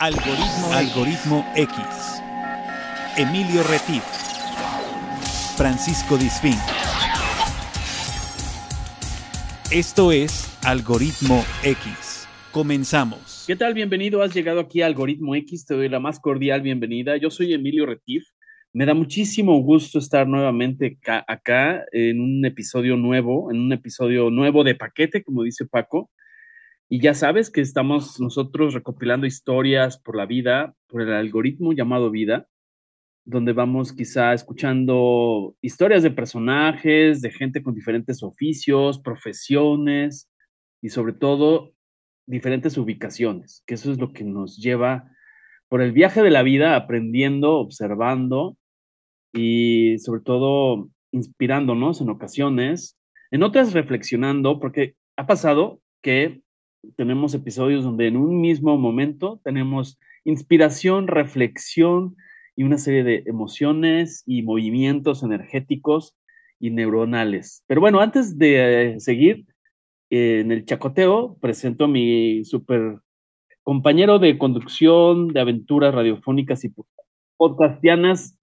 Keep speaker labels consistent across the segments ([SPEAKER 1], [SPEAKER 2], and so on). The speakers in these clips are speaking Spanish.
[SPEAKER 1] Algoritmo, Algoritmo X. Emilio Retif. Francisco Disfín. Esto es Algoritmo X. Comenzamos.
[SPEAKER 2] ¿Qué tal? Bienvenido. Has llegado aquí a Algoritmo X. Te doy la más cordial bienvenida. Yo soy Emilio Retif. Me da muchísimo gusto estar nuevamente acá en un episodio nuevo, en un episodio nuevo de paquete, como dice Paco. Y ya sabes que estamos nosotros recopilando historias por la vida, por el algoritmo llamado vida, donde vamos quizá escuchando historias de personajes, de gente con diferentes oficios, profesiones y sobre todo diferentes ubicaciones, que eso es lo que nos lleva por el viaje de la vida aprendiendo, observando y sobre todo inspirándonos en ocasiones, en otras reflexionando, porque ha pasado que tenemos episodios donde en un mismo momento tenemos inspiración, reflexión y una serie de emociones y movimientos energéticos y neuronales. Pero bueno, antes de seguir eh, en el chacoteo, presento a mi super compañero de conducción de aventuras radiofónicas y podcastianas,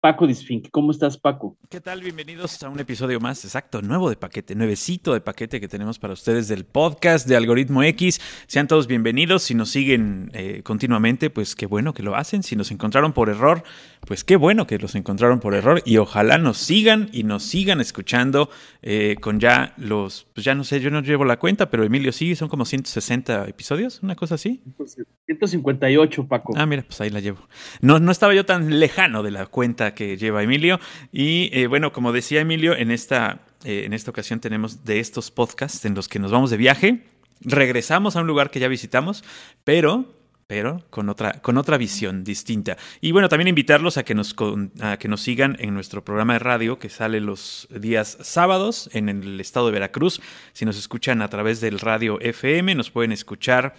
[SPEAKER 2] Paco Disfink. ¿Cómo estás, Paco?
[SPEAKER 1] ¿Qué tal? Bienvenidos a un episodio más, exacto, nuevo de paquete, nuevecito de paquete que tenemos para ustedes del podcast de Algoritmo X. Sean todos bienvenidos. Si nos siguen eh, continuamente, pues qué bueno que lo hacen. Si nos encontraron por error, pues qué bueno que los encontraron por error. Y ojalá nos sigan y nos sigan escuchando eh, con ya los, pues ya no sé, yo no llevo la cuenta, pero Emilio sí, son como 160 episodios, una cosa así.
[SPEAKER 2] 158, Paco.
[SPEAKER 1] Ah, mira, pues ahí la llevo. No, no estaba yo tan lejano de la cuenta que lleva Emilio. Y eh, bueno, como decía Emilio, en esta, eh, en esta ocasión tenemos de estos podcasts en los que nos vamos de viaje, regresamos a un lugar que ya visitamos, pero pero con otra, con otra visión distinta. Y bueno, también invitarlos a que, nos, a que nos sigan en nuestro programa de radio que sale los días sábados en el estado de Veracruz. Si nos escuchan a través del radio FM, nos pueden escuchar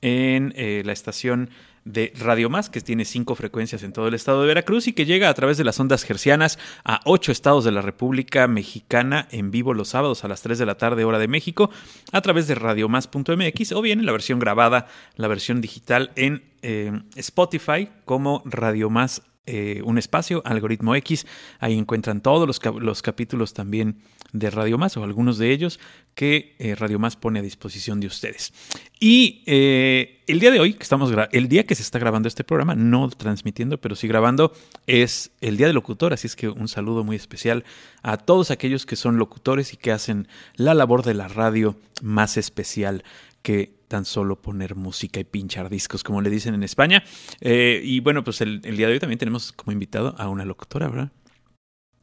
[SPEAKER 1] en eh, la estación de Radio Más, que tiene cinco frecuencias en todo el estado de Veracruz y que llega a través de las ondas gercianas a ocho estados de la República Mexicana en vivo los sábados a las 3 de la tarde, hora de México, a través de radiomás.mx o bien en la versión grabada, la versión digital en eh, Spotify como Radio Más eh, un espacio, algoritmo X. Ahí encuentran todos los, los, capítulos también de Radio Más o algunos de ellos que eh, Radio Más pone a disposición de ustedes. Y eh, el día de hoy, que estamos el día que se está grabando este programa, no transmitiendo, pero sí grabando, es el día del locutor. Así es que un saludo muy especial a todos aquellos que son locutores y que hacen la labor de la radio más especial que tan solo poner música y pinchar discos, como le dicen en España. Eh, y bueno, pues el, día de hoy también tenemos como invitado a una locutora, ¿verdad?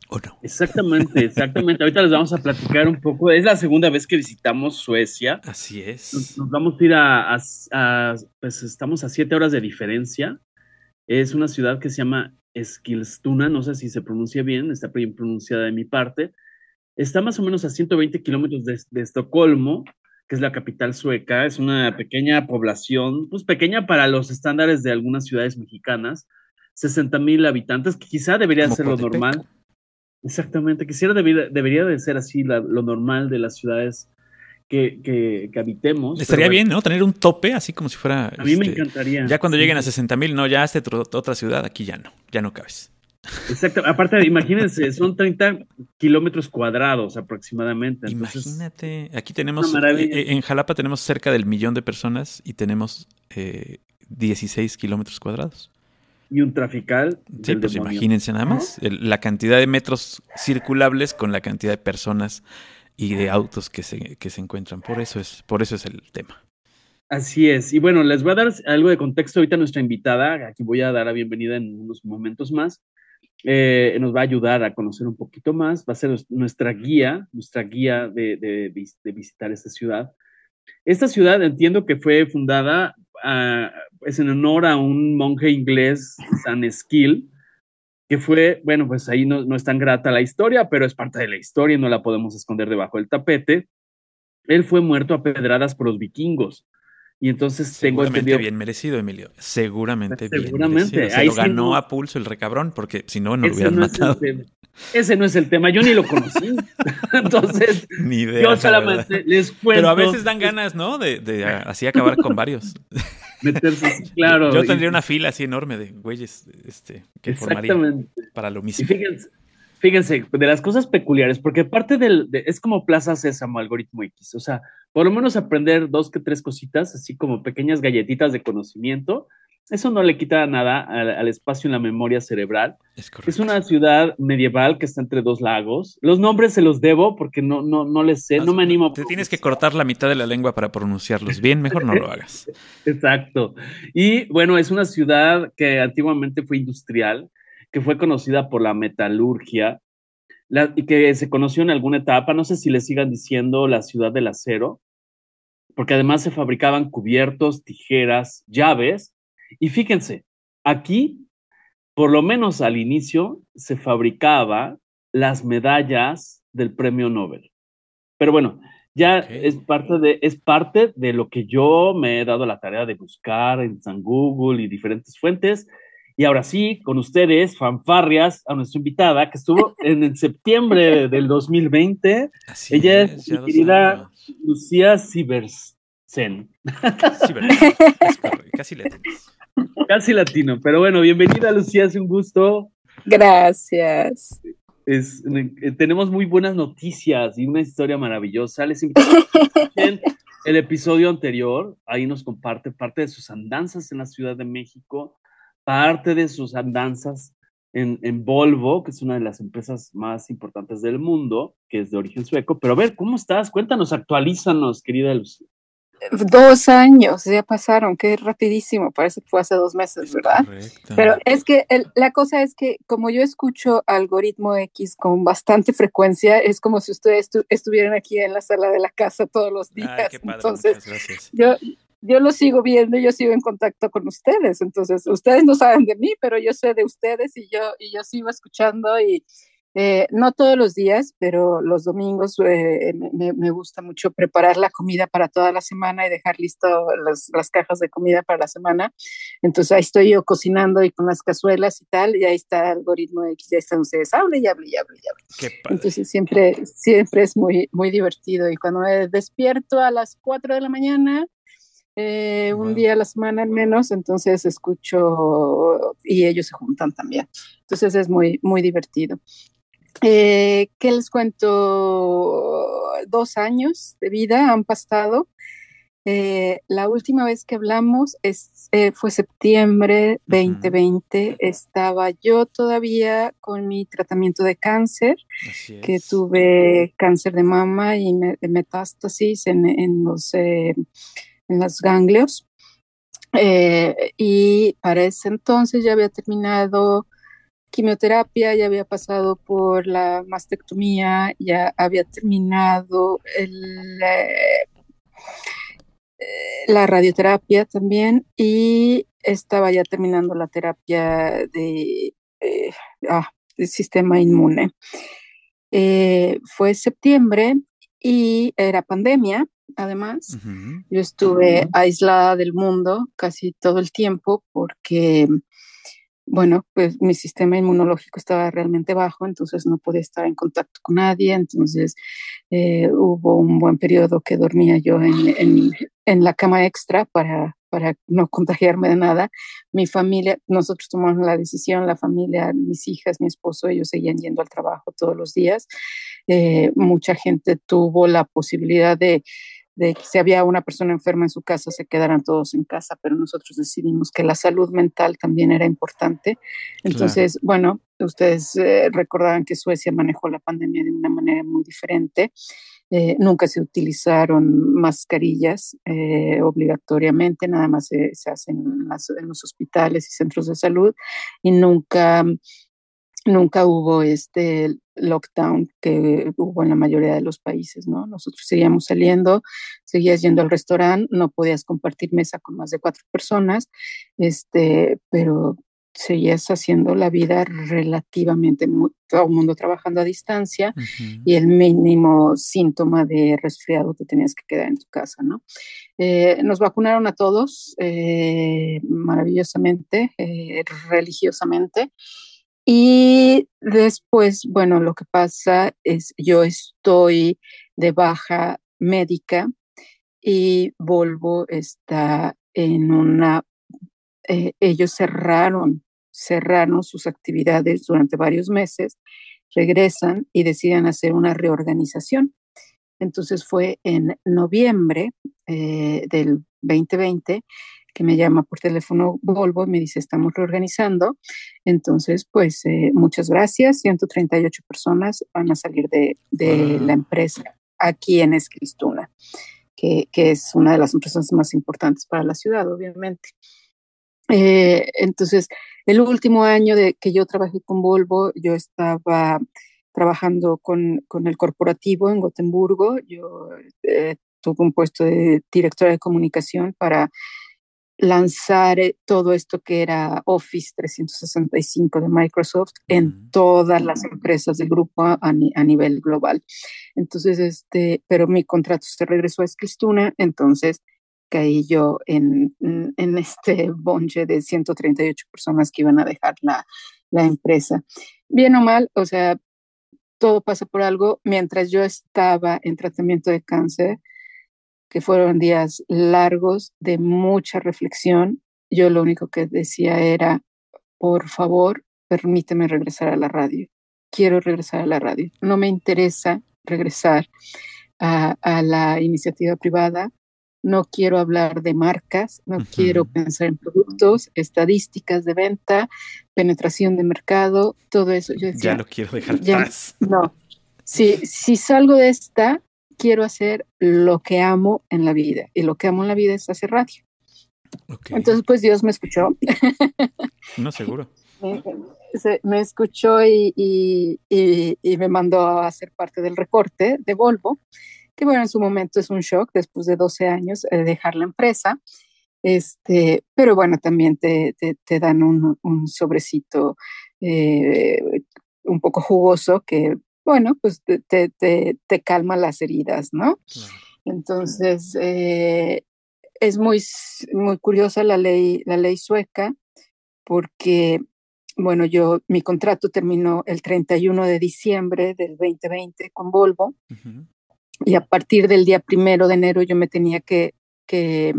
[SPEAKER 1] ¿O no?
[SPEAKER 2] Exactamente, exactamente. Ahorita les vamos a platicar un poco. Es la segunda vez que visitamos Suecia.
[SPEAKER 1] Así es.
[SPEAKER 2] Nos, vamos a ir a, a, pues estamos a siete horas de diferencia. Es una ciudad que se llama Eskilstuna, no sé si se pronuncia bien, está bien pronunciada de mi parte. Está más o menos a 120 kilómetros de, de Estocolmo que es la capital sueca, es una pequeña población, pues pequeña para los estándares de algunas ciudades mexicanas, 60 mil habitantes, que quizá debería ser lo normal. Exactamente, quisiera debería, debería de ser así lo normal de las ciudades que, que, habitemos.
[SPEAKER 1] Estaría bien, ¿no? Tener un tope, así como si fuera...
[SPEAKER 2] A mí me este, encantaría.
[SPEAKER 1] Ya cuando lleguen a 60 mil, no, ya este otra ciudad, aquí ya no, ya no cabes.
[SPEAKER 2] Exacto, aparte, imagínense, son 30 kilómetros cuadrados aproximadamente.
[SPEAKER 1] Imagínate, aquí tenemos, eh, eh, en Jalapa tenemos cerca del millón de personas y tenemos 16 eh, kilómetros cuadrados.
[SPEAKER 2] Y un trafical.
[SPEAKER 1] Sí, pues imagínense nada más la cantidad de metros circulables con la cantidad de personas y de autos que se, que se encuentran. Por eso es, por eso es el tema.
[SPEAKER 2] Así es. Y bueno, les voy a dar algo de contexto ahorita a nuestra invitada. Aquí voy a dar la bienvenida en unos momentos más. Eh, nos va a ayudar a conocer un poquito más, va a ser nuestra guía, nuestra guía de, visitar esta ciudad. Esta ciudad entiendo que fue fundada ah, es en honor a un monje inglés, San Esquil, que fue, bueno, pues ahí no, no, es tan grata la historia, pero es parte de la historia y no la podemos esconder debajo del tapete. Él fue muerto a pedradas por los vikingos. Y entonces tengo
[SPEAKER 1] entendido. bien merecido, Emilio. Seguramente, Seguramente. bien Se lo ganó a pulso el recabrón, porque si no, no lo hubieran matado.
[SPEAKER 2] ese no es el tema. Yo ni lo conocí. entonces, yo solamente les cuento.
[SPEAKER 1] Pero a veces dan ganas, ¿no? De, de así acabar con varios.
[SPEAKER 2] meterse, claro.
[SPEAKER 1] Yo tendría una fila así enorme de güeyes este, que formarían para lo mismo.
[SPEAKER 2] Y fíjense, fíjense, de las cosas peculiares, porque parte del, es como Plaza Sésamo, algoritmo X, o sea, por lo menos aprender dos que tres cositas, así como pequeñas galletitas de conocimiento, eso no le quita nada al, espacio en la memoria cerebral. Es, es, una ciudad medieval que está entre dos lagos. Los nombres se los debo porque no, no, no les sé, no, me animo.
[SPEAKER 1] Te tienes que cortar la mitad de la lengua para pronunciarlos bien, mejor no lo hagas.
[SPEAKER 2] Exacto. Y bueno, es una ciudad que antiguamente fue industrial, que fue conocida por la metalurgia y que se conoció en alguna etapa, no sé si le sigan diciendo la ciudad del acero, porque además se fabricaban cubiertos, tijeras, llaves y fíjense, aquí, por lo menos al inicio, se fabricaba las medallas del premio Nobel. Pero bueno, ya es, parte de, es parte de lo que yo me he dado la tarea de buscar en San Google y diferentes fuentes. Y ahora sí, con ustedes, fanfarrias, a nuestra invitada que estuvo en, en septiembre del 2020. Ella es, mi querida Lucía Cibersen.
[SPEAKER 1] casi le
[SPEAKER 2] Casi latino, pero bueno, bienvenida Lucía, es un gusto.
[SPEAKER 3] Gracias.
[SPEAKER 2] Es, eh, tenemos muy buenas noticias y una historia maravillosa. Les invito el episodio anterior, ahí nos comparte parte de sus andanzas en la Ciudad de México, parte de sus andanzas en, en, Volvo, que es una de las empresas más importantes del mundo, que es de origen sueco. Pero a ver, ¿cómo estás? Cuéntanos, actualízanos, querida Lucía.
[SPEAKER 3] Dos años ya pasaron, qué rapidísimo, parece que fue hace dos meses, ¿verdad? Pero es que la cosa es que como yo escucho algoritmo X con bastante frecuencia, es como si ustedes estuvieran aquí en la sala de la casa todos los días. Entonces, yo, yo lo sigo viendo, yo sigo en contacto con ustedes. Entonces, ustedes no saben de mí, pero yo sé de ustedes y yo, y yo sigo escuchando y, eh, no todos los días, pero los domingos eh, me, gusta mucho preparar la comida para toda la semana y dejar listo las, cajas de comida para la semana. Entonces ahí estoy yo cocinando y con las cazuelas y tal, y ahí está el algoritmo X, ya están ustedes, hable y hable y hable y hable. Entonces siempre, siempre es muy, muy divertido. Y cuando me despierto a las 4 de la mañana, eh, un día a la semana al menos, entonces escucho y ellos se juntan también. Entonces es muy, muy divertido. Eh, ¿Qué les cuento? Dos años de vida han pasado. Eh, la última vez que hablamos es, eh, fue septiembre 2020. Estaba yo todavía con mi tratamiento de cáncer, que tuve cáncer de mama y de metástasis en, en los, en los ganglios. y para ese entonces ya había terminado quimioterapia, ya había pasado por la mastectomía, ya había terminado eh, la radioterapia también y estaba ya terminando la terapia de, eh, ah, del sistema inmune. Eh, fue septiembre y era pandemia, además. Yo estuve aislada del mundo casi todo el tiempo porque bueno, pues mi sistema inmunológico estaba realmente bajo, entonces no podía estar en contacto con nadie, entonces eh, hubo un buen periodo que dormía yo en, en, la cama extra para, para no contagiarme de nada. Mi familia, nosotros tomamos la decisión, la familia, mis hijas, mi esposo, ellos seguían yendo al trabajo todos los días. Eh, mucha gente tuvo la posibilidad de de que si había una persona enferma en su casa, se quedaran todos en casa, pero nosotros decidimos que la salud mental también era importante. Entonces, bueno, ustedes eh, recordarán que Suecia manejó la pandemia de una manera muy diferente. Eh, nunca se utilizaron mascarillas eh, obligatoriamente, nada más se, hacen en, los hospitales y centros de salud y nunca nunca hubo este lockdown que hubo en la mayoría de los países, ¿no? Nosotros seguíamos saliendo, seguías yendo al restaurante, no podías compartir mesa con más de cuatro personas, este, pero seguías haciendo la vida relativamente, todo el mundo trabajando a distancia y el mínimo síntoma de resfriado te tenías que quedar en tu casa, ¿no? Eh, nos vacunaron a todos eh, maravillosamente, eh, religiosamente, y después, bueno, lo que pasa es yo estoy de baja médica y Volvo está en una, eh, ellos cerraron, cerraron sus actividades durante varios meses, regresan y deciden hacer una reorganización. Entonces fue en noviembre eh, del 2020 que me llama por teléfono Volvo y me dice, estamos reorganizando. Entonces, pues eh, muchas gracias. 138 personas van a salir de, la empresa aquí en Escristuna, que, que, es una de las empresas más importantes para la ciudad, obviamente. Eh, entonces, el último año de que yo trabajé con Volvo, yo estaba trabajando con, con el corporativo en Gotemburgo. Yo eh, tuve un puesto de directora de comunicación para lanzar eh, todo esto que era Office 365 de Microsoft en todas las empresas del grupo a, nivel global. Entonces, este, pero mi contrato se regresó a Escristuna, entonces caí yo en, en este bonche de 138 personas que iban a dejar la, la empresa. Bien o mal, o sea, todo pasa por algo. Mientras yo estaba en tratamiento de cáncer, que fueron días largos de mucha reflexión, yo lo único que decía era, por favor, permíteme regresar a la radio. Quiero regresar a la radio. No me interesa regresar a, la iniciativa privada. No quiero hablar de marcas, no quiero pensar en productos, estadísticas de venta, penetración de mercado, todo eso. Yo
[SPEAKER 1] ya lo quiero dejar atrás.
[SPEAKER 3] No, si, si salgo de esta, quiero hacer lo que amo en la vida y lo que amo en la vida es hacer radio. Entonces, pues Dios me escuchó.
[SPEAKER 1] No, seguro.
[SPEAKER 3] me, escuchó y, y, me mandó a hacer parte del recorte de Volvo, que bueno, en su momento es un shock después de 12 años de dejar la empresa. Este, pero bueno, también te, te, dan un, un sobrecito eh, un poco jugoso que bueno, pues te, te, calma las heridas, ¿no? Entonces, eh, es muy, muy curiosa la ley, la ley sueca, porque, bueno, yo, mi contrato terminó el 31 de diciembre del 2020 con Volvo, y a partir del día primero de enero yo me tenía que, que,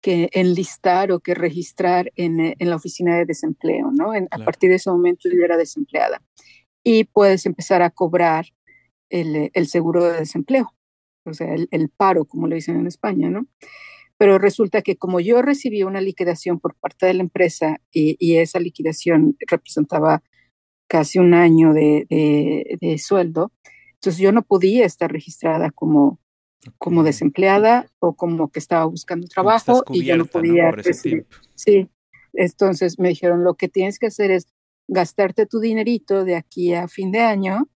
[SPEAKER 3] que enlistar o que registrar en, en, la oficina de desempleo, ¿no? A partir de ese momento yo era desempleada y puedes empezar a cobrar el, el seguro de desempleo, o sea, el, paro, como le dicen en España, ¿no? Pero resulta que como yo recibí una liquidación por parte de la empresa y, y esa liquidación representaba casi un año de, de, sueldo, entonces yo no podía estar registrada como, como desempleada o como que estaba buscando trabajo y yo no podía recibir. Sí, entonces me dijeron, lo que tienes que hacer es gastarte tu dinerito de aquí a fin de año,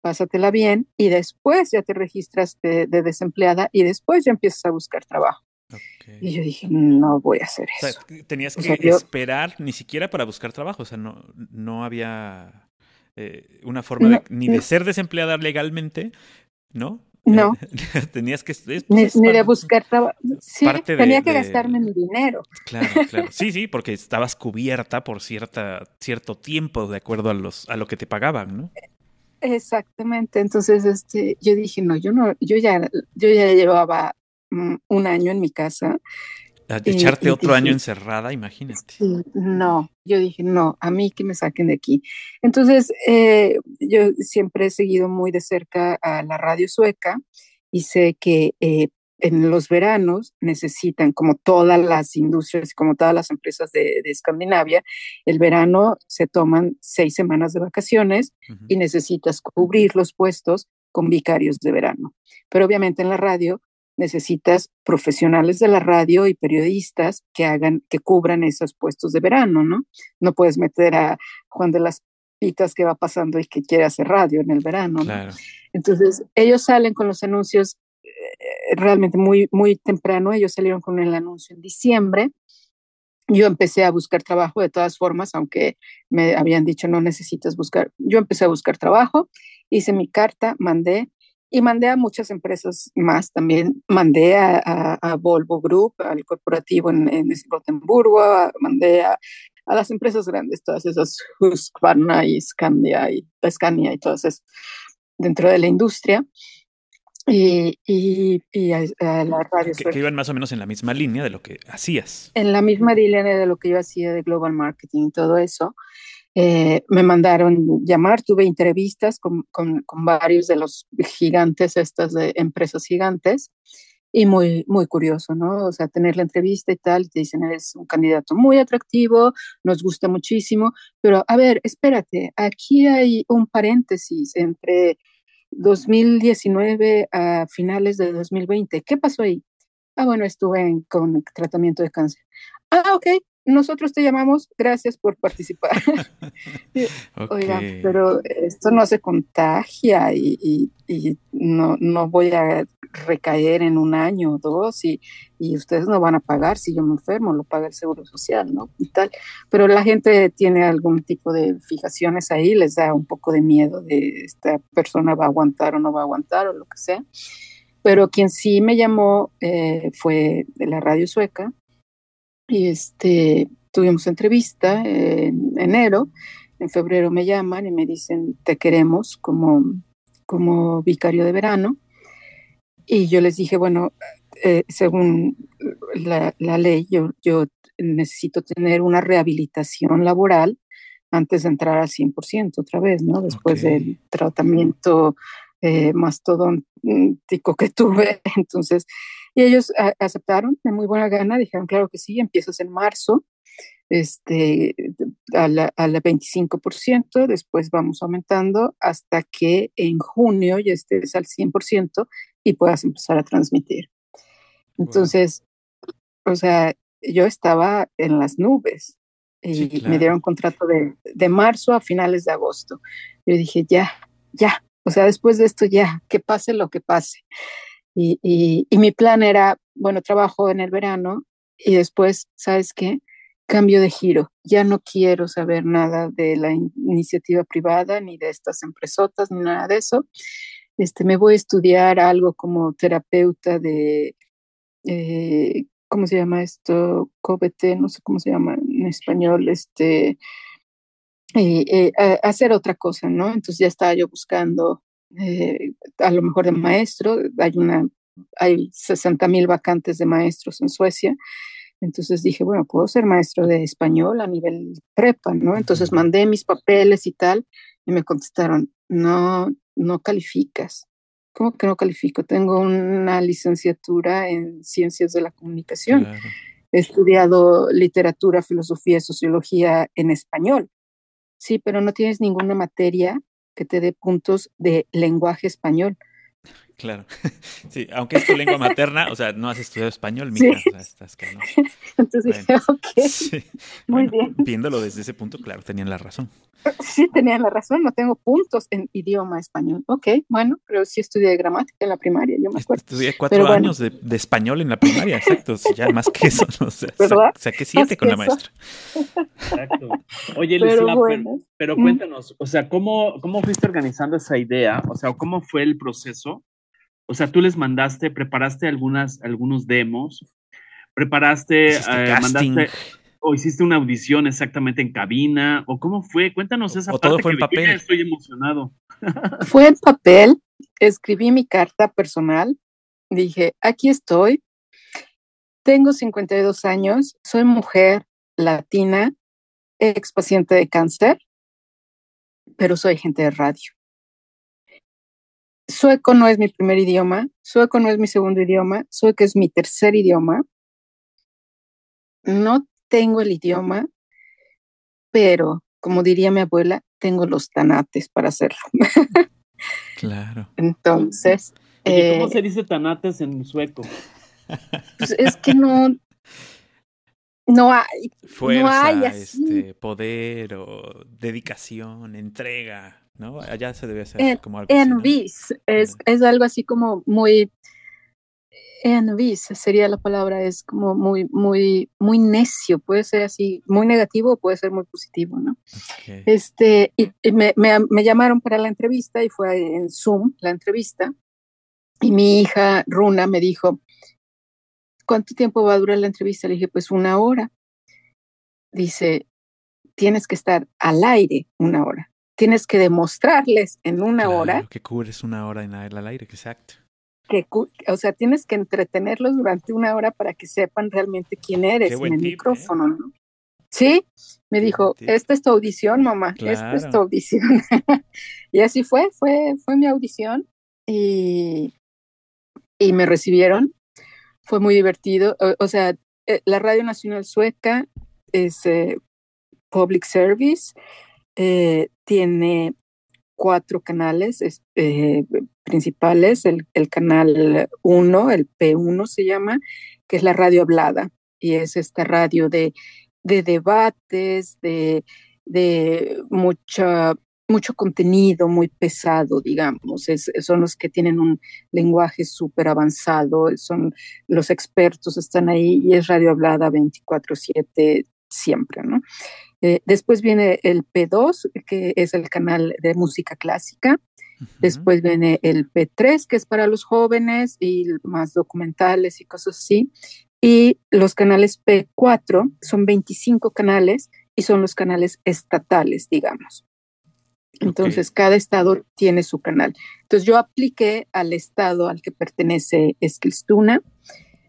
[SPEAKER 3] pásatela bien y después ya te registras de, desempleada y después ya empiezas a buscar trabajo. Y yo dije, no voy a hacer eso.
[SPEAKER 1] tenías que esperar ni siquiera para buscar trabajo, o sea, no, no había eh, una forma ni de ser desempleada legalmente, ¿no?
[SPEAKER 3] No.
[SPEAKER 1] Tenías que.
[SPEAKER 3] Pues, ni, de buscar trabajo. Sí, tenía que gastarme mi dinero.
[SPEAKER 1] Claro, claro. Sí, sí, porque estabas cubierta por cierta, cierto tiempo de acuerdo a, los, a lo que te pagaban, ¿no?
[SPEAKER 3] Exactamente. Entonces, este, yo dije, no, yo no, yo ya, yo ya llevaba mm, un año en mi casa
[SPEAKER 1] echarte otro año encerrada, imagínate.
[SPEAKER 3] no, yo dije, no, a mí que me saquen de aquí. Entonces, eh, yo siempre he seguido muy de cerca a la radio sueca y sé que eh, en los veranos necesitan, como todas las industrias, como todas las empresas de, Escandinavia, el verano se toman seis semanas de vacaciones y necesitas cubrir los puestos con vicarios de verano. Pero obviamente en la radio necesitas profesionales de la radio y periodistas que hagan, que cubran esos puestos de verano, ¿no? No puedes meter a Juan de las Pitas que va pasando y que quiere hacer radio en el verano, ¿no? Entonces, ellos salen con los anuncios eh, realmente muy, muy temprano, ellos salieron con el anuncio en diciembre. Yo empecé a buscar trabajo de todas formas, aunque me habían dicho no necesitas buscar. Yo empecé a buscar trabajo, hice mi carta, mandé, y mandé a muchas empresas más también. Mandé a, Volvo Group, al corporativo en, en Gotemburgo, mandé a, las empresas grandes, todas esas Husqvarna y Scania y Scania y todas esas dentro de la industria. y, y, a, la radio.
[SPEAKER 1] Que, iban más o menos en la misma línea de lo que hacías.
[SPEAKER 3] En la misma línea de lo que yo hacía de Global Marketing y todo eso. Eh, me mandaron llamar, tuve entrevistas con, con, con, varios de los gigantes, estas de empresas gigantes, y muy, muy curioso, ¿no? O sea, tener la entrevista y tal, te dicen, eres un candidato muy atractivo, nos gusta muchísimo, pero a ver, espérate, aquí hay un paréntesis entre 2019 a finales de 2020. ¿Qué pasó ahí? Ah, bueno, estuve con tratamiento de cáncer. Ah, ok, nosotros te llamamos, gracias por participar. Oiga, pero esto no se contagia y, no, no, voy a recaer en un año o dos y, ustedes no van a pagar si yo me enfermo, lo paga el Seguro Social, ¿no? Y tal. Pero la gente tiene algún tipo de fijaciones ahí, les da un poco de miedo de esta persona va a aguantar o no va a aguantar o lo que sea. Pero quien sí me llamó eh, fue de la radio sueca, y este, tuvimos entrevista en enero, en febrero me llaman y me dicen, te queremos como, como vicario de verano. Y yo les dije, bueno, eh, según la, ley, yo, yo necesito tener una rehabilitación laboral antes de entrar al 100% otra vez, ¿no? Después del tratamiento eh, mastodóntico que tuve. Entonces, y ellos aceptaron de muy buena gana, dijeron, claro que sí, empiezas en marzo, este, a la, 25%, después vamos aumentando hasta que en junio ya estés al 100% y puedas empezar a transmitir. Entonces, o sea, yo estaba en las nubes y me dieron contrato de, de, marzo a finales de agosto. Yo dije, ya, ya, o sea, después de esto ya, que pase lo que pase. Y, mi plan era, bueno, trabajo en el verano y después, ¿sabes qué? Cambio de giro. Ya no quiero saber nada de la iniciativa privada, ni de estas empresotas, ni nada de eso. Este, me voy a estudiar algo como terapeuta de, eh, ¿cómo se llama esto? COBT, no sé cómo se llama en español, este, eh, hacer otra cosa, ¿no? Entonces ya estaba yo buscando eh, a lo mejor de maestro, hay una, hay 60 mil vacantes de maestros en Suecia, entonces dije, bueno, puedo ser maestro de español a nivel prepa, ¿no? Entonces mandé mis papeles y tal, y me contestaron, no, no calificas. ¿Cómo que no califico? Tengo una licenciatura en ciencias de la comunicación. He estudiado literatura, filosofía y sociología en español. Sí, pero no tienes ninguna materia que te dé puntos de lenguaje español.
[SPEAKER 1] Claro, sí, aunque es tu lengua materna, o sea, no has estudiado español, mira, o sea, estás que no.
[SPEAKER 3] Entonces dije, ok, muy bien.
[SPEAKER 1] Viéndolo desde ese punto, claro, tenían la razón.
[SPEAKER 3] Sí, tenían la razón, no tengo puntos en idioma español. Ok, bueno, pero sí estudié gramática en la primaria, yo me acuerdo.
[SPEAKER 1] Estudié cuatro años de, español en la primaria, exacto, ya más que eso, no sé, o sea, que siete con la maestra.
[SPEAKER 2] Exacto. Oye, Lucila, pero, pero, cuéntanos, o sea, ¿cómo, ¿cómo fuiste organizando esa idea? O sea, ¿cómo fue el proceso? O sea, tú les mandaste, preparaste algunas, algunos demos, preparaste, eh, mandaste, o hiciste una audición exactamente en cabina, o cómo fue, cuéntanos esa
[SPEAKER 1] parte. Todo fue en papel.
[SPEAKER 2] estoy emocionado.
[SPEAKER 3] Fue en papel, escribí mi carta personal, dije, aquí estoy, tengo 52 años, soy mujer latina, ex paciente de cáncer, pero soy gente de radio sueco no es mi primer idioma, sueco no es mi segundo idioma, sueco es mi tercer idioma. No tengo el idioma, pero como diría mi abuela, tengo los tanates para hacerlo.
[SPEAKER 1] claro.
[SPEAKER 3] Entonces.
[SPEAKER 2] ¿Cómo eh, se dice tanates en sueco?
[SPEAKER 3] Pues es que no. No hay.
[SPEAKER 1] Fuerza, Este, poder o dedicación, entrega. ¿No? Allá se debe hacer como algo
[SPEAKER 3] Envis, es, es algo así como muy envis sería la palabra, es como muy, muy, muy necio, puede ser así, muy negativo o puede ser muy positivo, ¿no? Este, y, me, me, me, llamaron para la entrevista y fue en Zoom la entrevista, y mi hija Runa me dijo, ¿cuánto tiempo va a durar la entrevista? Le dije, pues una hora. Dice, tienes que estar al aire una hora tienes que demostrarles en una hora.
[SPEAKER 1] Que cubres una hora en el aire, exacto.
[SPEAKER 3] que, o sea, tienes que entretenerlos durante una hora para que sepan realmente quién eres en el
[SPEAKER 1] ¿eh?
[SPEAKER 3] micrófono, ¿no? Sí, me dijo, esta es tu audición, mamá, esta es tu audición. y así fue, fue, fue mi audición y, y me recibieron. Fue muy divertido. O, sea, eh, la Radio Nacional Sueca es eh, public service, tiene cuatro canales principales, el, el canal 1, el P1 se llama, que es la radio hablada, y es esta radio de, de debates, de, de mucha, mucho contenido muy pesado, digamos. son los que tienen un lenguaje súper avanzado, son los expertos, están ahí y es radio hablada 24/7 siempre, ¿no? Eh, después viene el P2, que es el canal de música clásica. Después viene el P3, que es para los jóvenes y más documentales y cosas así. Y los canales P4 son 25 canales y son los canales estatales, digamos. Entonces, cada estado tiene su canal. Entonces, yo apliqué al estado al que pertenece Eskilstuna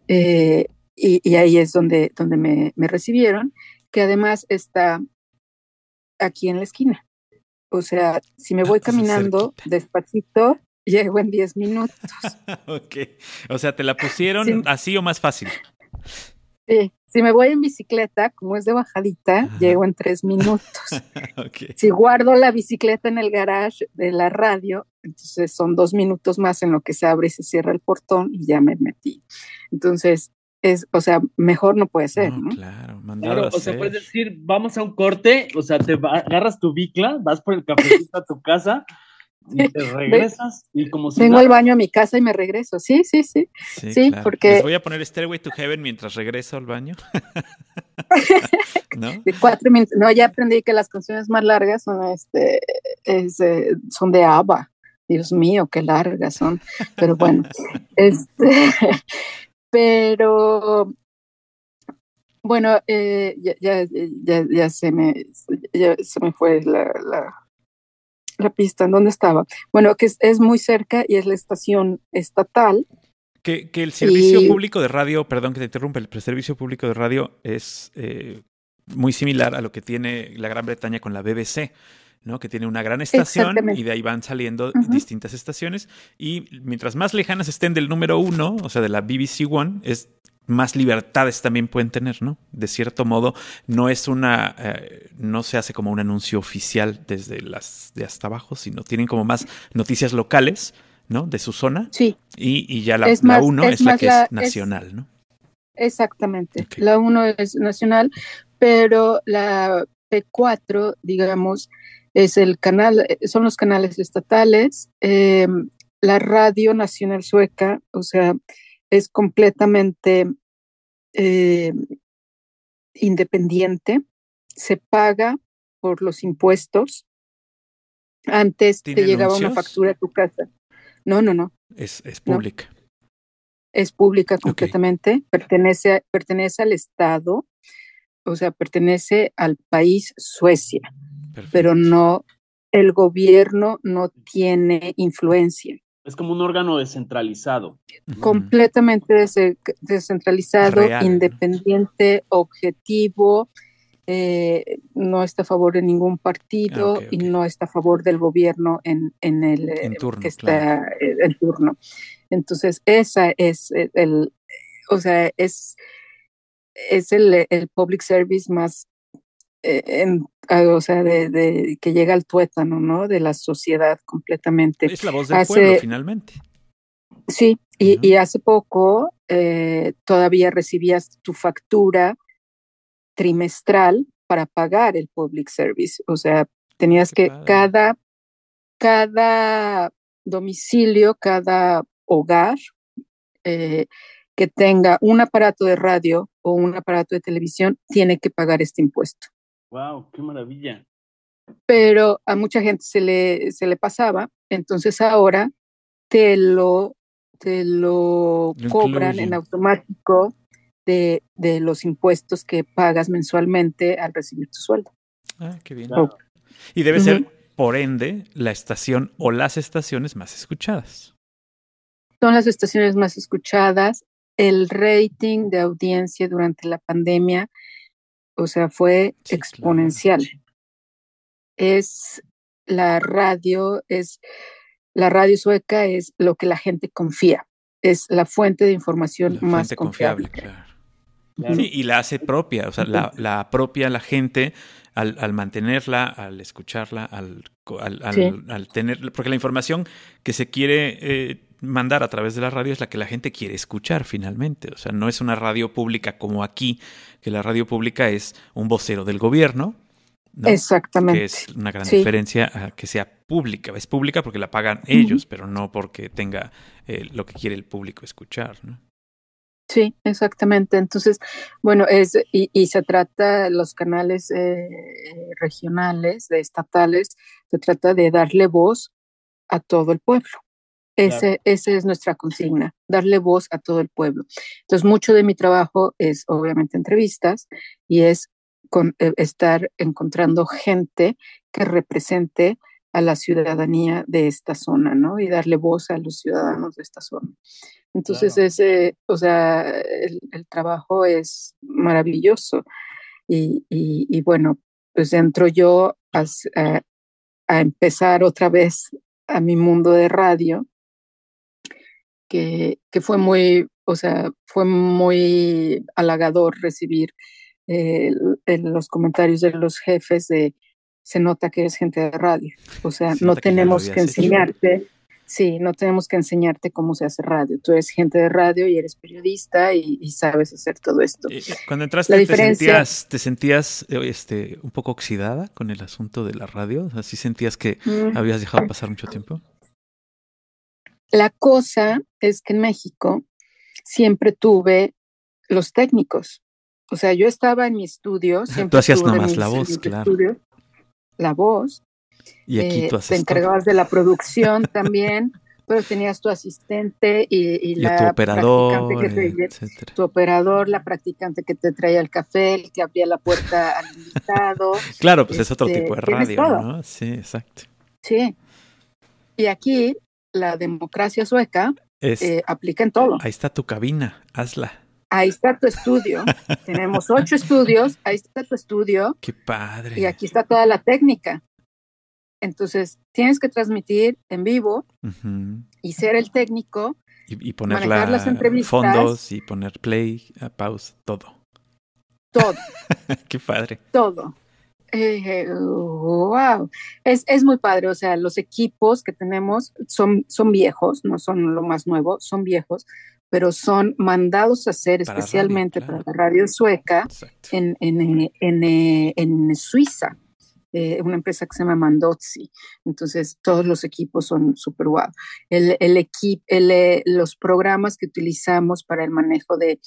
[SPEAKER 3] eh, y, ahí es donde, donde me, me recibieron, que además está aquí en la esquina. O sea, si me voy caminando despacito, llego en 10 minutos.
[SPEAKER 1] ok. O sea, ¿te la pusieron así o más fácil?
[SPEAKER 3] Sí. Si me voy en bicicleta, como es de bajadita, llego en tres minutos. okay. Si guardo la bicicleta en el garage de la radio, entonces son dos minutos más en lo que se abre y se cierra el portón y ya me metí. Entonces, es, o sea, mejor no puede ser, ¿no?
[SPEAKER 1] Claro, mandado
[SPEAKER 2] o sea, puedes decir, vamos a un corte, o sea, te agarras tu bicla, vas por el cafecito a tu casa y te regresas y como
[SPEAKER 3] si Vengo al baño a mi casa y me regreso, sí, sí, sí, sí, porque...
[SPEAKER 1] Les voy a poner Stairway to Heaven mientras regreso al baño.
[SPEAKER 3] ¿No? De cuatro minutos, no, ya aprendí que las canciones más largas son, este, es, eh, son de ABBA. Dios mío, qué largas son. Pero bueno, este, pero bueno, eh, ya, ya, ya, se me, ya se me fue la, la, pista. ¿En dónde estaba? Bueno, que es, muy cerca y es la estación estatal.
[SPEAKER 1] Que, que el servicio público de radio, perdón que te interrumpa, el servicio público de radio es eh, muy similar a lo que tiene la Gran Bretaña con la BBC. ¿No? que tiene una gran estación y de ahí van saliendo distintas estaciones. Y mientras más lejanas estén del número uno, o sea, de la BBC One, es más libertades también pueden tener, ¿no? De cierto modo, no es una, eh, no se hace como un anuncio oficial desde las de hasta abajo, sino tienen como más noticias locales, ¿no? De su zona.
[SPEAKER 3] Sí.
[SPEAKER 1] Y, ya la, la uno es, la que es nacional, ¿no?
[SPEAKER 3] Exactamente. La uno es nacional, pero la P4, digamos, es el canal, son los canales estatales. Em, la radio nacional sueca, o sea, es completamente eh, independiente, se paga por los impuestos. Antes te llegaba una factura a tu casa. No, no, no.
[SPEAKER 1] Es, es pública.
[SPEAKER 3] Es pública completamente, pertenece, pertenece al Estado, o sea, pertenece al país Suecia, pero no, el gobierno no tiene influencia.
[SPEAKER 2] Es como un órgano descentralizado.
[SPEAKER 3] Completamente descentralizado, independiente, objetivo, eh, no está a favor de ningún partido ah, y no está a favor del gobierno en, en el
[SPEAKER 1] en turno,
[SPEAKER 3] que está en turno. Entonces, esa es el, o sea, es, es el, el public service más eh, en, ah, o sea, de, que llega al tuétano, ¿no? De la sociedad completamente.
[SPEAKER 1] Es la voz del pueblo, finalmente.
[SPEAKER 3] Sí, y, hace poco eh, todavía recibías tu factura trimestral para pagar el public service. O sea, tenías que cada, cada domicilio, cada hogar eh, que tenga un aparato de radio o un aparato de televisión tiene que pagar este impuesto.
[SPEAKER 2] Wow, qué maravilla.
[SPEAKER 3] Pero a mucha gente se le, se le pasaba, entonces ahora te lo, te lo, cobran en automático de, de, los impuestos que pagas mensualmente al recibir tu sueldo.
[SPEAKER 1] Ah, qué bien. Y debe ser, por ende, la estación o las estaciones más escuchadas.
[SPEAKER 3] Son las estaciones más escuchadas. El rating de audiencia durante la pandemia, o sea, fue exponencial. Es la radio, es la radio sueca es lo que la gente confía, es la fuente de información más confiable.
[SPEAKER 1] y la hace propia, o sea, la, la apropia la gente al, mantenerla, al escucharla, al, al, tener, porque la información que se quiere eh, mandar a través de la radio es la que la gente quiere escuchar finalmente. O sea, no es una radio pública como aquí, que la radio pública es un vocero del gobierno.
[SPEAKER 3] Exactamente.
[SPEAKER 1] Que es una gran diferencia a que sea pública. Es pública porque la pagan ellos, pero no porque tenga eh, lo que quiere el público escuchar. ¿no?
[SPEAKER 3] Sí, exactamente. Entonces, bueno, es y, se trata los canales eh, regionales, de estatales, se trata de darle voz a todo el pueblo. Ese, Esa es nuestra consigna, darle voz a todo el pueblo. Entonces, mucho de mi trabajo es obviamente entrevistas y es con, eh, estar encontrando gente que represente a la ciudadanía de esta zona, ¿no? Y darle voz a los ciudadanos de esta zona. Entonces, ese, o sea, el, trabajo es maravilloso. Y, y, bueno, pues entro yo a, a, empezar otra vez a mi mundo de radio, que, que fue muy, o sea, fue muy halagador recibir eh, los comentarios de los jefes de se nota que eres gente de radio. O sea, no tenemos que enseñarte Sí, no tenemos que enseñarte cómo se hace radio. Tú eres gente de radio y eres periodista y, sabes hacer todo esto. Eh,
[SPEAKER 1] cuando entraste, ¿te, sentías, ¿te sentías este, un poco oxidada con el asunto de la radio? ¿Así sentías que mm. habías dejado pasar mucho tiempo?
[SPEAKER 3] La cosa es que en México siempre tuve los técnicos. O sea, yo estaba en mi estudio.
[SPEAKER 1] Tú hacías nomás la voz, claro.
[SPEAKER 3] la voz
[SPEAKER 1] y aquí eh,
[SPEAKER 3] Te encargabas de la producción también, pero tenías tu asistente y, la
[SPEAKER 1] tu operador,
[SPEAKER 3] tu operador, la practicante que te traía el café, el que abría la puerta al invitado.
[SPEAKER 1] Claro, pues es otro este, tipo de radio, ¿no? Sí, exacto.
[SPEAKER 3] Sí. Y aquí la democracia sueca eh, aplica en todo.
[SPEAKER 1] Ahí está tu cabina, hazla.
[SPEAKER 3] Ahí está tu estudio. Tenemos ocho estudios. Ahí está tu estudio.
[SPEAKER 1] Qué padre.
[SPEAKER 3] Y aquí está toda la técnica. Entonces, tienes que transmitir en vivo y ser el técnico.
[SPEAKER 1] Y, poner las entrevistas, fondos y poner play, pause, todo.
[SPEAKER 3] Todo.
[SPEAKER 1] Qué padre.
[SPEAKER 3] Todo. Eh, wow. Es, es, muy padre. O sea, los equipos que tenemos son, son viejos, no son lo más nuevo, son viejos, pero son mandados a hacer especialmente para la radio sueca en, en, en, en Suiza. Eh, una empresa que se llama Mandozzi. Entonces, todos los equipos son super guau. El, el equipo, eh, los programas que utilizamos para el manejo de,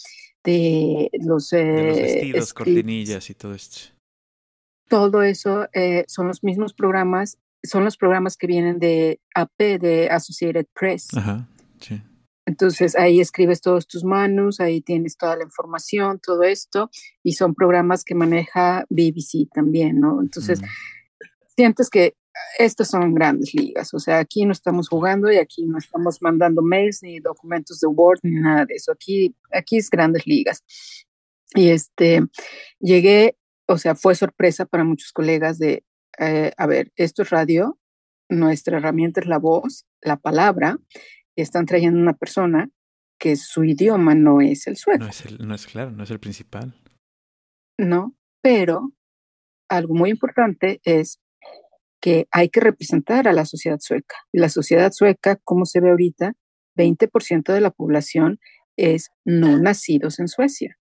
[SPEAKER 3] de los,
[SPEAKER 1] eh, vestidos, cortinillas y todo esto.
[SPEAKER 3] Todo eso son los mismos programas, son los programas que vienen de AP, de Associated Press.
[SPEAKER 1] Ajá, sí.
[SPEAKER 3] Entonces ahí escribes todos tus manos, ahí tienes toda la información, todo esto, y son programas que maneja BBC también, ¿no? Entonces, sientes que estas son grandes ligas, o sea, aquí no estamos jugando y aquí no estamos mandando mails ni documentos de Word ni nada de eso, aquí, aquí es grandes ligas. Y este, llegué, o sea, fue sorpresa para muchos colegas de, eh, a ver, esto es radio, nuestra herramienta es la voz, la palabra, están trayendo una persona que su idioma no es el sueco.
[SPEAKER 1] No es, el, no es claro, no es el principal.
[SPEAKER 3] No, pero algo muy importante es que hay que representar a la sociedad sueca. Y la sociedad sueca, como se ve ahorita, 20% de la población es no nacidos en Suecia.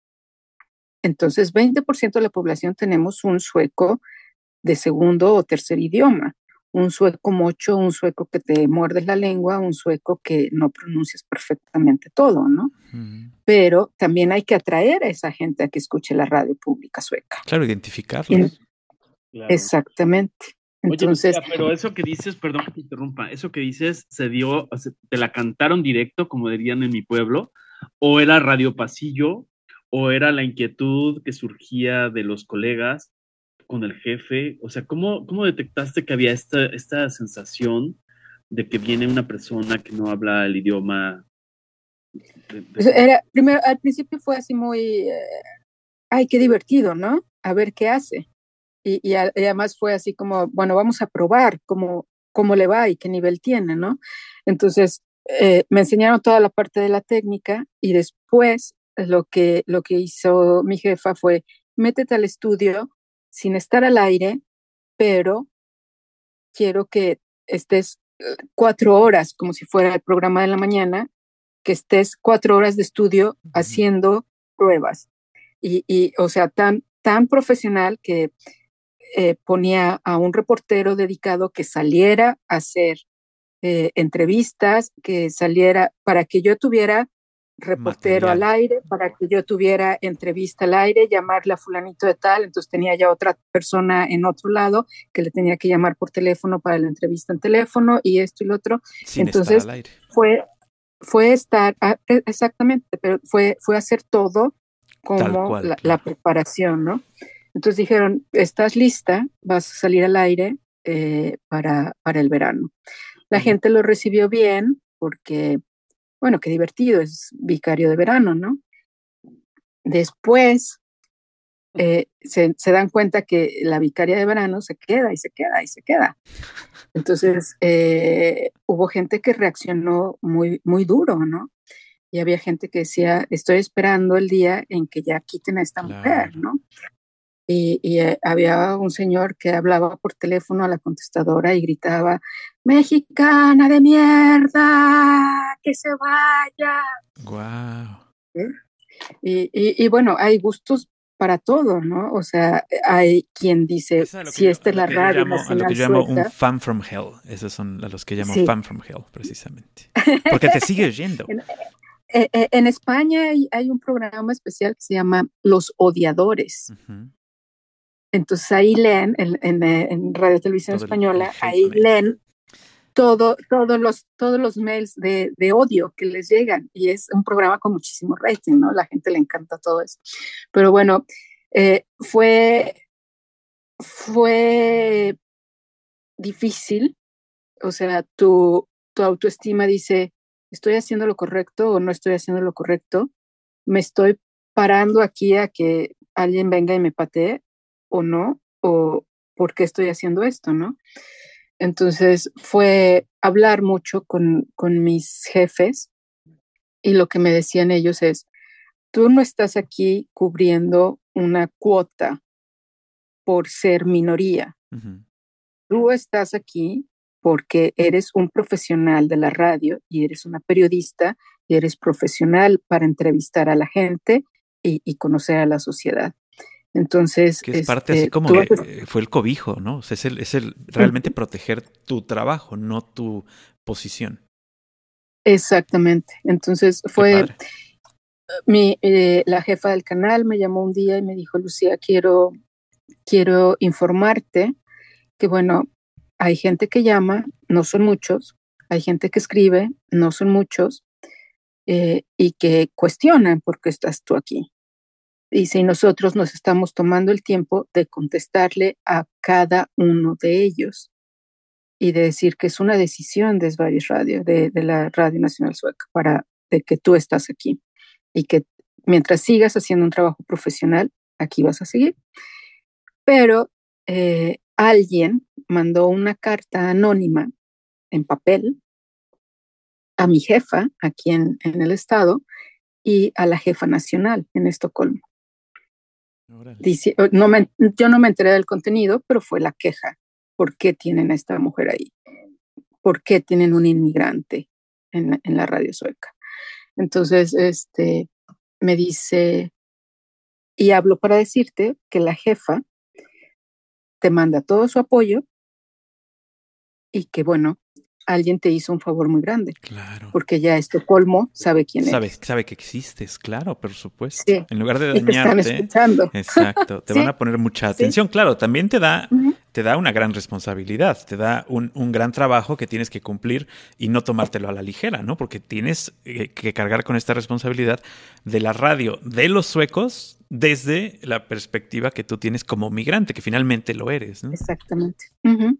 [SPEAKER 3] Entonces, 20% de la población tenemos un sueco de segundo o tercer idioma un sueco mocho, un sueco que te muerdes la lengua, un sueco que no pronuncias perfectamente todo, ¿no? Pero también hay que atraer a esa gente a que escuche la radio pública sueca.
[SPEAKER 1] Claro, identificarlos.
[SPEAKER 3] Exactamente. Entonces,
[SPEAKER 2] pero eso que dices, perdón que te interrumpa, eso que dices se dio, te la cantaron directo, como dirían en mi pueblo, o era radio pasillo, o era la inquietud que surgía de los colegas, con el jefe? O sea, ¿cómo, cómo detectaste que había esta, esta sensación de que viene una persona que no habla el idioma
[SPEAKER 3] Era, primero, al principio fue así muy, eh, ay, qué divertido, ¿no? A ver qué hace. Y, y, además fue así como, bueno, vamos a probar cómo, cómo le va y qué nivel tiene, ¿no? Entonces, eh, me enseñaron toda la parte de la técnica y después lo que, lo que hizo mi jefa fue, métete al estudio sin estar al aire, pero quiero que estés eh, cuatro horas, como si fuera el programa de la mañana, que estés cuatro horas de estudio haciendo pruebas. Y, y o sea, tan, tan profesional que eh, ponía a un reportero dedicado que saliera a hacer eh, entrevistas, que saliera para que yo tuviera reportero al aire, para que yo tuviera entrevista al aire, llamarle a fulanito de tal, entonces tenía ya otra persona en otro lado que le tenía que llamar por teléfono para la entrevista en teléfono y esto y lo otro. entonces fue fue estar ah, e, exactamente, pero fue fue hacer todo como la, preparación, ¿no? Entonces dijeron, estás lista, vas a salir al aire eh, para, para el verano. La gente lo recibió bien porque, bueno, qué divertido, es vicario de verano, ¿no? Después eh, se, dan cuenta que la vicaria de verano se queda y se queda y se queda. Entonces, eh, hubo gente que reaccionó muy, muy duro, ¿no? Y había gente que decía, estoy esperando el día en que ya quiten a esta mujer, ¿no? Y, eh, había un señor que hablaba por teléfono a la contestadora y gritaba, mexicana de mierda, que se vaya.
[SPEAKER 1] Wow.
[SPEAKER 3] Y, y, bueno, hay gustos para todo, ¿no? O sea, hay quien dice, si esta es la radio
[SPEAKER 1] llamo, a lo que yo llamo un fan from hell. Esos son a los que llamo fan from hell, precisamente. Porque te sigue oyendo.
[SPEAKER 3] en, eh, eh, en, España hay, hay, un programa especial que se llama Los Odiadores. Entonces ahí leen, en, Radio Televisión Española, ahí leen todo, todos, los, todos los mails de, odio que les llegan. Y es un programa con muchísimo rating, ¿no? La gente le encanta todo eso. Pero bueno, eh, fue, fue difícil. O sea, tu, tu autoestima dice, ¿estoy haciendo lo correcto o no estoy haciendo lo correcto? ¿Me estoy parando aquí a que alguien venga y me patee? O no, o por qué estoy haciendo esto, ¿no? Entonces fue hablar mucho con, con mis jefes y lo que me decían ellos es, tú no estás aquí cubriendo una cuota por ser minoría. Tú estás aquí porque eres un profesional de la radio y eres una periodista y eres profesional para entrevistar a la gente y, y conocer a la sociedad. Entonces.
[SPEAKER 1] Que es parte así este, como que fue el cobijo, ¿no? O sea, es el, es el realmente proteger tu trabajo, no tu posición.
[SPEAKER 3] Exactamente. Entonces fue. Mi, eh, la jefa del canal me llamó un día y me dijo, Lucía, quiero, quiero informarte que, bueno, hay gente que llama, no son muchos, hay gente que escribe, no son muchos, eh, y que cuestionan por qué estás tú aquí. Y si nosotros nos estamos tomando el tiempo de contestarle a cada uno de ellos y de decir que es una decisión de Sveriges Radio, de, la Radio Nacional Sueca, para de que tú estás aquí y que mientras sigas haciendo un trabajo profesional, aquí vas a seguir. Pero eh, alguien mandó una carta anónima en papel a mi jefa aquí en, en el estado y a la jefa nacional en Estocolmo. Dice, no me, yo no me enteré del contenido, pero fue la queja. ¿Por qué tienen a esta mujer ahí? ¿Por qué tienen un inmigrante en, en la radio sueca? Entonces, este, me dice, y hablo para decirte que la jefa te manda todo su apoyo y que, bueno, alguien te hizo un favor muy grande.
[SPEAKER 1] Claro.
[SPEAKER 3] Porque ya Estocolmo sabe quién
[SPEAKER 1] sabe,
[SPEAKER 3] es.
[SPEAKER 1] Sabe que existes, claro, por supuesto. En lugar de dañarte.
[SPEAKER 3] te están escuchando.
[SPEAKER 1] Exacto. Te van a poner mucha atención. Claro, también te da te da una gran responsabilidad, te da un, un, gran trabajo que tienes que cumplir y no tomártelo a la ligera, ¿no? Porque tienes eh, que cargar con esta responsabilidad de la radio de los suecos desde la perspectiva que tú tienes como migrante, que finalmente lo eres, ¿no?
[SPEAKER 3] Exactamente.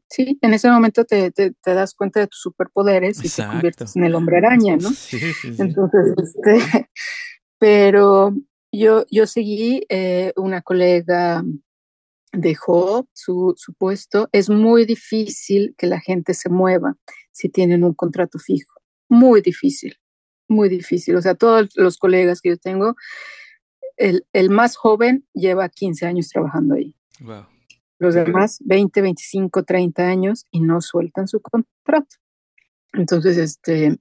[SPEAKER 3] Sí, en ese momento te, te, das cuenta de tus superpoderes y te conviertes en el hombre araña, ¿no? Sí, sí, sí. Entonces, este, pero yo, yo seguí, eh, una colega dejó su, su, puesto. Es muy difícil que la gente se mueva si tienen un contrato fijo. Muy difícil, muy difícil. O sea, todos los colegas que yo tengo, el, el más joven lleva 15 años trabajando ahí. Wow. Los demás, 20, 25, 30 años y no sueltan su contrato. Entonces, este,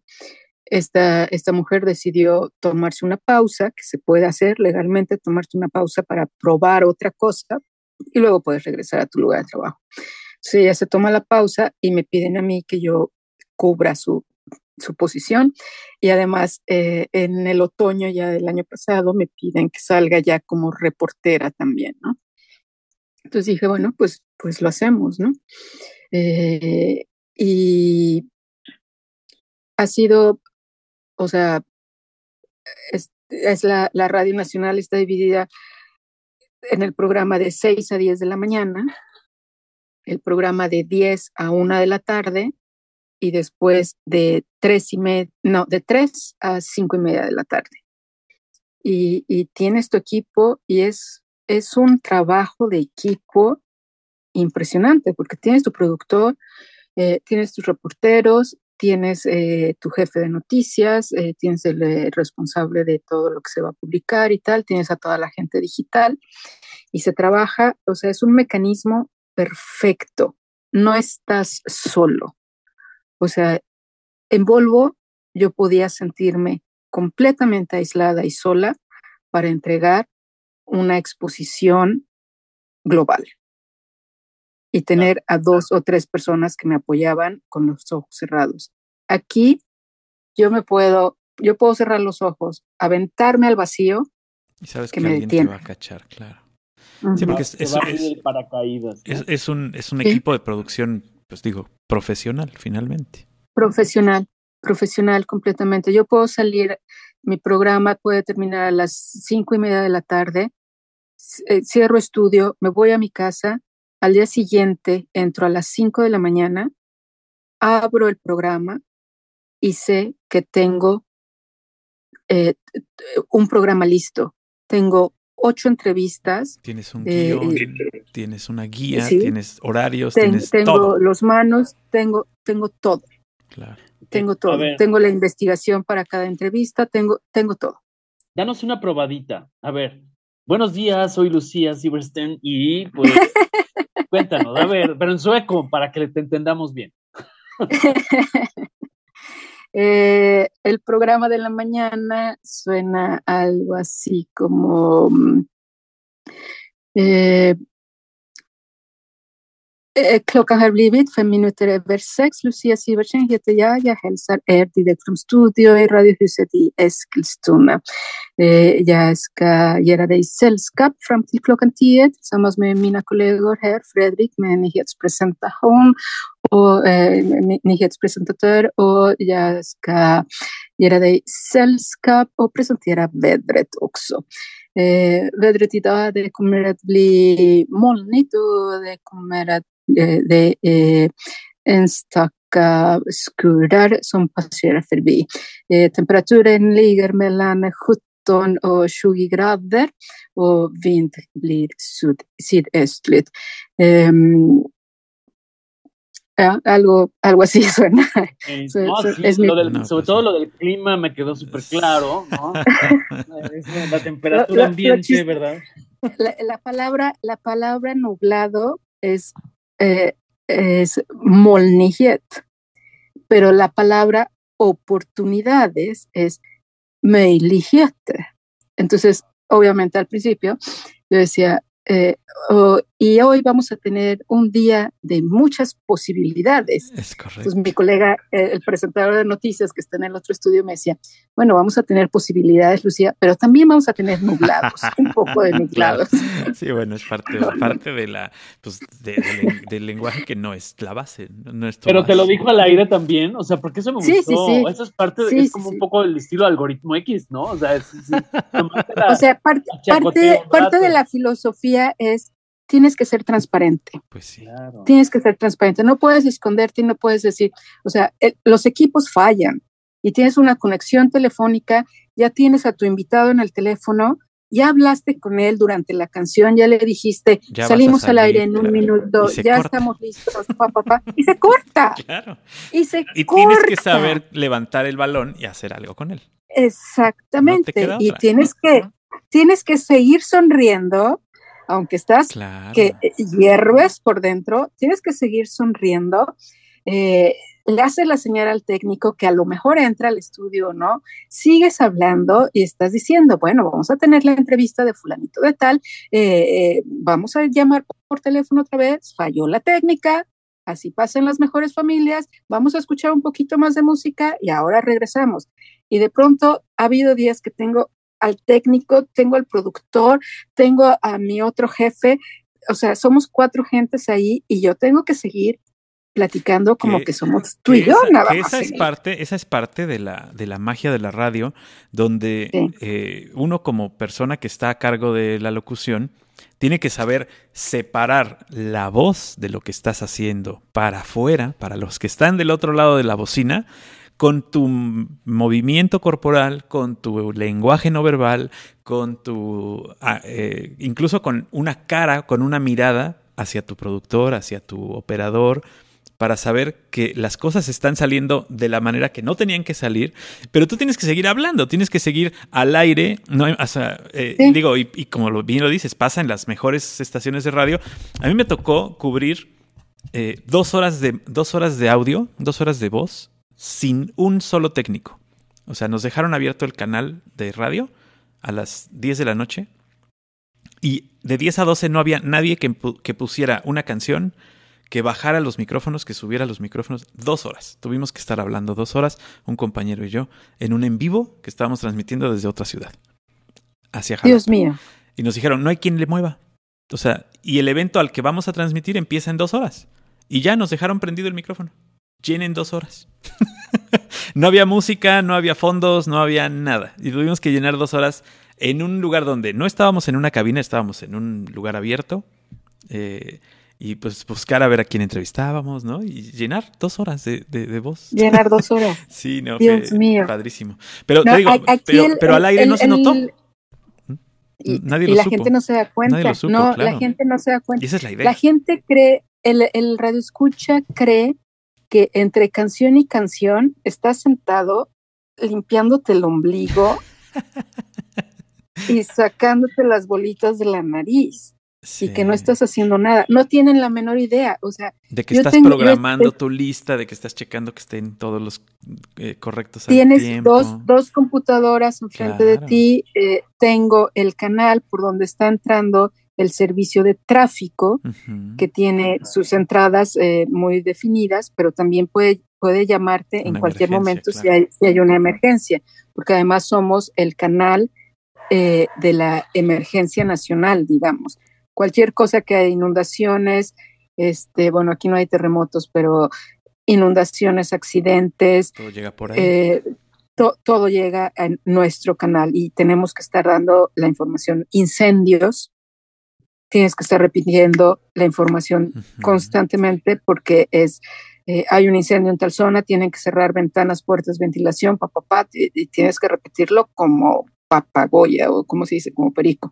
[SPEAKER 3] esta, esta mujer decidió tomarse una pausa, que se puede hacer legalmente, tomarse una pausa para probar otra cosa y luego puedes regresar a tu lugar de trabajo. Entonces ella se toma la pausa y me piden a mí que yo cubra su, su posición y además eh, en el otoño ya del año pasado me piden que salga ya como reportera también, ¿no? Entonces dije, bueno, pues, pues lo hacemos, ¿no? Eh, y ha sido o sea, es, la, la, Radio Nacional está dividida en el programa de 6 a 10 de la mañana, el programa de 10 a 1 de la tarde y después de 3 y media, no, de 3 a 5 y media de la tarde. Y, y tienes tu equipo y es, es un trabajo de equipo impresionante porque tienes tu productor, eh, tienes tus reporteros, tienes eh, tu jefe de noticias, eh, tienes el eh, responsable de todo lo que se va a publicar y tal, tienes a toda la gente digital y se trabaja, o sea, es un mecanismo perfecto, no estás solo. O sea, en Volvo yo podía sentirme completamente aislada y sola para entregar una exposición global y tener a dos o tres personas que me apoyaban con los ojos cerrados. Aquí yo me puedo, yo puedo cerrar los ojos, aventarme al vacío.
[SPEAKER 1] Y sabes que, alguien te va a cachar, claro. Sí, porque es, es, es, un, es un equipo de producción, pues digo, profesional, finalmente.
[SPEAKER 3] Profesional, profesional completamente. Yo puedo salir, mi programa puede terminar a las cinco y media de la tarde, eh, cierro estudio, me voy a mi casa al día siguiente entro a las 5 de la mañana, abro el programa y sé que tengo eh, un programa listo. Tengo ocho entrevistas.
[SPEAKER 1] Tienes un eh, guion, eh, tienes una guía, tienes horarios, tienes
[SPEAKER 3] tengo los manos, tengo, tengo todo. Claro. Tengo todo. Tengo la investigación para cada entrevista, tengo, tengo todo.
[SPEAKER 2] Danos una probadita. A ver, buenos días, soy Lucía Silverstein y pues Cuéntanos, a ver, pero en sueco, para que te entendamos bien.
[SPEAKER 3] Eh, el programa de la mañana suena algo así como mm, eh, Eh, eh, klockan har blivit fem minuter över sex. Lucia Sivertsen heter jag. Jag hälsar er direkt från studio i Radiohuset i Eskilstuna. Eh, jag ska göra dig sällskap fram till klockan tio tillsammans med mina kollegor här. Fredrik med nyhetspresentation och eh, nyhetspresentatör och jag ska göra dig sällskap och presentera vädret också. Eh, vädret idag det kommer att bli molnigt och det kommer att det är enstaka skurar som passerar förbi. Eh, temperaturen ligger mellan 17 och 20 grader och vind blir syd, sydöstligt. Ja, algo, algo así suena.
[SPEAKER 2] Eh, so, no, so, sí, es mi... del, no, sobre pues, todo lo del clima me quedó súper claro, ¿no? la temperatura ambiente, ¿verdad?
[SPEAKER 3] La, la, palabra, la palabra nublado es eh, es molnighet, pero la palabra oportunidades es möjligheter. Entonces, obviamente al principio yo decía, eh, y hoy vamos a tener un día de muchas posibilidades.
[SPEAKER 1] Es correcto.
[SPEAKER 3] Pues mi colega, eh, el presentador de noticias que está en el otro estudio, me decía, bueno, vamos a tener posibilidades, Lucía, pero también vamos a tener nublados, un poco de nublados.
[SPEAKER 1] Sí, bueno, es parte, parte de la, pues, del lenguaje que no es la base. No es
[SPEAKER 2] pero te lo dijo al aire también, o sea, porque eso me gustó. Sí, sí. Eso es parte, de, es como un poco el estilo algoritmo X, ¿no? O sea,
[SPEAKER 3] o sea parte, parte, parte de la filosofía es tienes que ser transparente.
[SPEAKER 1] Pues sí.
[SPEAKER 3] Tienes que ser transparente. No puedes esconderte y no puedes decir, o sea, los equipos fallan y tienes una conexión telefónica, ya tienes a tu invitado en el teléfono, ya hablaste con él durante la canción, ya le dijiste, salimos al aire en un minuto, ya estamos listos, papá, y se corta.
[SPEAKER 1] Claro.
[SPEAKER 3] Y se
[SPEAKER 1] y tienes que saber levantar el balón y hacer algo con él.
[SPEAKER 3] Exactamente. y tienes que, tienes que seguir sonriendo aunque estás que hierves por dentro, tienes que seguir sonriendo. Eh, le haces la señal al técnico que a lo mejor entra al estudio, ¿no? Sigues hablando y estás diciendo, bueno, vamos a tener la entrevista de fulanito de tal, eh, eh, vamos a llamar por teléfono otra vez, falló la técnica, así pasan las mejores familias, vamos a escuchar un poquito más de música y ahora regresamos. Y de pronto ha habido días que tengo al técnico, tengo al productor, tengo a mi otro jefe, o sea, somos cuatro gentes ahí y yo tengo que seguir platicando como que, somos tú y yo, nada
[SPEAKER 1] Esa es parte, esa es parte de la, de la magia de la radio, donde eh, uno como persona que está a cargo de la locución tiene que saber separar la voz de lo que estás haciendo para afuera, para los que están del otro lado de la bocina, con tu movimiento corporal, con tu lenguaje no verbal, con tu, ah, eh, incluso con una cara, con una mirada hacia tu productor, hacia tu operador, para saber que las cosas están saliendo de la manera que no tenían que salir, pero tú tienes que seguir hablando, tienes que seguir al aire, no, eh, digo, y, como bien lo dices, pasa en las mejores estaciones de radio. A mí me tocó cubrir eh, dos, horas de, dos horas de audio, dos horas de voz, sin un solo técnico. O sea, nos dejaron abierto el canal de radio a las 10 de la noche y de 10 a 12 no había nadie que, que pusiera una canción, que bajara los micrófonos, que subiera los micrófonos. Dos horas. Tuvimos que estar hablando dos horas, un compañero y yo, en un en vivo que estábamos transmitiendo desde otra ciudad. Hacia Jalapa.
[SPEAKER 3] Dios mío.
[SPEAKER 1] Y nos dijeron, no hay quien le mueva. O sea, y el evento al que vamos a transmitir empieza en dos horas. Y ya nos dejaron prendido el micrófono llenen dos horas. no había música, no había fondos, no había nada. Y tuvimos que llenar dos horas en un lugar donde no estábamos en una cabina, estábamos en un lugar abierto. Eh, y pues buscar a ver a quién entrevistábamos, ¿no? Y llenar dos horas de, de, voz.
[SPEAKER 3] Llenar dos horas.
[SPEAKER 1] sí, no, Dios mío. padrísimo. Pero te digo, pero, al aire no se notó.
[SPEAKER 3] Y, Nadie y la gente no se da cuenta. no, la gente no se da cuenta.
[SPEAKER 1] Y esa es la idea.
[SPEAKER 3] La gente cree, el, el radio escucha cree que entre canción y canción estás sentado limpiándote el ombligo y sacándote las bolitas de la nariz. Y que no estás haciendo nada. No tienen la menor idea. O sea,
[SPEAKER 1] de que estás programando tu lista, de que estás checando que estén todos los eh, correctos.
[SPEAKER 3] Tienes Dos, dos computadoras enfrente de ti. Eh, tengo el canal por donde está entrando el servicio de tráfico, que tiene sus entradas eh, muy definidas, pero también puede, puede llamarte en cualquier momento si, hay, si, hay, una emergencia, porque además somos el canal eh, de la emergencia nacional, digamos. Cualquier cosa que hay inundaciones, este, bueno, aquí no hay terremotos, pero inundaciones, accidentes.
[SPEAKER 1] Todo llega por ahí.
[SPEAKER 3] Eh, todo llega a nuestro canal y tenemos que estar dando la información. Incendios, tienes que estar repitiendo la información constantemente porque es, eh, hay un incendio en tal zona, tienen que cerrar ventanas, puertas, ventilación, papá, y, tienes que repetirlo como papagoya o como se dice, como perico.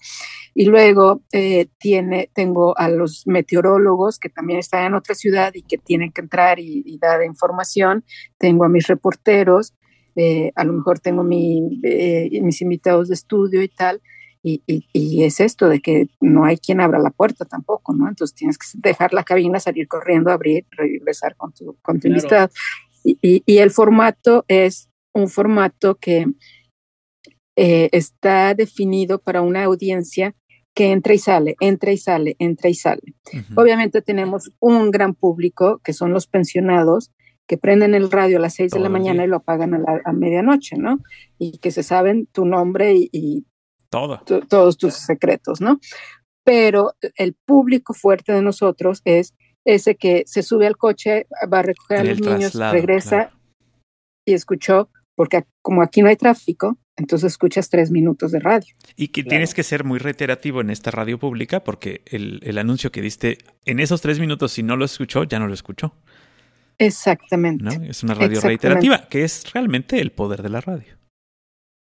[SPEAKER 3] Y luego eh, tiene, tengo a los meteorólogos que también están en otra ciudad y que tienen que entrar y, dar información. Tengo a mis reporteros, eh, a lo mejor tengo mi, mis invitados de estudio y tal. Y, y, es esto de que no hay quien abra la puerta tampoco, ¿no? Entonces tienes que dejar la cabina, salir corriendo, abrir, regresar con tu, con tu invitado. Y, y, el formato es un formato que eh, está definido para una audiencia que entra y sale, entra y sale, entra y sale. Obviamente tenemos un gran público que son los pensionados que prenden el radio a las 6 de la mañana y lo apagan a, medianoche, ¿no? Y que se saben tu nombre y,
[SPEAKER 1] Todo.
[SPEAKER 3] todos tus secretos, ¿no? Pero el público fuerte de nosotros es ese que se sube al coche, va a recoger a los niños, regresa y escuchó, porque como aquí no hay tráfico, entonces escuchas tres minutos de radio.
[SPEAKER 1] Y que tienes que ser muy reiterativo en esta radio pública porque el, anuncio que diste en esos tres minutos, si no lo escuchó, ya no lo escuchó.
[SPEAKER 3] Exactamente.
[SPEAKER 1] Es una radio reiterativa, que es realmente el poder de la radio.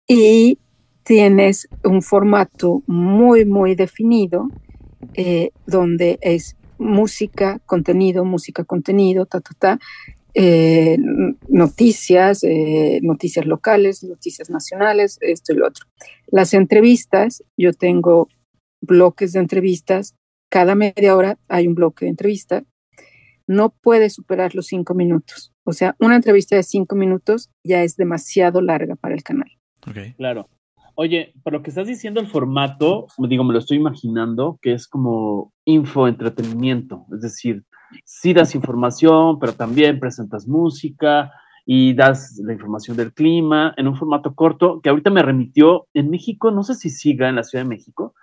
[SPEAKER 3] Y tienes un formato muy, muy definido, eh, donde es música, contenido, música, contenido, ta, ta, ta, eh, noticias, eh, noticias locales, noticias nacionales, esto y lo otro. Las entrevistas, yo tengo bloques de entrevistas, cada media hora hay un bloque de entrevista, no puede superar los cinco minutos. O sea, una entrevista de cinco minutos ya es demasiado larga para el canal.
[SPEAKER 2] Claro. Oye, pero lo que estás diciendo el formato, digo, me lo estoy imaginando, que es como info, entretenimiento, es decir, sí das información, pero también presentas música y das la información del clima en un formato corto, que ahorita me remitió en México, no sé si siga en la Ciudad de México,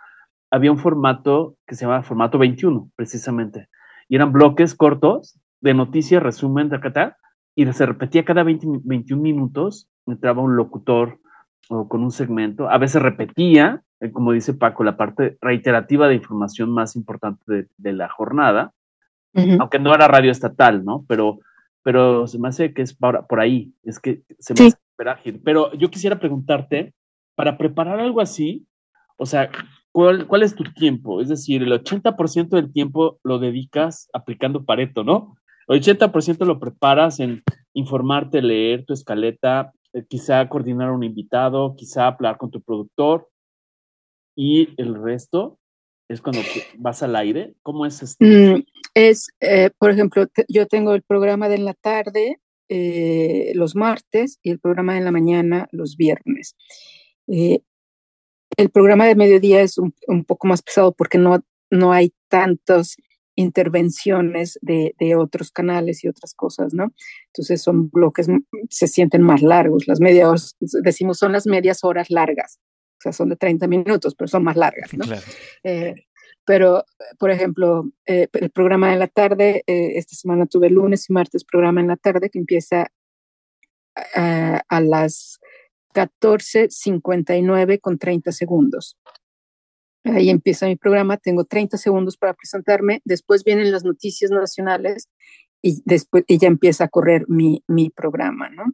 [SPEAKER 2] había un formato que se llama formato 21, precisamente, y eran bloques cortos de noticias, resumen, de acá, y se repetía cada 20, 21 minutos, entraba un locutor o con un segmento, a veces repetía, eh, como dice Paco, la parte reiterativa de información más importante de, la jornada, aunque no era radio estatal, ¿no? Pero, pero se me hace que es por, por ahí, es que se me hace ágil. Pero yo quisiera preguntarte, para preparar algo así, o sea, ¿cuál, ¿cuál es tu tiempo? Es decir, el 80% del tiempo lo dedicas aplicando Pareto, ¿no? El 80% lo preparas en informarte, leer tu escaleta, eh, quizá coordinar un invitado, quizá hablar con tu productor y el resto es cuando vas al aire. ¿Cómo es esto?
[SPEAKER 3] Mm, es, eh, por ejemplo, yo tengo el programa de en la tarde eh, los martes y el programa de la mañana los viernes. el programa de mediodía es un, un, poco más pesado porque no, no hay tantos intervenciones de, de, otros canales y otras cosas, ¿no? Entonces son bloques, se sienten más largos, las medias, decimos son las medias horas largas, o sea, son de 30 minutos, pero son más largas, ¿no? Eh, pero, por ejemplo, eh, el programa de la tarde, eh, esta semana tuve lunes y martes programa en la tarde que empieza a las 14.59 con 30 segundos. Ahí empieza mi programa, tengo 30 segundos para presentarme, después vienen las noticias nacionales y después ella empieza a correr mi, mi programa, ¿no?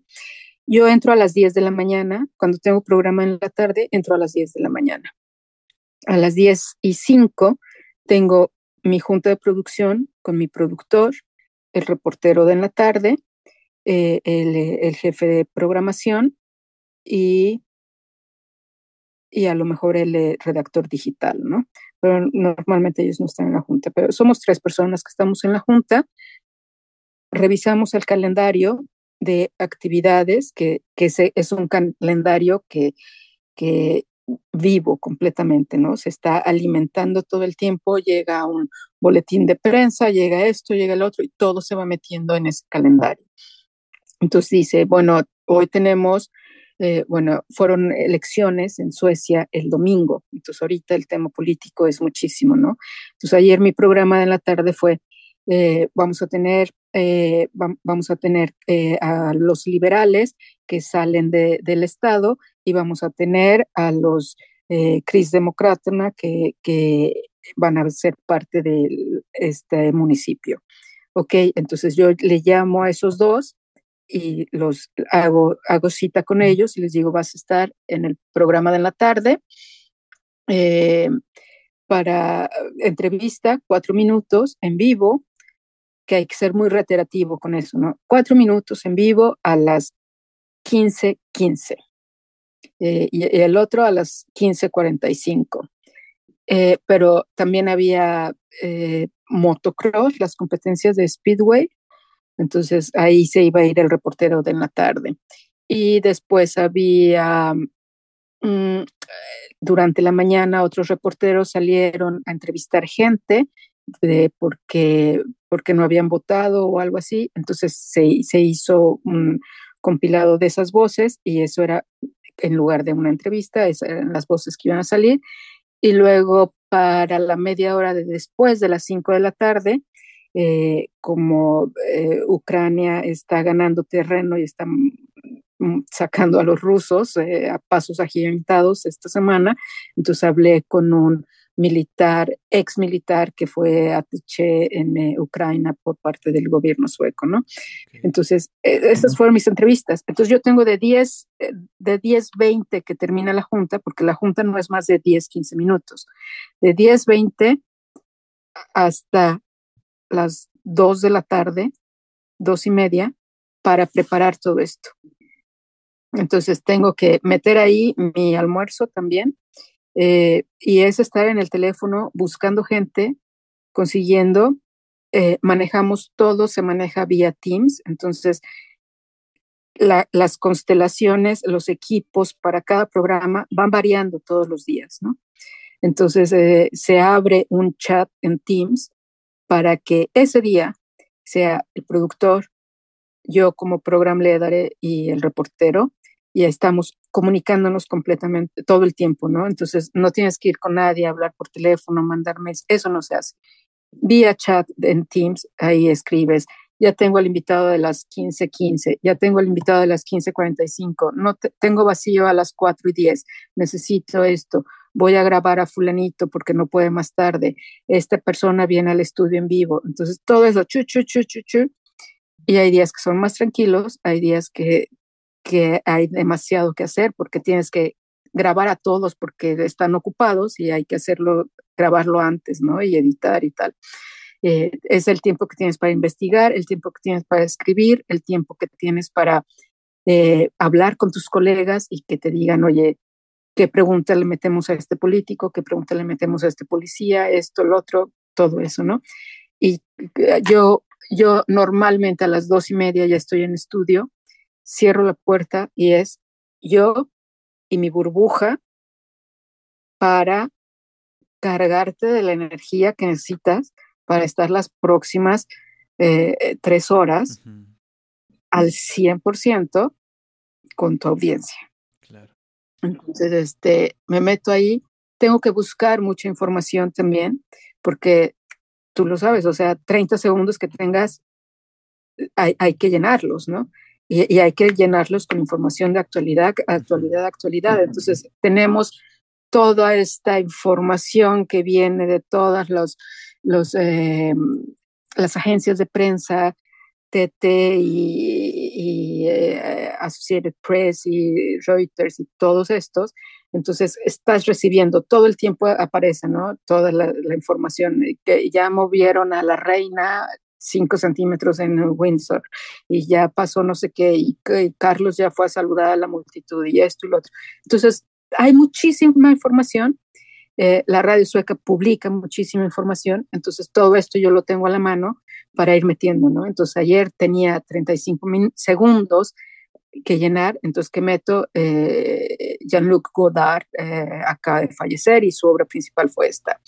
[SPEAKER 3] Yo entro a las 10 de la mañana, cuando tengo programa en la tarde, entro a las 10 de la mañana. A las 10 y 5 tengo mi junta de producción con mi productor, el reportero de en la tarde, eh, el, el jefe de programación y y a lo mejor el eh, redactor digital, ¿no? Pero normalmente ellos no están en la junta, pero somos tres personas que estamos en la junta, revisamos el calendario de actividades, que, que es un calendario que, que vivo completamente, ¿no? Se está alimentando todo el tiempo, llega un boletín de prensa, llega esto, llega el otro, y todo se va metiendo en ese calendario. Entonces dice, bueno, hoy tenemos eh, bueno, fueron elecciones en Suecia el domingo, entonces ahorita el tema político es muchísimo, ¿no? Entonces ayer mi programa de la tarde fue, eh, vamos a tener, eh, vamos a tener a los liberales que salen del Estado y vamos a tener a los Cris Demócratas que, que van a ser parte de este municipio. Ok, entonces yo le llamo a esos dos y los hago, hago cita con ellos y les digo, vas a estar en el programa de la tarde eh, para entrevista, cuatro minutos en vivo, que hay que ser muy reiterativo con eso, ¿no? Cuatro minutos en vivo a las 15:15 15, eh, y, el otro a las 15:45. Eh, pero también había motocross, las competencias de Speedway, entonces ahí se iba a ir el reportero de la tarde. Y después había mm, durante la mañana otros reporteros salieron a entrevistar gente de porque, porque no habían votado o algo así. Entonces se, se hizo un compilado de esas voces y eso era en lugar de una entrevista, esas eran las voces que iban a salir. Y luego para la media hora de después de las 5 de la tarde, eh, como eh, Ucrania está ganando terreno y está mm, sacando a los rusos eh, a pasos agigantados esta semana, entonces hablé con un militar, ex militar que fue attaché en Ucrania por parte del gobierno sueco, ¿no? Entonces, esas fueron mis entrevistas. Entonces, yo tengo de 10, de 10, 20 que termina la junta, porque la junta no es más de 10, 15 minutos. De 10, 20 hasta las dos de la tarde, dos y media, para preparar todo esto. Entonces tengo que meter ahí mi almuerzo también eh, y es estar en el teléfono buscando gente, consiguiendo, eh, manejamos todo, se maneja vía Teams, entonces las constelaciones, los equipos para cada programa van variando todos los días, ¿no? Entonces eh, se abre un chat en Teams para que ese día sea el productor, yo como program leader y el reportero, y estamos comunicándonos completamente todo el tiempo, ¿no? Entonces no tienes que ir con nadie, hablar por teléfono, mandar eso no se hace. Vía chat en Teams, ahí escribes, ya tengo el invitado de las 15:15, ya tengo el invitado de las 15:45, no tengo vacío a las 4 y 10, necesito esto, voy a grabar a fulanito porque no puede más tarde, esta persona viene al estudio en vivo. Entonces, todo eso, chu, chu, chu, chu. Y hay días que son más tranquilos, hay días que, que hay demasiado que hacer porque tienes que grabar a todos porque están ocupados y hay que hacerlo, grabarlo antes, ¿no? Y editar y tal. Eh, es el tiempo que tienes para investigar, el tiempo que tienes para escribir, el tiempo que tienes para eh, hablar con tus colegas y que te digan, oye, qué pregunta le metemos a este político, qué pregunta le metemos a este policía, esto, lo otro, todo eso, ¿no? Y eh, yo, yo normalmente a las dos y media ya estoy en estudio, cierro la puerta y es yo y mi burbuja para cargarte de la energía que necesitas para estar las próximas eh, tres horas al 100% con tu audiencia. Entonces, este, me meto ahí, tengo que buscar mucha información también, porque tú lo sabes, o sea, 30 segundos que tengas, hay, hay que llenarlos, ¿no? Y, hay que llenarlos con información de actualidad, actualidad, actualidad. Entonces, tenemos toda esta información que viene de todas los, eh, las agencias de prensa, TT y, eh, Associated Press y Reuters y todos estos, entonces estás recibiendo todo el tiempo aparece, ¿no? Toda la, información que ya movieron a la reina cinco centímetros en Windsor y ya pasó no sé qué y, y Carlos ya fue a saludar a la multitud y esto y lo otro. Entonces hay muchísima información eh, la radio sueca publica muchísima información, entonces todo esto yo lo tengo a la mano para ir metiendo, ¿no? Entonces ayer tenía 35 segundos que llenar, entonces que meto, eh, Jean-Luc Godard eh, acaba de fallecer y su obra principal fue esta.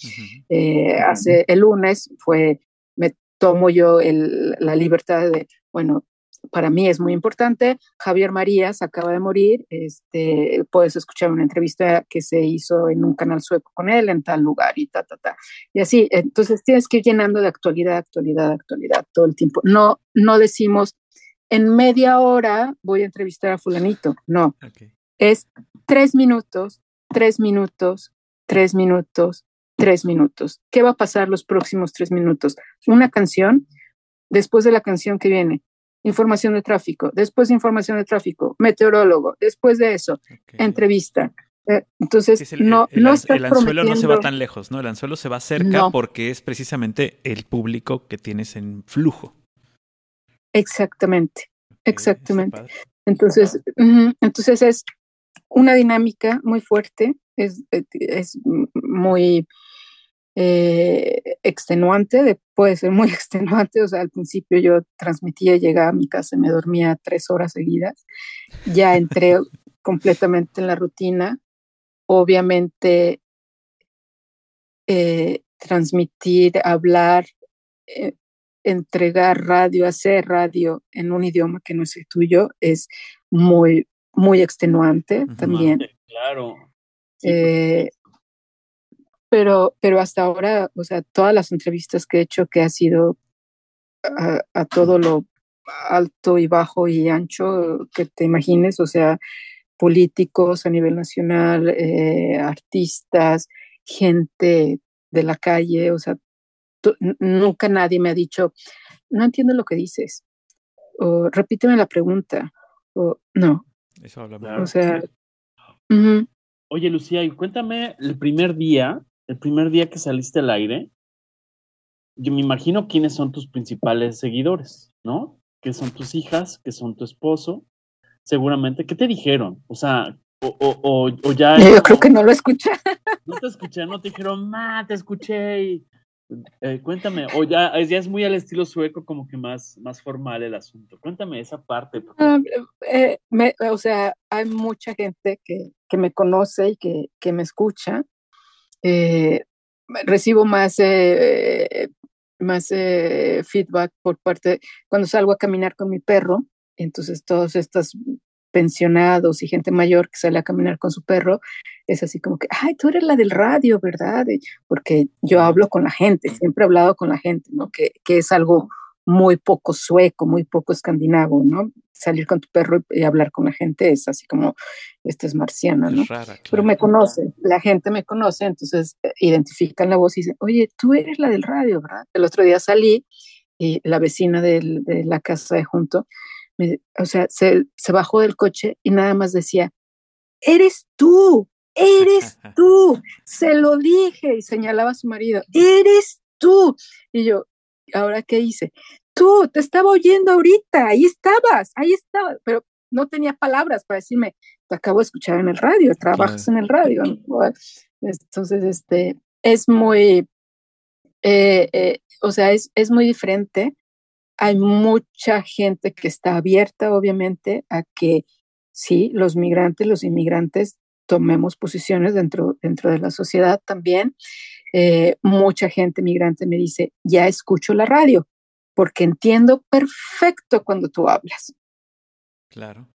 [SPEAKER 3] Eh, hace el lunes fue, me tomo yo el, la libertad de, bueno, para mí es muy importante. Javier Marías acaba de morir. Este, puedes escuchar una entrevista que se hizo en un canal sueco con él en tal lugar y ta, ta, ta. Y así, entonces tienes que ir llenando de actualidad, actualidad, actualidad todo el tiempo. No, no decimos, en media hora voy a entrevistar a fulanito. No. Es tres minutos, tres minutos, tres minutos, tres minutos. ¿Qué va a pasar los próximos tres minutos? Una canción. Después de la canción que viene, información de tráfico, después de información de tráfico, meteorólogo, después de eso, entrevista. Eh, entonces, no,
[SPEAKER 1] el,
[SPEAKER 3] no
[SPEAKER 1] el anzuelo no se va tan lejos, ¿no? El anzuelo se va cerca porque es precisamente el público que tienes en flujo.
[SPEAKER 3] Exactamente, exactamente. Entonces, entonces es una dinámica muy fuerte, es, es muy eh, extenuante, puede ser muy extenuante, o sea, al principio yo transmitía, llegaba a mi casa y me dormía tres horas seguidas, ya entré completamente en la rutina obviamente eh, transmitir, hablar, eh, entregar radio, hacer radio en un idioma que no es el tuyo es muy, muy extenuante también.
[SPEAKER 2] Claro.
[SPEAKER 3] Eh, pero, pero hasta ahora, o sea, todas las entrevistas que he hecho que ha sido a, todo lo alto y bajo y ancho que te imagines, o sea, políticos a nivel nacional, eh, artistas, gente de la calle, o sea, nunca nadie me ha dicho, no entiendo lo que dices, o repíteme la pregunta, o no.
[SPEAKER 1] Eso
[SPEAKER 3] habla O sea,
[SPEAKER 2] Oye, Lucía, y cuéntame el primer día, el primer día que saliste al aire, yo me imagino quiénes son tus principales seguidores, ¿no? ¿Qué son tus hijas? ¿Qué son tu esposo? Seguramente, ¿qué te dijeron? O sea, o, o, o ya...
[SPEAKER 3] Yo creo que no lo escuché.
[SPEAKER 2] No te escuché, no te dijeron, ma, te escuché y... Eh, cuéntame, o ya, ya, es muy al estilo sueco, como que más, más formal el asunto. Cuéntame esa parte.
[SPEAKER 3] Ah, eh, o sea, hay mucha gente que, que me conoce y que, que me escucha. Eh, recibo más más eh, feedback por parte, cuando salgo a caminar con mi perro, entonces todos estos pensionados y gente mayor que sale a caminar con su perro, es así como que, ay, tú eres la del radio, ¿verdad? Porque yo hablo con la gente, siempre he hablado con la gente, ¿no? Que, que es algo muy poco sueco, muy poco escandinavo, ¿no? salir con tu perro y, hablar con la gente es así como, esta es marciana, ¿no? Pero me conoce, la gente me conoce, entonces eh, identifican la voz y dicen, oye, tú eres la del radio, ¿verdad? El otro día salí y la vecina de la casa de junto, o sea, se, se bajó del coche y nada más decía, eres tú, eres tú, se lo dije y señalaba a su marido, eres tú. Y yo, ¿ahora qué hice? tú, te estaba oyendo ahorita, ahí estabas, ahí estabas, pero no tenía palabras para decirme, te acabo de escuchar en el radio, trabajas en el radio. Entonces, este, es muy, eh, eh, o sea, es, es muy diferente. Hay mucha gente que está abierta, obviamente, a que sí, los migrantes, los inmigrantes, tomemos posiciones dentro, dentro de la sociedad también. Eh, mucha gente migrante me dice, ya escucho la radio, porque entiendo perfecto cuando tú hablas.
[SPEAKER 1] Claro.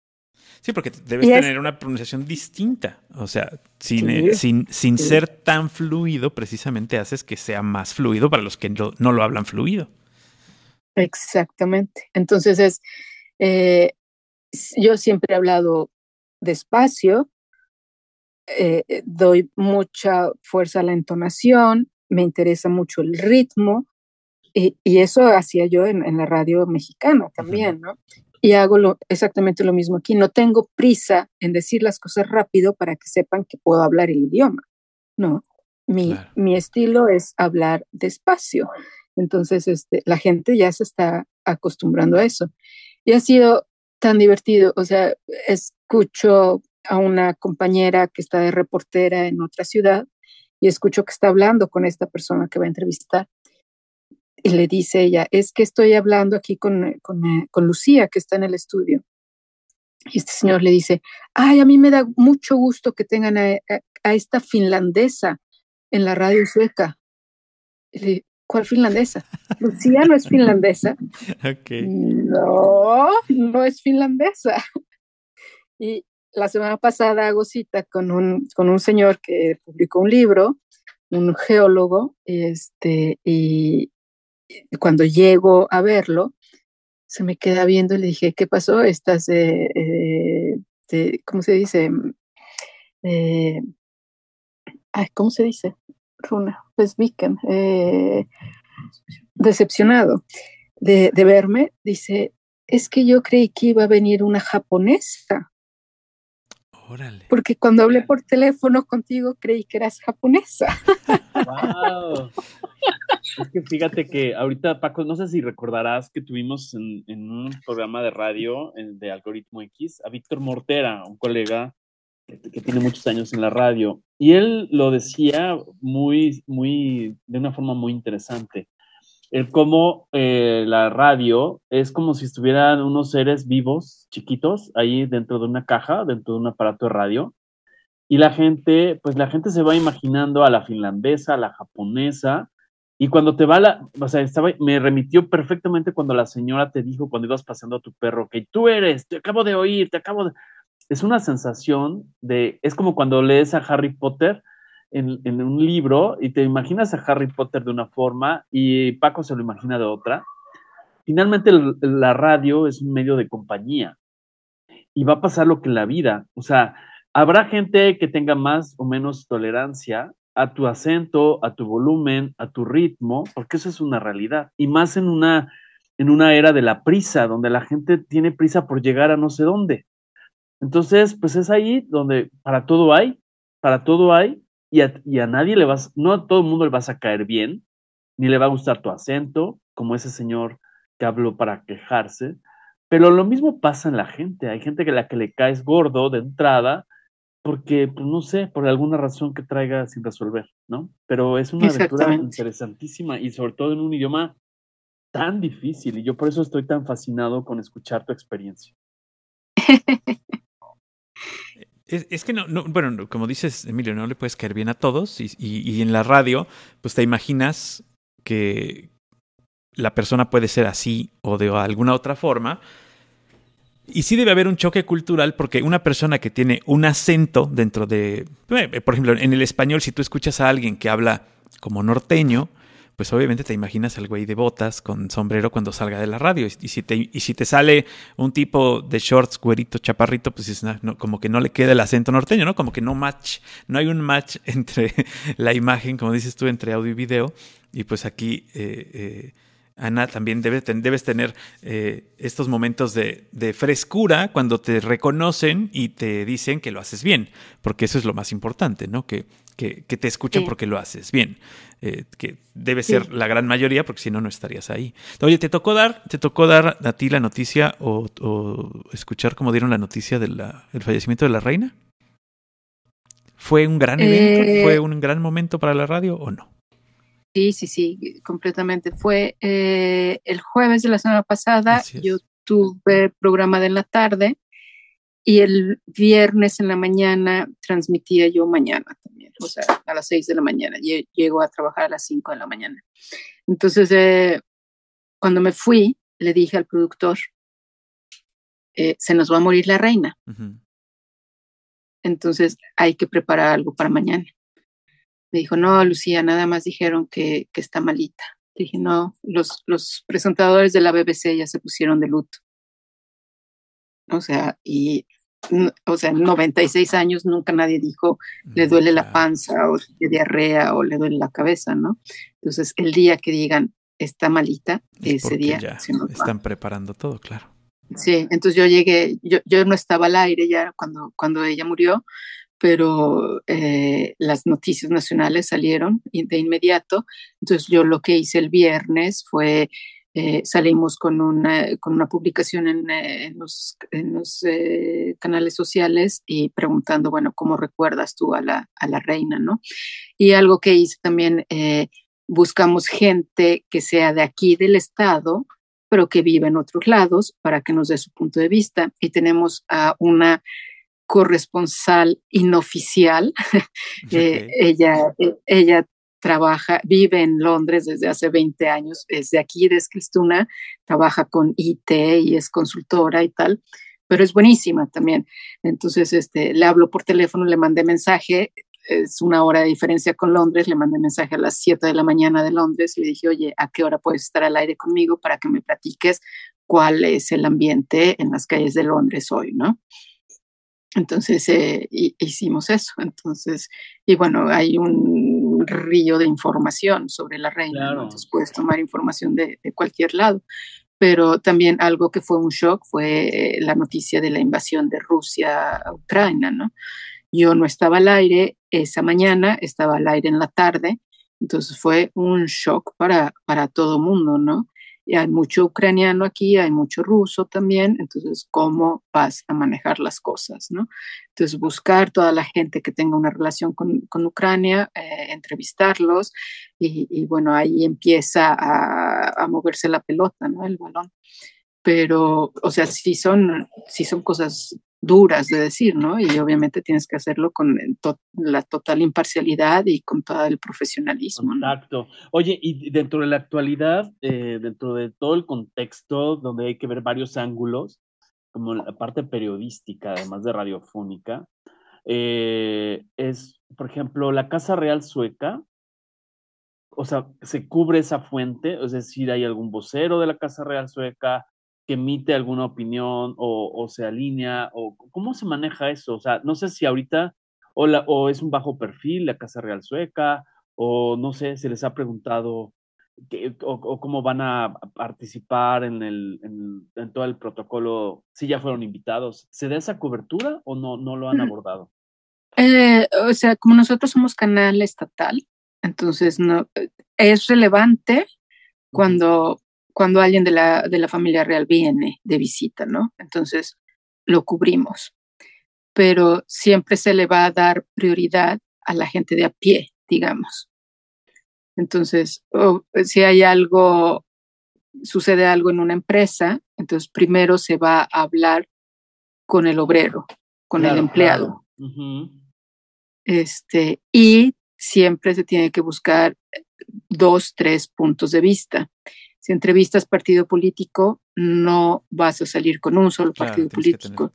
[SPEAKER 1] Sí, porque debes tener una pronunciación distinta. O sea, sin, eh, sin, sin ser tan fluido, precisamente haces que sea más fluido para los que no, lo hablan fluido.
[SPEAKER 3] Exactamente. Entonces es, eh, yo siempre he hablado despacio, eh, doy mucha fuerza a la entonación, me interesa mucho el ritmo, y, eso hacía yo en, la radio mexicana también, ¿no? Y hago lo, exactamente lo mismo aquí. No tengo prisa en decir las cosas rápido para que sepan que puedo hablar el idioma. No, mi, mi estilo es hablar despacio. Entonces, este, la gente ya se está acostumbrando a eso. Y ha sido tan divertido. O sea, escucho a una compañera que está de reportera en otra ciudad y escucho que está hablando con esta persona que va a entrevistar y le dice ella, es que estoy hablando aquí con, con, eh, con, Lucía, que está en el estudio. Y este señor le dice, ay, a mí me da mucho gusto que tengan a, a, esta finlandesa en la radio sueca. Le, ¿Cuál finlandesa? Lucía no es finlandesa.
[SPEAKER 1] Okay.
[SPEAKER 3] No, no es finlandesa. Y la semana pasada hago cita con un, con un señor que publicó un libro, un geólogo, este, y, cuando llego a verlo, se me queda viendo y le dije, ¿qué pasó? Estás, eh, ¿cómo se dice? Eh, ¿Cómo se dice? Runa, pues Viken, eh, decepcionado de, de verme, dice, es que yo creí que iba a venir una japonesa.
[SPEAKER 1] Órale.
[SPEAKER 3] Porque cuando hablé por teléfono contigo creí que eras japonesa.
[SPEAKER 2] Wow. Es que fíjate que ahorita, Paco, no sé si recordarás que tuvimos en, un programa de radio de Algoritmo X a Víctor Mortera, un colega que, tiene muchos años en la radio, y él lo decía muy, muy, de una forma muy interesante. El cómo eh, la radio es como si estuvieran unos seres vivos, chiquitos, ahí dentro de una caja, dentro de un aparato de radio, y la gente, pues la gente se va imaginando a la finlandesa, a la japonesa, y cuando te va la, o sea, estaba, me remitió perfectamente cuando la señora te dijo cuando ibas pasando a tu perro, que tú eres, te acabo de oír, te acabo de... Es una sensación de, es como cuando lees a Harry Potter en, un libro y te imaginas a Harry Potter de una forma y Paco se lo imagina de otra. Finalmente la radio es un medio de compañía y va a pasar lo que la vida, o sea, habrá gente que tenga más o menos tolerancia a tu acento, a tu volumen, a tu ritmo, porque eso es una realidad. Y más en una, en una era de la prisa, donde la gente tiene prisa por llegar a no sé dónde. Entonces, pues es ahí donde para todo hay, para todo hay, y a, y a nadie le vas, no a todo el mundo le vas a caer bien, ni le va a gustar tu acento, como ese señor que habló para quejarse. Pero lo mismo pasa en la gente. Hay gente que la que le caes gordo de entrada porque, pues no sé, por alguna razón que traiga sin resolver, ¿no? Pero es una aventura interesantísima y sobre todo en un idioma tan difícil y yo por eso estoy tan fascinado con escuchar tu experiencia.
[SPEAKER 1] Es, que no, no, bueno, como dices, Emilio, no le puedes caer bien a todos y, y, en la radio, pues te imaginas que la persona puede ser así o de alguna otra forma, y sí debe haber un choque cultural porque una persona que tiene un acento dentro de, eh, por ejemplo, en el español, si tú escuchas a alguien que habla como norteño, pues obviamente te imaginas al güey de botas con sombrero cuando salga de la radio. Y si te, y si te sale un tipo de shorts, güerito, chaparrito, pues es, como que no le queda el acento norteño, ¿no? Como que no match, no hay un match entre la imagen, como dices tú, entre audio y video. Y pues aquí... Eh, eh, Ana, también debes, debes tener eh, estos momentos de, frescura cuando te reconocen y te dicen que lo haces bien, porque eso es lo más importante, ¿no? Que, que, te escuchen porque lo haces bien, eh, que debe ser la gran mayoría, porque si no, no estarías ahí. Oye, ¿te tocó dar, te tocó dar a ti la noticia o, escuchar cómo dieron la noticia del fallecimiento de la reina? ¿Fue un gran evento? Eh, ¿Fue un gran momento para la radio o no?
[SPEAKER 3] Sí, sí, sí, completamente. Fue eh, el jueves de la semana pasada, yo tuve programa de la tarde y el viernes en la mañana transmitía yo mañana también, o sea, a las seis de la mañana. Llego a trabajar a las cinco de la mañana. Entonces, eh, cuando me fui, le dije al productor, eh, se nos va a morir la reina. Entonces, hay que preparar algo para mañana. Me dijo, no, Lucía, nada más dijeron que, que está malita. Dije, no, los, los presentadores de la BBC ya se pusieron de luto. O sea, y o sea, en 96 años nunca nadie dijo le duele la panza o le diarrea o le duele la cabeza, ¿no? Entonces, el día que digan está malita, ese día
[SPEAKER 1] ya están preparando todo, claro.
[SPEAKER 3] Sí, entonces yo llegué, yo, yo no estaba al aire ya cuando, cuando ella murió, pero eh, las noticias nacionales salieron de inmediato. Entonces yo lo que hice el viernes fue, eh, salimos con una, con una publicación en, eh, los, canales sociales y preguntando, bueno, ¿cómo recuerdas tú a la, a la reina? ¿no? Y algo que hice también, buscamos gente que sea de aquí del estado, pero que vive en otros lados para que nos dé su punto de vista. Y tenemos a una corresponsal inoficial. Eh, ella, eh, ella trabaja, vive en Londres desde hace 20 años, es de aquí, de Esquistuna, trabaja con IT y es consultora y tal, pero es buenísima también. Entonces, este, le hablo por teléfono, le mandé mensaje, es una hora de diferencia con Londres, le mandé mensaje a las 7 de la mañana de Londres, le dije, oye, ¿a qué hora puedes estar al aire conmigo para que me platiques cuál es el ambiente en las calles de Londres hoy, ¿no? Entonces eh, hicimos eso. Entonces, y bueno, hay un río de información sobre la reina, entonces puedes tomar información de, cualquier lado. Pero también algo que fue un shock fue la noticia de la invasión de Rusia a Ucrania, ¿no? Yo no estaba al aire esa mañana, estaba al aire en la tarde, entonces fue un shock para, para todo mundo, ¿no? Y hay mucho ucraniano aquí, hay mucho ruso también, entonces, ¿cómo vas a manejar las cosas? ¿no? Entonces, buscar toda la gente que tenga una relación con, con Ucrania, eh, entrevistarlos, y, bueno, ahí empieza a, a, moverse la pelota, ¿no? El balón. Pero, o sea, sí son, sí son cosas duras de decir, ¿no? Y obviamente tienes que hacerlo con la total imparcialidad y con todo el profesionalismo.
[SPEAKER 2] Exacto. Oye, y dentro de la actualidad, eh, dentro de todo el contexto donde hay que ver varios ángulos, como la parte periodística, además de radiofónica, eh, es, por ejemplo, la Casa Real Sueca, o sea, se cubre esa fuente, es decir, hay algún vocero de la Casa Real Sueca, que emite alguna opinión o, se alinea o cómo se maneja eso. O sea, no sé si ahorita o, o es un bajo perfil la Casa Real Sueca o no sé, se les ha preguntado o, cómo van a participar en, el, en, todo el protocolo, si ya fueron invitados. ¿Se da esa cobertura o no, no lo han mm. abordado?
[SPEAKER 3] Eh, o sea, como nosotros somos canal estatal, entonces no es relevante cuando cuando alguien de la, de la familia real viene de visita, ¿no? Entonces lo cubrimos. Pero siempre se le va a dar prioridad a la gente de a pie, digamos. Entonces, si hay algo, sucede algo en una empresa, entonces primero se va a hablar con el obrero, con el empleado. Este, y siempre se tiene que buscar dos, tres puntos de vista si entrevistas partido político, no vas a salir con un solo partido político.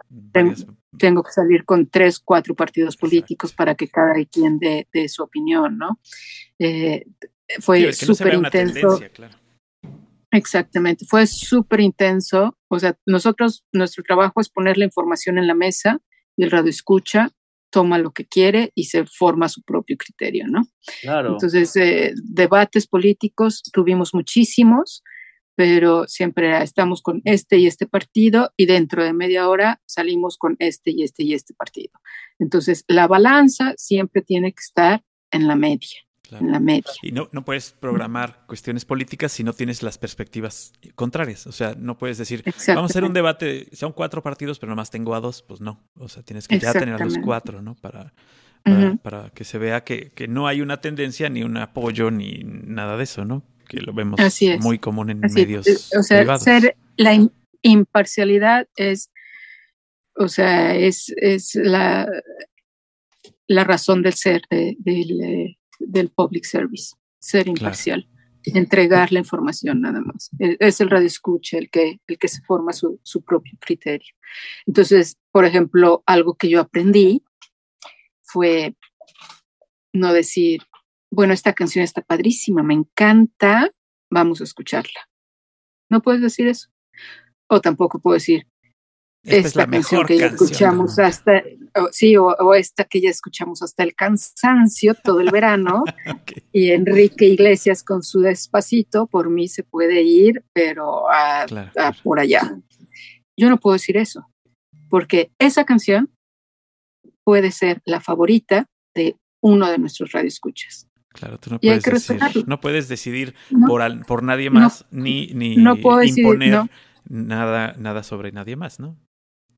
[SPEAKER 3] tengo, que salir con tres, cuatro partidos políticos para que cada quien dé, su opinión, ¿no? Eh, fue súper intenso. Exactamente, fue súper intenso. O sea, nosotros, nuestro trabajo es poner la información en la mesa y el radio escucha toma lo que quiere y se forma su propio criterio, ¿no? Claro. Entonces, eh, debates políticos tuvimos muchísimos, pero siempre estamos con este y este partido y dentro de media hora salimos con este y este y este partido. Entonces, la balanza siempre tiene que estar en la media. En la media.
[SPEAKER 1] Y no, no puedes programar cuestiones políticas si no tienes las perspectivas contrarias. O sea, no puedes decir, vamos a hacer un debate, son cuatro partidos, pero nomás tengo a dos. Pues no. O sea, tienes que ya tener a los cuatro, ¿no? Para, para, que se vea que, que, no hay una tendencia, ni un apoyo, ni nada de eso, ¿no? Que lo vemos muy común en medios.
[SPEAKER 3] O sea, ser la imparcialidad es, o sea, es, es la, la razón del ser de, del, eh, del public service, ser imparcial, entregar la información nada más. E, es el radio escucha el que, el que se forma su, su propio criterio. Entonces, por ejemplo, algo que yo aprendí fue no decir, bueno, esta canción está padrísima, me encanta, vamos a escucharla. No puedes decir eso. O tampoco puedo decir, esta, canción que ya escuchamos hasta, sí, o, esta que ya escuchamos hasta el cansancio todo el verano, y Enrique Iglesias con su despacito, por mí se puede ir, pero a, por allá. Yo no puedo decir eso, porque esa canción puede ser la favorita de uno de nuestros radioescuchas.
[SPEAKER 1] Claro, tú no puedes, decidir, no puedes decidir por, por nadie más ni, ni imponer nada, nada sobre nadie más, ¿no?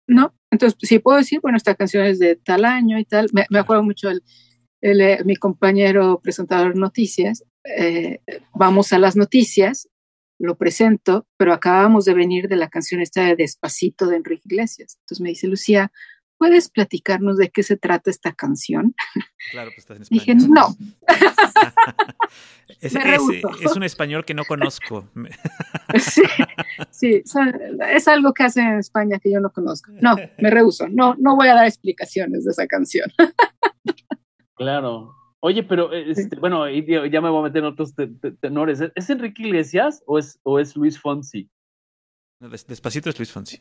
[SPEAKER 3] ¿No? Entonces, sí puedo decir, bueno, esta canción es de tal año y tal. Me, acuerdo mucho el, eh, mi compañero presentador de noticias. Eh, vamos a las noticias, lo presento, pero acabamos de venir de la canción esta de Despacito de Enrique Iglesias. Entonces me dice, Lucía, ¿puedes platicarnos de qué se trata esta canción?
[SPEAKER 1] Claro, pues estás en
[SPEAKER 3] Dije, no.
[SPEAKER 1] es, es, un español que no conozco.
[SPEAKER 3] sí, es algo que hace en España que yo no conozco. No, me rehuso. No, no voy a dar explicaciones de esa canción.
[SPEAKER 2] claro. Oye, pero este, bueno, ya me voy a meter en otros tenores. ¿Es Enrique Iglesias o es, o es Luis Fonsi?
[SPEAKER 1] Despacito es Luis Fonsi.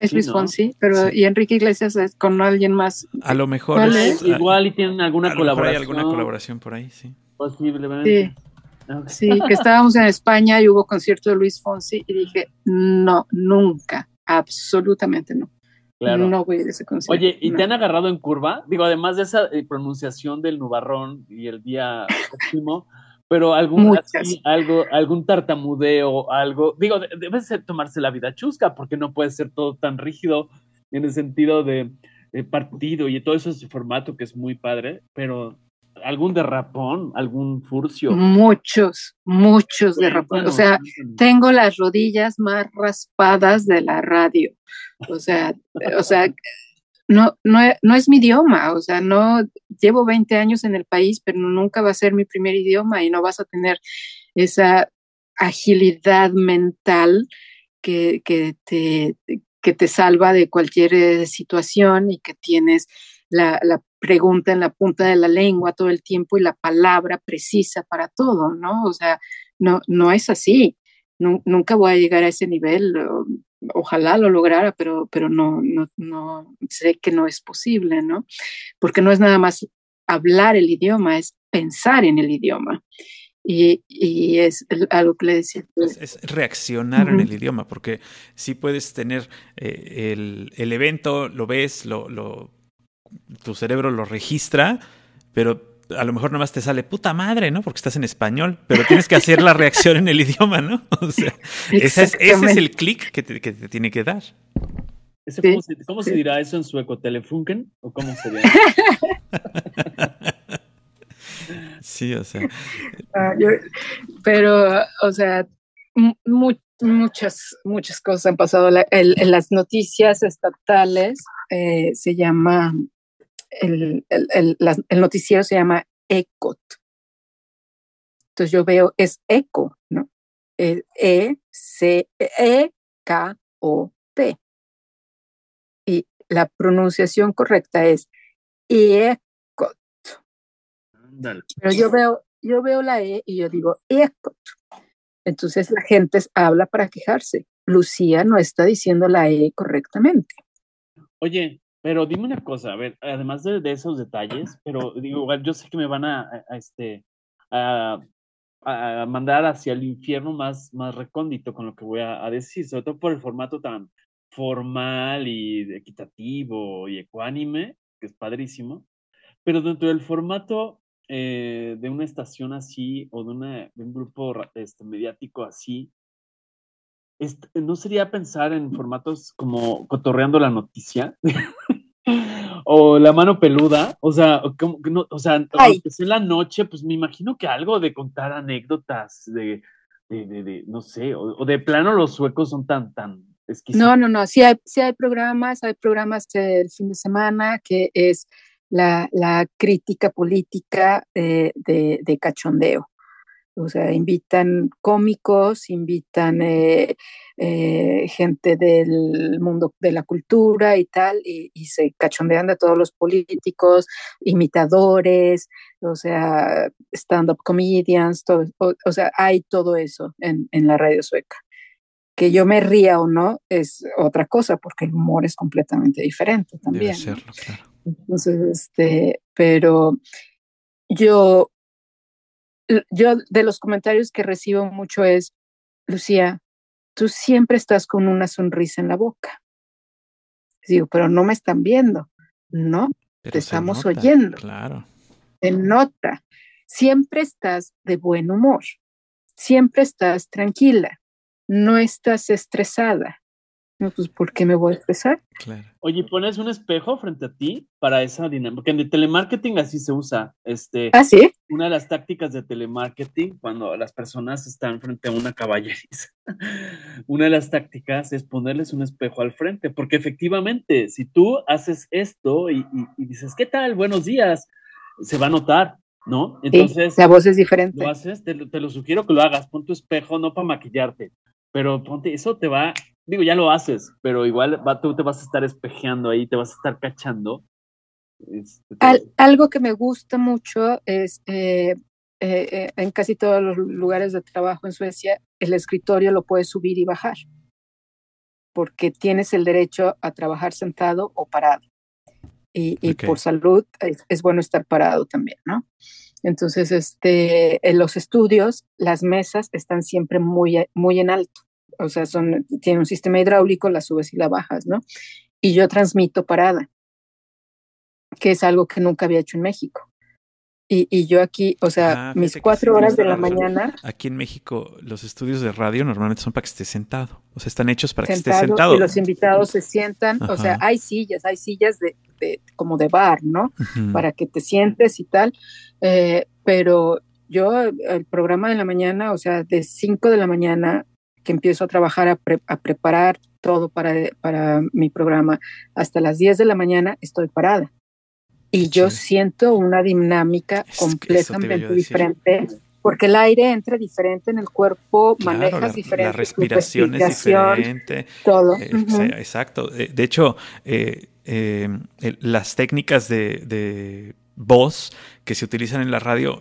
[SPEAKER 3] Es Luis Fonsi, pero y Enrique Iglesias es con alguien más.
[SPEAKER 1] A lo mejor
[SPEAKER 2] es, igual y tienen alguna colaboración. Hay
[SPEAKER 1] alguna colaboración por ahí, sí.
[SPEAKER 2] Posiblemente.
[SPEAKER 3] Sí. Que estábamos en España y hubo concierto de Luis Fonsi y dije, no, nunca, absolutamente no. Claro. No voy a ir a ese concierto.
[SPEAKER 2] Oye, ¿y te han agarrado en curva? Digo, además de esa eh, pronunciación del nubarrón y el día último, pero algún, algo, algún tartamudeo, algo, digo, debe ser tomarse la vida chusca, porque no puede ser todo tan rígido en el sentido de, partido y todo eso es formato que es muy padre, pero algún derrapón, algún furcio.
[SPEAKER 3] Muchos, muchos derrapones. O sea, tengo las rodillas más raspadas de la radio. O sea, o sea, no, no, no es mi idioma, o sea, no llevo 20 años en el país, pero nunca va a ser mi primer idioma y no vas a tener esa agilidad mental que, que, te, que te salva de cualquier eh, situación y que tienes la, la, pregunta en la punta de la lengua todo el tiempo y la palabra precisa para todo, ¿no? O sea, no, no es así. nunca voy a llegar a ese nivel. Ojalá lo lograra, pero, pero no, no, no sé que no es posible, ¿no? Porque no es nada más hablar el idioma, es pensar en el idioma. Y, y, es algo que le decía.
[SPEAKER 1] Es, reaccionar en el idioma, porque si puedes tener eh, el, el, evento, lo ves, lo, lo, tu cerebro lo registra, pero a lo mejor nomás te sale puta madre, ¿no? Porque estás en español, pero tienes que hacer la reacción en el idioma, ¿no? O sea, ese es, ese es el clic que te, que te tiene que dar.
[SPEAKER 2] ¿Cómo, se, ¿Cómo se dirá eso en sueco? ¿Telefunken? ¿O cómo sería?
[SPEAKER 1] Sí, o sea.
[SPEAKER 3] Ah, pero, o sea, muchas, muchas cosas han pasado. en las noticias estatales eh, se llama, el, el, el, noticiero se llama ECOT. Entonces yo veo, es ECO, ¿no? E-C-E-K-O-T. Y la pronunciación correcta es ECOT. Pero yo veo, yo veo la E y yo digo, ECOT. Entonces la gente habla para quejarse. Lucía no está diciendo la E correctamente.
[SPEAKER 2] Oye, pero dime una cosa, a ver, además de, esos detalles, pero digo, yo sé que me van a, este, a, mandar hacia el infierno más, más recóndito con lo que voy a, decir, sobre todo por el formato tan formal y equitativo y ecuánime, que es padrísimo, pero dentro del formato eh, de una estación así o de, una, un grupo este, mediático así, ¿no sería pensar en formatos como cotorreando la noticia? o la mano peluda, o sea, como que no, o sea, en la noche, pues me imagino que algo de contar anécdotas, de, de, de, no sé, o, de plano los suecos son tan, tan
[SPEAKER 3] exquisitos. No, no, no, sí hay, sí hay programas, hay programas del fin de semana que es la, la crítica política eh, de, de, cachondeo. O sea, invitan cómicos, invitan eh, eh, gente del mundo de la cultura y tal, y, se cachondean de todos los políticos, imitadores, o sea, stand-up comedians, todo, o, sea, hay todo eso en, en la radio sueca. Que yo me ría o no es otra cosa, porque el humor es completamente diferente también. Debe serlo, claro. Entonces, este, pero yo, yo de los comentarios que recibo mucho es, Lucía, tú siempre estás con una sonrisa en la boca. Digo, pero no me están viendo. No, te estamos oyendo.
[SPEAKER 1] Claro.
[SPEAKER 3] Se nota. Siempre estás de buen humor. Siempre estás tranquila. No estás estresada. No, pues ¿por qué me voy a expresar?
[SPEAKER 2] Claro. Oye, pones un espejo frente a ti para esa dinámica, porque en el telemarketing así se usa. Este,
[SPEAKER 3] ¿Ah, sí?
[SPEAKER 2] Una de las tácticas de telemarketing, cuando las personas están frente a una caballeriza, una de las tácticas es ponerles un espejo al frente, porque efectivamente, si tú haces esto y, dices, ¿qué tal? Buenos días, se va a notar, ¿no?
[SPEAKER 3] Entonces, la voz es diferente.
[SPEAKER 2] Lo haces, te, te, lo sugiero que lo hagas, pon tu espejo no para maquillarte, pero ponte, eso te va digo, ya lo haces, pero igual tú te vas a estar espejeando ahí, te vas a estar cachando.
[SPEAKER 3] Este, algo que me gusta mucho es eh, eh, eh, en casi todos los lugares de trabajo en Suecia, el escritorio lo puedes subir y bajar, porque tienes el derecho a trabajar sentado o parado. Y, por salud es, bueno estar parado también, ¿no? Entonces, este, en los estudios, las mesas están siempre muy, muy en alto o sea, son, tiene un sistema hidráulico, la subes y la bajas, ¿no? Y yo transmito parada, que es algo que nunca había hecho en México. Y, y yo aquí, o sea, ah, mis cuatro horas de la mañana.
[SPEAKER 1] Aquí en México, los estudios de radio normalmente son para que estés sentado. O sea, están hechos para que estés sentado.
[SPEAKER 3] Y los invitados se sientan. O sea, hay sillas, hay sillas de como de bar, ¿no? Para que te sientes y tal. Eh, pero yo, el programa de la mañana, o sea, de 5 de la mañana que empiezo a trabajar, a, a preparar todo para, para mi programa, hasta las 10 de la mañana estoy parada. Y yo siento una dinámica completamente diferente porque el aire entra diferente en el cuerpo, manejas diferente.
[SPEAKER 1] La respiración es diferente.
[SPEAKER 3] Todo.
[SPEAKER 1] Eh, exacto. Eh, de hecho, eh, las técnicas de, de, voz que se utilizan en la radio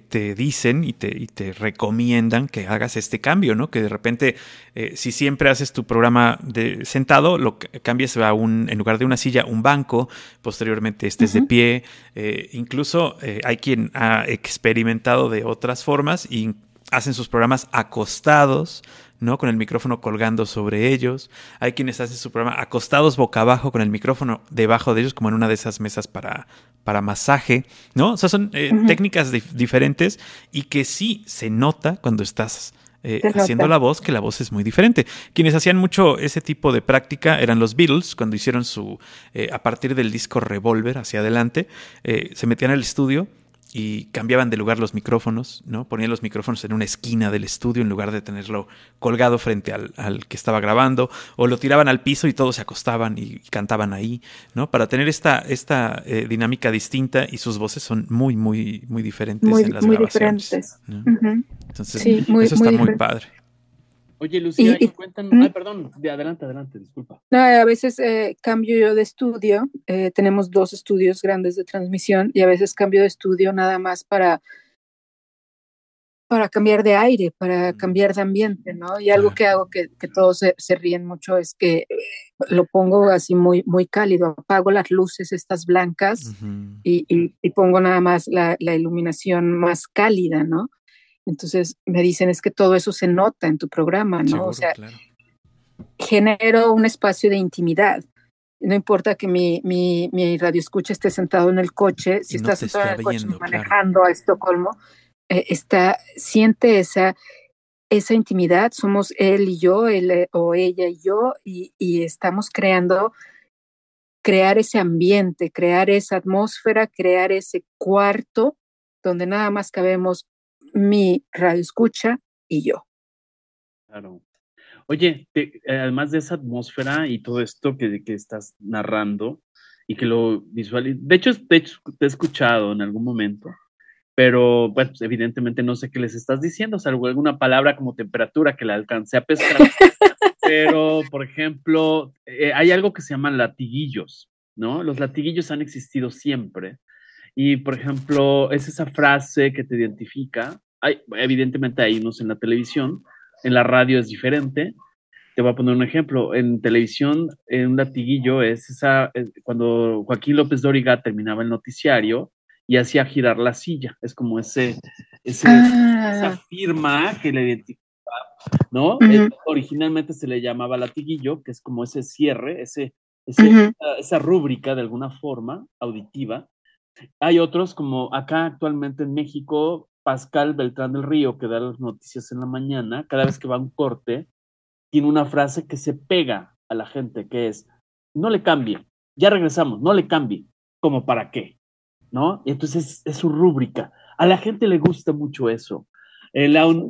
[SPEAKER 1] te, dicen y te, y te, recomiendan que hagas este cambio, ¿no? Que de repente, eh, si siempre haces tu programa de sentado, lo cambies a un, en lugar de una silla, un banco, posteriormente estés de pie. Eh, incluso eh, hay quien ha experimentado de otras formas y hacen sus programas acostados, ¿no? Con el micrófono colgando sobre ellos. Hay quienes hacen su programa acostados boca abajo con el micrófono debajo de ellos, como en una de esas mesas para, para masaje, ¿no? O sea, son eh, técnicas diferentes y que sí se nota cuando estás eh, haciendo la voz, que la voz es muy diferente. Quienes hacían mucho ese tipo de práctica eran los Beatles, cuando hicieron su, eh, a partir del disco Revolver hacia adelante, se metían al estudio y cambiaban de lugar los micrófonos, ¿no? Ponían los micrófonos en una esquina del estudio en lugar de tenerlo colgado frente al, al que estaba grabando, o lo tiraban al piso y todos se acostaban y, cantaban ahí, ¿no? Para tener esta, esta eh, dinámica distinta y sus voces son muy, muy, muy diferentes en las
[SPEAKER 3] muy
[SPEAKER 1] grabaciones.
[SPEAKER 3] Diferentes.
[SPEAKER 1] Entonces, eso está muy padre.
[SPEAKER 2] Oye, Lucía, y, cuentan, ay, perdón, adelante, adelante, disculpa.
[SPEAKER 3] a veces eh, cambio yo de estudio, eh, tenemos dos estudios grandes de transmisión y a veces cambio de estudio nada más para, para cambiar de aire, para cambiar de ambiente, ¿no? Y algo que hago que, que todos se, ríen mucho es que eh, lo pongo así muy, muy cálido, apago las luces estas blancas y, y, pongo nada más la, la iluminación más cálida, ¿no? Entonces me dicen, es que todo eso se nota en tu programa, ¿no? o sea, genero un espacio de intimidad. No importa que mi, mi, mi radio escucha esté sentado en el coche, si estás sentado en el coche manejando a Estocolmo, eh, está, siente esa, esa intimidad, somos él y yo, él eh, o ella y yo, y, y estamos creando, crear ese ambiente, crear esa atmósfera, crear ese cuarto donde nada más cabemos mi radio escucha y yo.
[SPEAKER 2] Claro. Oye, además de esa atmósfera y todo esto que, que estás narrando y que lo visual, de hecho, de hecho, te he escuchado en algún momento, pero bueno, pues, evidentemente no sé qué les estás diciendo, salvo alguna palabra como temperatura que la alcancé a pescar. pero, por ejemplo, eh, hay algo que se llaman latiguillos, ¿no? Los latiguillos han existido siempre y, por ejemplo, es esa frase que te identifica. Hay, evidentemente hay unos en la televisión, en la radio es diferente. Te voy a poner un ejemplo. En televisión, en un latiguillo es esa, eh, cuando Joaquín López Dóriga terminaba el noticiario y hacía girar la silla. Es como ese, ese ah. esa firma que le identifica, ¿no? originalmente se le llamaba latiguillo, que es como ese cierre, ese, esa, esa rúbrica de alguna forma auditiva hay otros como acá actualmente en México, Pascal Beltrán del Río, que da las noticias en la mañana, cada vez que va a un corte, tiene una frase que se pega a la gente, que es, no le cambie, ya regresamos, no le cambie, como para qué, ¿no? Y entonces es, su rúbrica. A la gente le gusta mucho eso.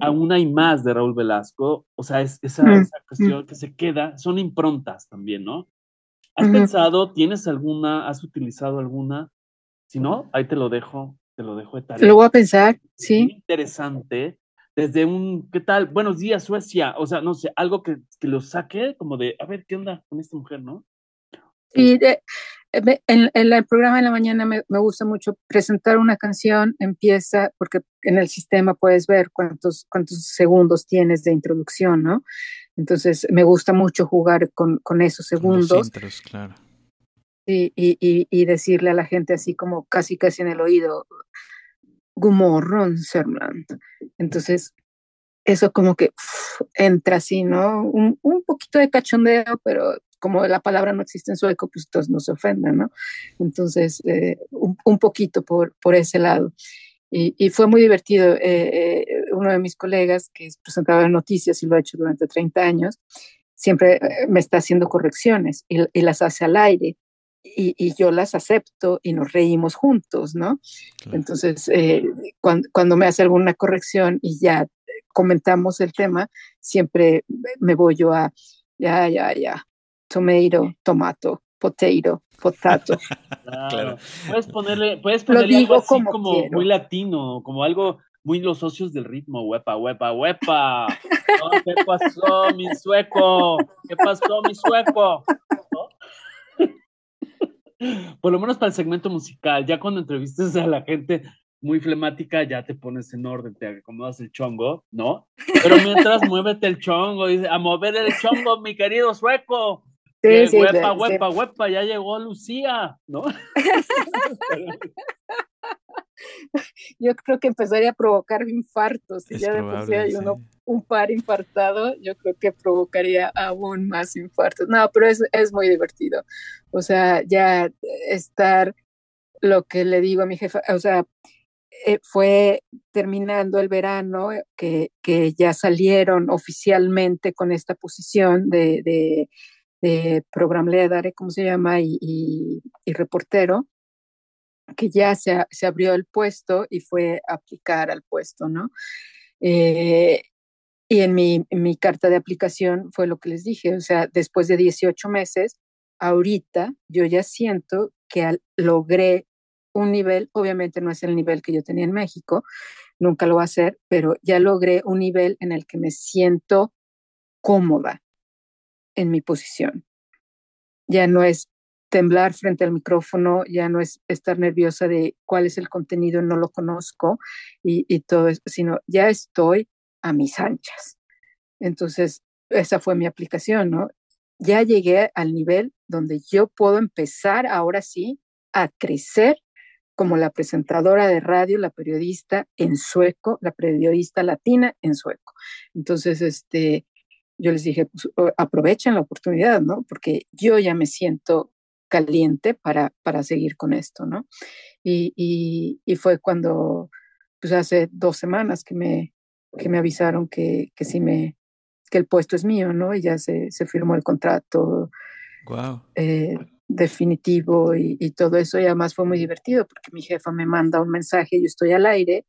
[SPEAKER 2] aún, hay más de Raúl Velasco, o sea, es, esa, mm, esa, cuestión mm. que se queda, son improntas también, ¿no? ¿Has pensado, tienes alguna, has utilizado alguna si no, ahí te lo dejo, te lo dejo de tarea.
[SPEAKER 3] Lo voy a pensar, sí.
[SPEAKER 2] interesante. Desde un, ¿qué tal? Buenos días, Suecia. O sea, no sé, algo que, que lo saque como de, a ver, ¿qué onda con esta mujer, no?
[SPEAKER 3] Sí, de, en, el programa de la mañana me, me, gusta mucho presentar una canción, empieza, porque en el sistema puedes ver cuántos, cuántos segundos tienes de introducción, ¿no? Entonces me gusta mucho jugar con, con esos segundos. Con claro y, y, y, decirle a la gente así como casi casi en el oído, Gumorron, Sermland. Entonces, eso como que entra así, ¿no? Un, un, poquito de cachondeo, pero como la palabra no existe en sueco, pues todos no se ofenden, ¿no? Entonces, eh, un, un, poquito por, por ese lado. Y, y fue muy divertido. Eh, eh, uno de mis colegas, que es presentador de noticias y lo ha hecho durante 30 años, siempre me está haciendo correcciones y, y las hace al aire y, yo las acepto y nos reímos juntos, ¿no? Entonces, eh, cuando, me hace alguna corrección y ya comentamos el tema, siempre me voy yo a, ya, ya, ya, tomato, tomato, potato, potato.
[SPEAKER 2] Claro. Puedes ponerle, puedes ponerle algo así como, muy latino, como algo muy los socios del ritmo, huepa, huepa, huepa. ¿Qué pasó, mi sueco? ¿Qué pasó, mi sueco? Por lo menos para el segmento musical, ya cuando entrevistes a la gente muy flemática, ya te pones en orden, te acomodas el chongo, ¿no? Pero mientras muévete el chongo, dice, a mover el chongo, mi querido sueco. Sí, sí, huepa, huepa, huepa, ya llegó Lucía, ¿no?
[SPEAKER 3] yo creo que empezaría a provocar infartos. Si ya de por sí hay uno, un par infartado, yo creo que provocaría aún más infartos. No, pero es, es muy divertido. O sea, ya estar lo que le digo a mi jefa, o sea, eh, fue terminando el verano que, que, ya salieron oficialmente con esta posición de, de, de program leader, ¿cómo se llama? y, y reportero que ya se, se, abrió el puesto y fue aplicar al puesto, ¿no? Eh, y en mi, mi, carta de aplicación fue lo que les dije, o sea, después de 18 meses, ahorita yo ya siento que logré un nivel, obviamente no es el nivel que yo tenía en México, nunca lo va a hacer, pero ya logré un nivel en el que me siento cómoda en mi posición. Ya no es temblar frente al micrófono, ya no es estar nerviosa de cuál es el contenido, no lo conozco y, todo eso, sino ya estoy a mis anchas. Entonces, esa fue mi aplicación, ¿no? Ya llegué al nivel donde yo puedo empezar ahora sí a crecer como la presentadora de radio, la periodista en sueco, la periodista latina en sueco. Entonces, este, yo les dije, pues, aprovechen la oportunidad, ¿no? Porque yo ya me siento caliente para, para seguir con esto, ¿no? Y, y, fue cuando, pues hace dos semanas que me, que me avisaron que, que sí me, que el puesto es mío, ¿no? Y ya se, se firmó el contrato
[SPEAKER 1] wow.
[SPEAKER 3] Eh, definitivo y, y, todo eso. Y además fue muy divertido porque mi jefa me manda un mensaje, yo estoy al aire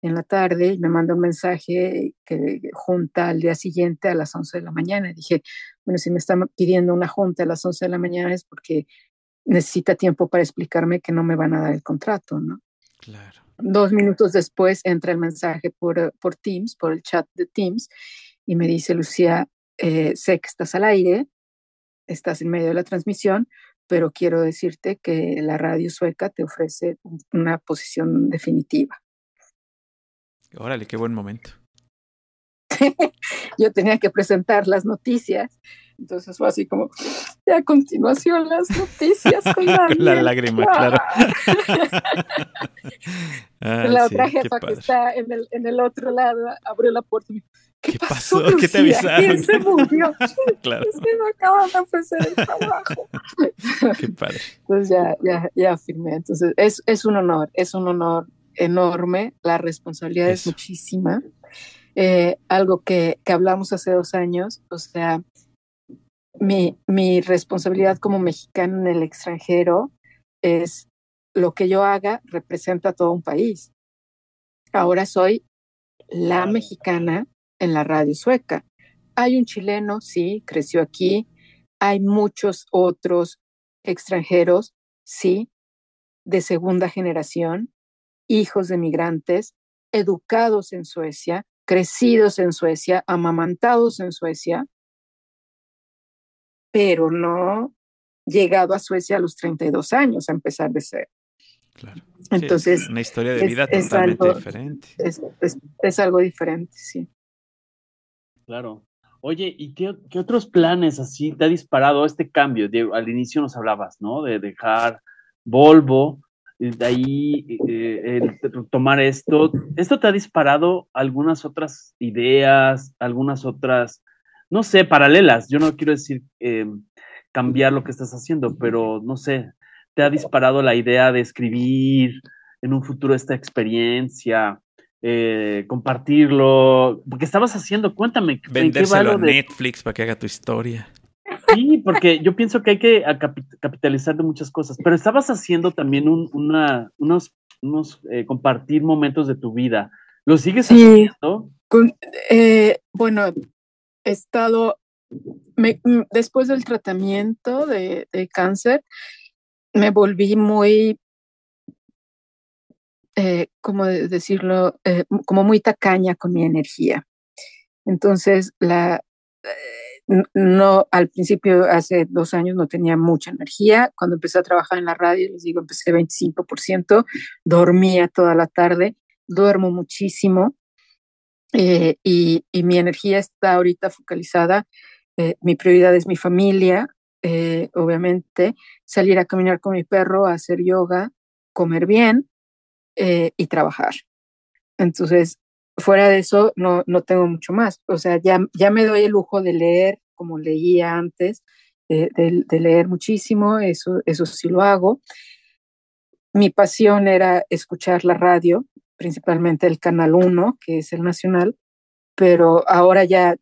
[SPEAKER 3] en la tarde y me manda un mensaje que junta al día siguiente a las 11 de la mañana. Y dije, bueno, si me están pidiendo una junta a las 11 de la mañana es porque necesita tiempo para explicarme que no me van a dar el contrato, ¿no?
[SPEAKER 1] Claro.
[SPEAKER 3] Dos minutos después entra el mensaje por, por Teams, por el chat de Teams, y me dice, Lucía, eh, sé que estás al aire, estás en medio de la transmisión, pero quiero decirte que la radio sueca te ofrece una posición definitiva.
[SPEAKER 1] Órale, qué buen momento.
[SPEAKER 3] Yo tenía que presentar las noticias, entonces fue así como, ya a continuación las noticias con
[SPEAKER 1] la lágrima, claro.
[SPEAKER 3] la otra jefa que está en el, en el otro lado abrió la puerta y me dijo, ¿Qué, pasó?
[SPEAKER 1] ¿Qué te avisaron?
[SPEAKER 3] ¿Quién se murió? claro. Es que me acaban de ofrecer el trabajo.
[SPEAKER 1] Qué padre.
[SPEAKER 3] Entonces ya, ya, ya firmé. Entonces es, es un honor, es un honor enorme, la responsabilidad es muchísima. Eh, algo que, que, hablamos hace dos años, o sea, mi, mi responsabilidad como mexicana en el extranjero es lo que yo haga representa a todo un país. Ahora soy la mexicana en la radio sueca. Hay un chileno, sí, creció aquí. Hay muchos otros extranjeros, sí, de segunda generación, hijos de migrantes, educados en Suecia, crecidos en Suecia, amamantados en Suecia, pero no llegado a Suecia a los 32 años a empezar de ser.
[SPEAKER 1] Claro. Entonces, es una historia de vida totalmente diferente.
[SPEAKER 3] Es, algo diferente, sí.
[SPEAKER 2] Claro. Oye, ¿y qué, qué, otros planes así te ha disparado este cambio? al inicio nos hablabas, ¿no? De dejar Volvo de ahí eh, el tomar esto, ¿esto te ha disparado algunas otras ideas, algunas otras, no sé, paralelas? Yo no quiero decir em, cambiar lo que estás haciendo, pero no sé, ¿te ha disparado la idea de escribir en un futuro esta experiencia? Eh, compartirlo, porque estabas haciendo, cuéntame.
[SPEAKER 1] Vendérselo a Netflix para que haga tu historia.
[SPEAKER 2] Sí, porque yo pienso que hay que capitalizar de muchas cosas, pero estabas haciendo también una, unos, unos eh, compartir momentos de tu vida. ¿Lo sigues haciendo?
[SPEAKER 3] Eh, bueno, he estado, mm, después del tratamiento de, cáncer, me volví muy, eh, ¿cómo decirlo? Eh, como muy tacaña con mi energía. Entonces, la, no, al principio, hace dos años, no tenía mucha energía. Cuando empecé a trabajar en la radio, les digo, empecé 25%, dormía toda la tarde, duermo muchísimo eh, y, mi energía está ahorita focalizada. Eh, mi prioridad es mi familia, eh, obviamente, salir a caminar con mi perro, hacer yoga, comer bien y trabajar. Entonces, fuera de eso, no, no tengo mucho más. O sea, ya, ya me doy el lujo de leer como leía antes, de, leer muchísimo, eso, eso sí lo hago. Mi pasión era escuchar la radio, principalmente el Canal 1, que es el nacional, pero ahora ya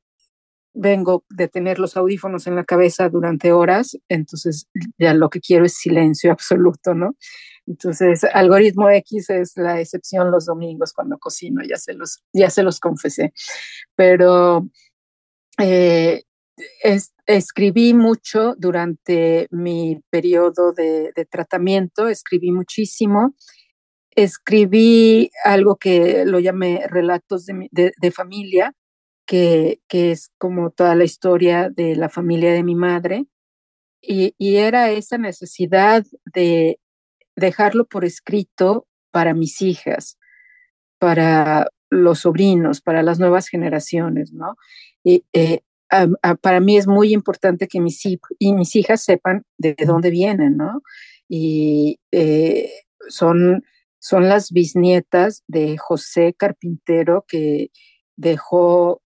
[SPEAKER 3] vengo de tener los audífonos en la cabeza durante horas, entonces ya lo que quiero es silencio absoluto, ¿no? Entonces, algoritmo X es la excepción los domingos cuando cocino, ya se los, ya se los confesé. Pero eh, escribí mucho durante mi periodo de, tratamiento, escribí muchísimo. Escribí algo que lo llamé relatos de, familia, que, es como toda la historia de la familia de mi madre. Y, y era esa necesidad de dejarlo por escrito para mis hijas, para los sobrinos, para las nuevas generaciones, ¿no? Y, eh, para mí es muy importante que mis, y mis hijas sepan de dónde vienen, ¿no? Y eh, son, son las bisnietas de José Carpintero que dejó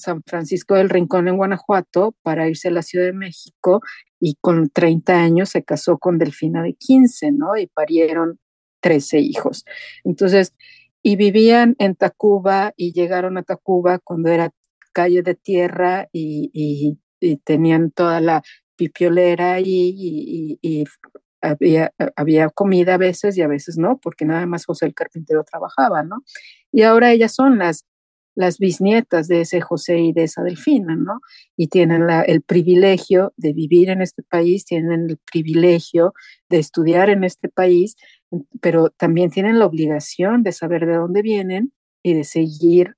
[SPEAKER 3] San Francisco del Rincón en Guanajuato para irse a la Ciudad de México y con 30 años se casó con Delfina de 15, ¿no? Y parieron 13 hijos. Entonces, y vivían en Tacuba y llegaron a Tacuba cuando era calle de tierra y, tenían toda la pipiolera y, y había, había, comida a veces y a veces no, porque nada más José el carpintero trabajaba, ¿no? Y ahora ellas son las, las bisnietas de ese José y de esa Delfina, ¿no? Y tienen el privilegio de vivir en este país, tienen el privilegio de estudiar en este país, pero también tienen la obligación de saber de dónde vienen y de seguir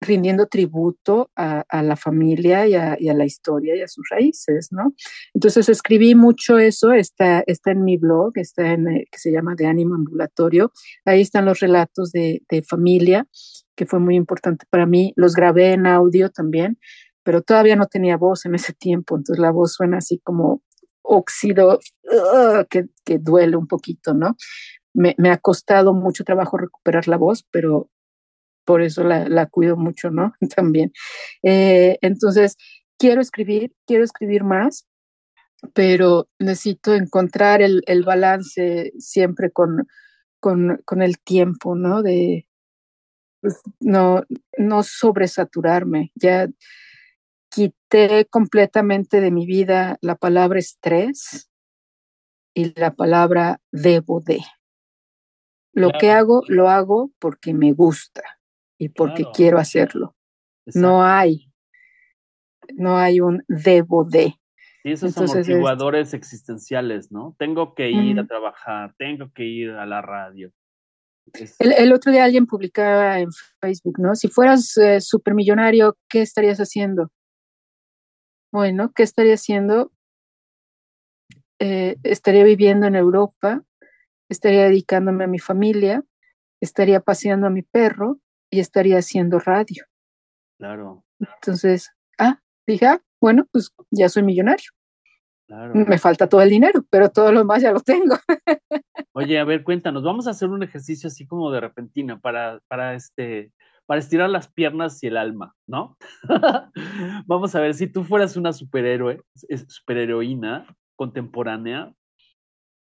[SPEAKER 3] rindiendo tributo a, la familia y a, la historia y a sus raíces, ¿no? Entonces escribí mucho eso, está, está en mi blog, está en, eh, que se llama De Ánimo Ambulatorio, ahí están los relatos de, familia, que fue muy importante para mí, los grabé en audio también, pero todavía no tenía voz en ese tiempo, entonces la voz suena así como óxido, que, que, duele un poquito, ¿no? Me, me, ha costado mucho trabajo recuperar la voz, pero por eso la, cuido mucho, ¿no? También. Eh, entonces, quiero escribir, quiero escribir más, pero necesito encontrar el, balance siempre con, con, el tiempo, ¿no? De no, no sobresaturarme. Ya quité completamente de mi vida la palabra estrés y la palabra debo de. Lo que hago, lo hago porque me gusta y porque quiero hacerlo. No hay, no hay un debo de.
[SPEAKER 2] Y esos son motivadores existenciales, ¿no? Tengo que ir a trabajar, tengo que ir a la radio.
[SPEAKER 3] El, otro día alguien publicaba en Facebook, ¿no? Si fueras eh, supermillonario, ¿qué estarías haciendo? Bueno, ¿qué estaría haciendo? Eh, estaría viviendo en Europa, estaría dedicándome a mi familia, estaría paseando a mi perro, y estaría haciendo radio.
[SPEAKER 2] Claro.
[SPEAKER 3] Entonces, ah, dije, ah, bueno, pues ya soy millonario. Claro. Me falta todo el dinero, pero todo lo más ya lo tengo.
[SPEAKER 2] Oye, a ver, cuéntanos, vamos a hacer un ejercicio así como de repentina para, para este, para estirar las piernas y el alma, ¿no? vamos a ver, si tú fueras una superhéroe, superheroína contemporánea,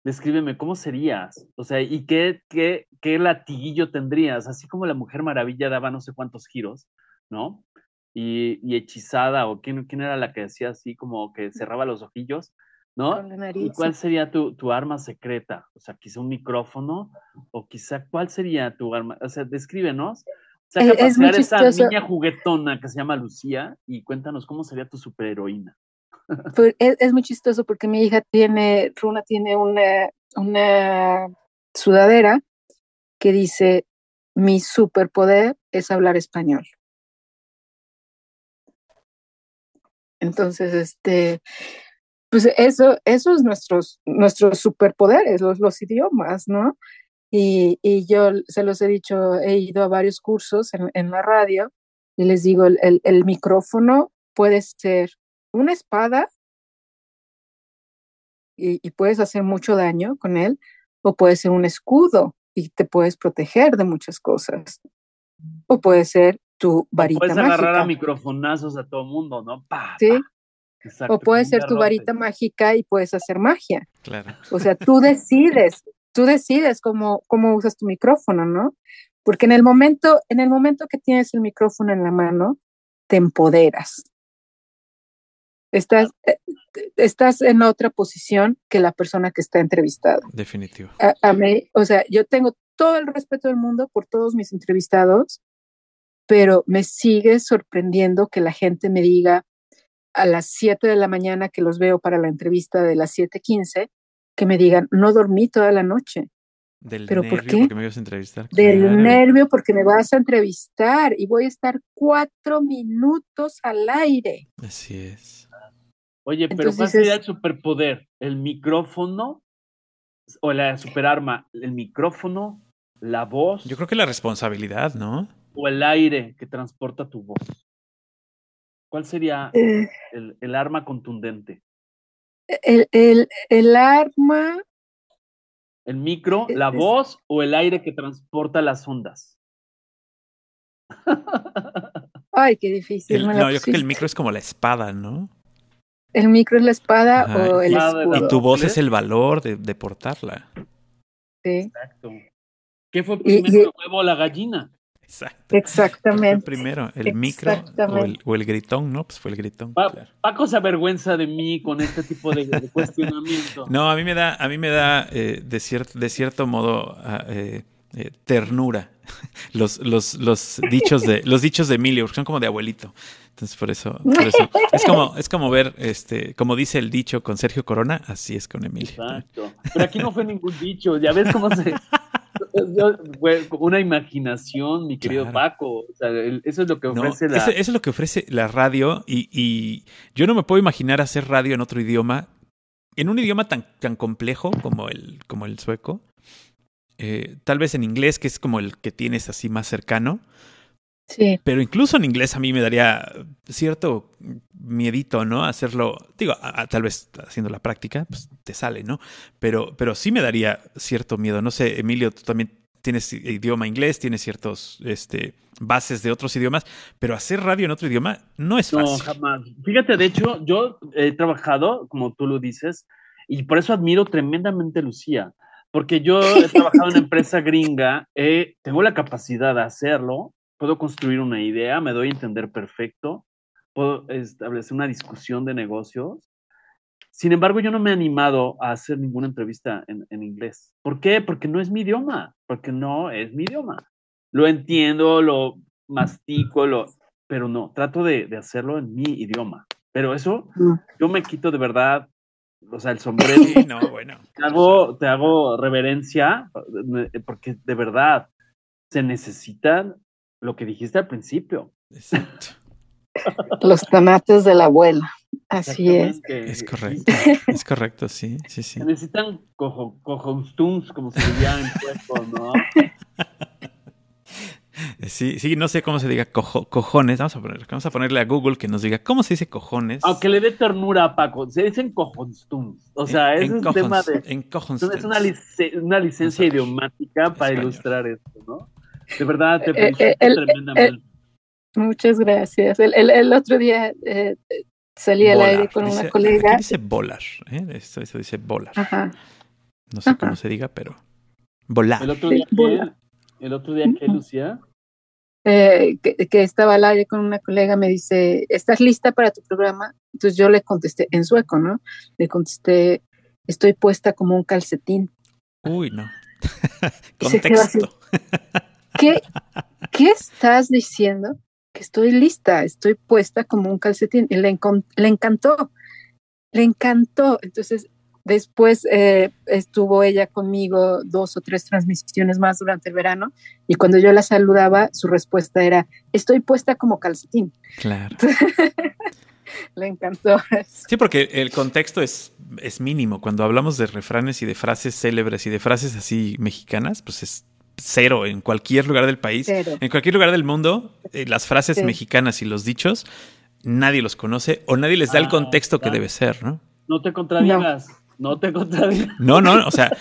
[SPEAKER 2] descríbeme cómo serías, o sea, y qué, qué, qué latiguillo tendrías, así como la Mujer Maravilla daba no sé cuántos giros, ¿no? Y, y hechizada, o quién, quién era la que decía así como que cerraba los ojillos, ¿no?
[SPEAKER 3] Nariz,
[SPEAKER 2] ¿Y cuál sería tu, tu arma secreta? O sea, quizá un micrófono, o quizá, ¿cuál sería tu arma? O sea, descríbenos. Saca
[SPEAKER 3] Eh,
[SPEAKER 2] a
[SPEAKER 3] es
[SPEAKER 2] esa niña juguetona que se llama Lucía y cuéntanos cómo sería tu superheroína.
[SPEAKER 3] Es, es muy chistoso porque mi hija tiene, Runa tiene una, una sudadera que dice, mi superpoder es hablar español. Entonces, este, pues eso, eso es nuestros, nuestros superpoderes, los, los idiomas, ¿no? Y, y yo se los he dicho, he ido a varios cursos en, en la radio y les digo, el, el- micrófono puede ser una espada y, y puedes hacer mucho daño con él, o puede ser un escudo y te puedes proteger de muchas cosas, o puede ser tu varita
[SPEAKER 2] Puedes agarrar a
[SPEAKER 3] mágica,
[SPEAKER 2] microfonazos a todo mundo, ¿no? Pa,
[SPEAKER 3] ¿sí?
[SPEAKER 2] pa. Exacto,
[SPEAKER 3] O puede ser tu varita mágica y puedes hacer magia.
[SPEAKER 1] Claro.
[SPEAKER 3] O sea, tú decides, tú decides cómo, cómo usas tu micrófono, ¿no? Porque en el momento, en el momento que tienes el micrófono en la mano, te empoderas. Estás, eh, estás en otra posición que la persona que está entrevistada.
[SPEAKER 1] Definitivo.
[SPEAKER 3] A, a mí, o sea, yo tengo todo el respeto del mundo por todos mis entrevistados, pero me sigue sorprendiendo que la gente me diga a las 7 de la mañana que los veo para la entrevista de las 7:15, que me digan, no dormí toda la noche.
[SPEAKER 1] Del
[SPEAKER 3] ¿Pero por
[SPEAKER 1] nervio,
[SPEAKER 3] qué?
[SPEAKER 1] porque me ibas a entrevistar.
[SPEAKER 3] Del
[SPEAKER 1] Claro.
[SPEAKER 3] nervio porque me vas a entrevistar y voy a estar cuatro minutos al aire.
[SPEAKER 1] Así es.
[SPEAKER 2] Oye, pero
[SPEAKER 3] Entonces
[SPEAKER 2] ¿cuál
[SPEAKER 3] dices-
[SPEAKER 2] sería el superpoder? ¿El micrófono o la superarma? ¿El micrófono, la voz
[SPEAKER 1] Yo creo que la responsabilidad, ¿no?
[SPEAKER 2] O el aire que transporta tu voz? ¿Cuál sería
[SPEAKER 3] Eh,
[SPEAKER 2] el, el arma contundente?
[SPEAKER 3] el, el, el arma,
[SPEAKER 2] ¿El micro,
[SPEAKER 3] Es-
[SPEAKER 2] la
[SPEAKER 3] es-
[SPEAKER 2] voz o el aire que transporta las ondas?
[SPEAKER 3] ay, qué difícil.
[SPEAKER 1] No, yo creo que el micro es como la espada, ¿no?
[SPEAKER 3] El micro es la espada
[SPEAKER 1] Ajá,
[SPEAKER 3] o el
[SPEAKER 2] la-
[SPEAKER 1] Y
[SPEAKER 3] escudo.
[SPEAKER 1] tu voz es el valor de, de portarla.
[SPEAKER 3] sí,
[SPEAKER 2] Exacto. ¿Qué fue
[SPEAKER 3] Y-
[SPEAKER 2] primero,
[SPEAKER 3] y-
[SPEAKER 2] el huevo o la gallina?
[SPEAKER 1] Exacto. ¿Qué fue
[SPEAKER 3] Exactamente.
[SPEAKER 1] primero? ¿El micro o el,
[SPEAKER 3] Exactamente.
[SPEAKER 1] o el gritón? No, pues fue el gritón.
[SPEAKER 2] Pa-
[SPEAKER 1] claro.
[SPEAKER 2] Paco se avergüenza de mí con este tipo de, de cuestionamiento.
[SPEAKER 1] No, a mí me da, a mí me da eh, de, cier- de cierto modo ah, eh, eh, ternura los, los, los dichos de los dichos de Emilio, porque son como de abuelito. Entonces por eso, por eso es como es como ver, este, como dice el dicho con Sergio Corona, así es con Emilio.
[SPEAKER 2] Exacto. Pero aquí no fue ningún dicho. Ya ves cómo se. Yo- una imaginación, mi querido
[SPEAKER 1] Claro.
[SPEAKER 2] Paco. O sea, el- eso es lo que
[SPEAKER 1] No,
[SPEAKER 2] ofrece la.
[SPEAKER 1] eso, eso es lo que ofrece la radio y, y yo no me puedo imaginar hacer radio en otro idioma, en un idioma tan, tan complejo como el, como el sueco. Eh, tal vez en inglés, que es como el que tienes así más cercano,
[SPEAKER 3] Sí,
[SPEAKER 1] pero incluso en inglés a mí me daría cierto miedito, ¿no? Hacerlo, digo, a- a- tal vez haciendo la práctica, pues te sale, ¿no? Pero, pero sí me daría cierto miedo. No sé, Emilio, tú también tienes idioma inglés, tienes ciertos este, bases de otros idiomas, pero hacer radio en otro idioma no es
[SPEAKER 2] No,
[SPEAKER 1] fácil.
[SPEAKER 2] jamás. Fíjate, de hecho, yo he trabajado, como tú lo dices, y por eso admiro tremendamente a Lucía, porque yo he trabajado en una empresa gringa, eh, tengo la capacidad de hacerlo, puedo construir una idea, me doy a entender perfecto, puedo establecer una discusión de negocios. Sin embargo, yo no me he animado a hacer ninguna entrevista en, en inglés. ¿Por qué? Porque no es mi idioma, porque no es mi idioma. Lo entiendo, lo mastico, lo, pero no, trato de, de hacerlo en mi idioma. Pero eso,
[SPEAKER 3] Mm.
[SPEAKER 2] yo me quito de verdad, o sea, el sombrero,
[SPEAKER 1] Sí, no, bueno.
[SPEAKER 2] te hago, te hago reverencia, eh, porque de verdad se necesitan lo que dijiste al principio.
[SPEAKER 1] Exacto.
[SPEAKER 3] los tanates de la abuela. Así es.
[SPEAKER 1] Es correcto. Es correcto, sí, sí, sí.
[SPEAKER 2] Se necesitan cojo, como se diría en sueco, ¿no?
[SPEAKER 1] Sí, sí, no sé cómo se diga cojo- cojones. Vamos a, poner, vamos a ponerle a Google que nos diga cómo se dice cojones.
[SPEAKER 2] Aunque le dé ternura a Paco, se dicen cojostuns. O sea,
[SPEAKER 1] En-
[SPEAKER 2] ese
[SPEAKER 1] en
[SPEAKER 2] es un tema de...
[SPEAKER 1] En
[SPEAKER 2] Es una, lice- una licencia idiomática para
[SPEAKER 1] Español.
[SPEAKER 2] ilustrar esto, ¿no? De verdad, te
[SPEAKER 3] Eh,
[SPEAKER 2] felicito
[SPEAKER 3] eh, el-
[SPEAKER 2] tremendamente.
[SPEAKER 3] Muchas gracias. El, el, el otro día eh, salí al aire con
[SPEAKER 1] Dice-
[SPEAKER 3] una colega.
[SPEAKER 1] Aquí dice volar. ¿eh? Eso, eso dice volar.
[SPEAKER 3] Ajá.
[SPEAKER 1] No sé
[SPEAKER 3] Ajá.
[SPEAKER 1] cómo se diga, pero volar.
[SPEAKER 2] el otro
[SPEAKER 3] sí,
[SPEAKER 2] día,
[SPEAKER 3] bola.
[SPEAKER 2] que, el otro día que,
[SPEAKER 3] Ujú.
[SPEAKER 2] Lucía,
[SPEAKER 3] eh, que, estaba al aire con una colega, me dice, ¿estás lista para tu programa? Entonces yo le contesté en sueco, ¿no? Le contesté, estoy puesta como un calcetín.
[SPEAKER 1] Uy, no. Contexto.
[SPEAKER 3] ¿Qué, ¿Qué estás diciendo? Que estoy lista, estoy puesta como un calcetín. Y le, le encantó, le encantó. Entonces, Después eh, estuvo ella conmigo dos o tres transmisiones más durante el verano y cuando yo la saludaba, su respuesta era, estoy puesta como calcetín.
[SPEAKER 1] Claro.
[SPEAKER 3] Le encantó.
[SPEAKER 1] Sí, porque el contexto es, es mínimo. Cuando hablamos de refranes y de frases célebres y de frases así mexicanas, pues es cero en cualquier lugar del país. En cualquier lugar del mundo, eh, las frases mexicanas y los dichos, nadie los conoce o nadie les da el ah, contexto que debe ser, ¿no?
[SPEAKER 2] No te contradigas. No te contradigo.
[SPEAKER 1] No, no, o sea,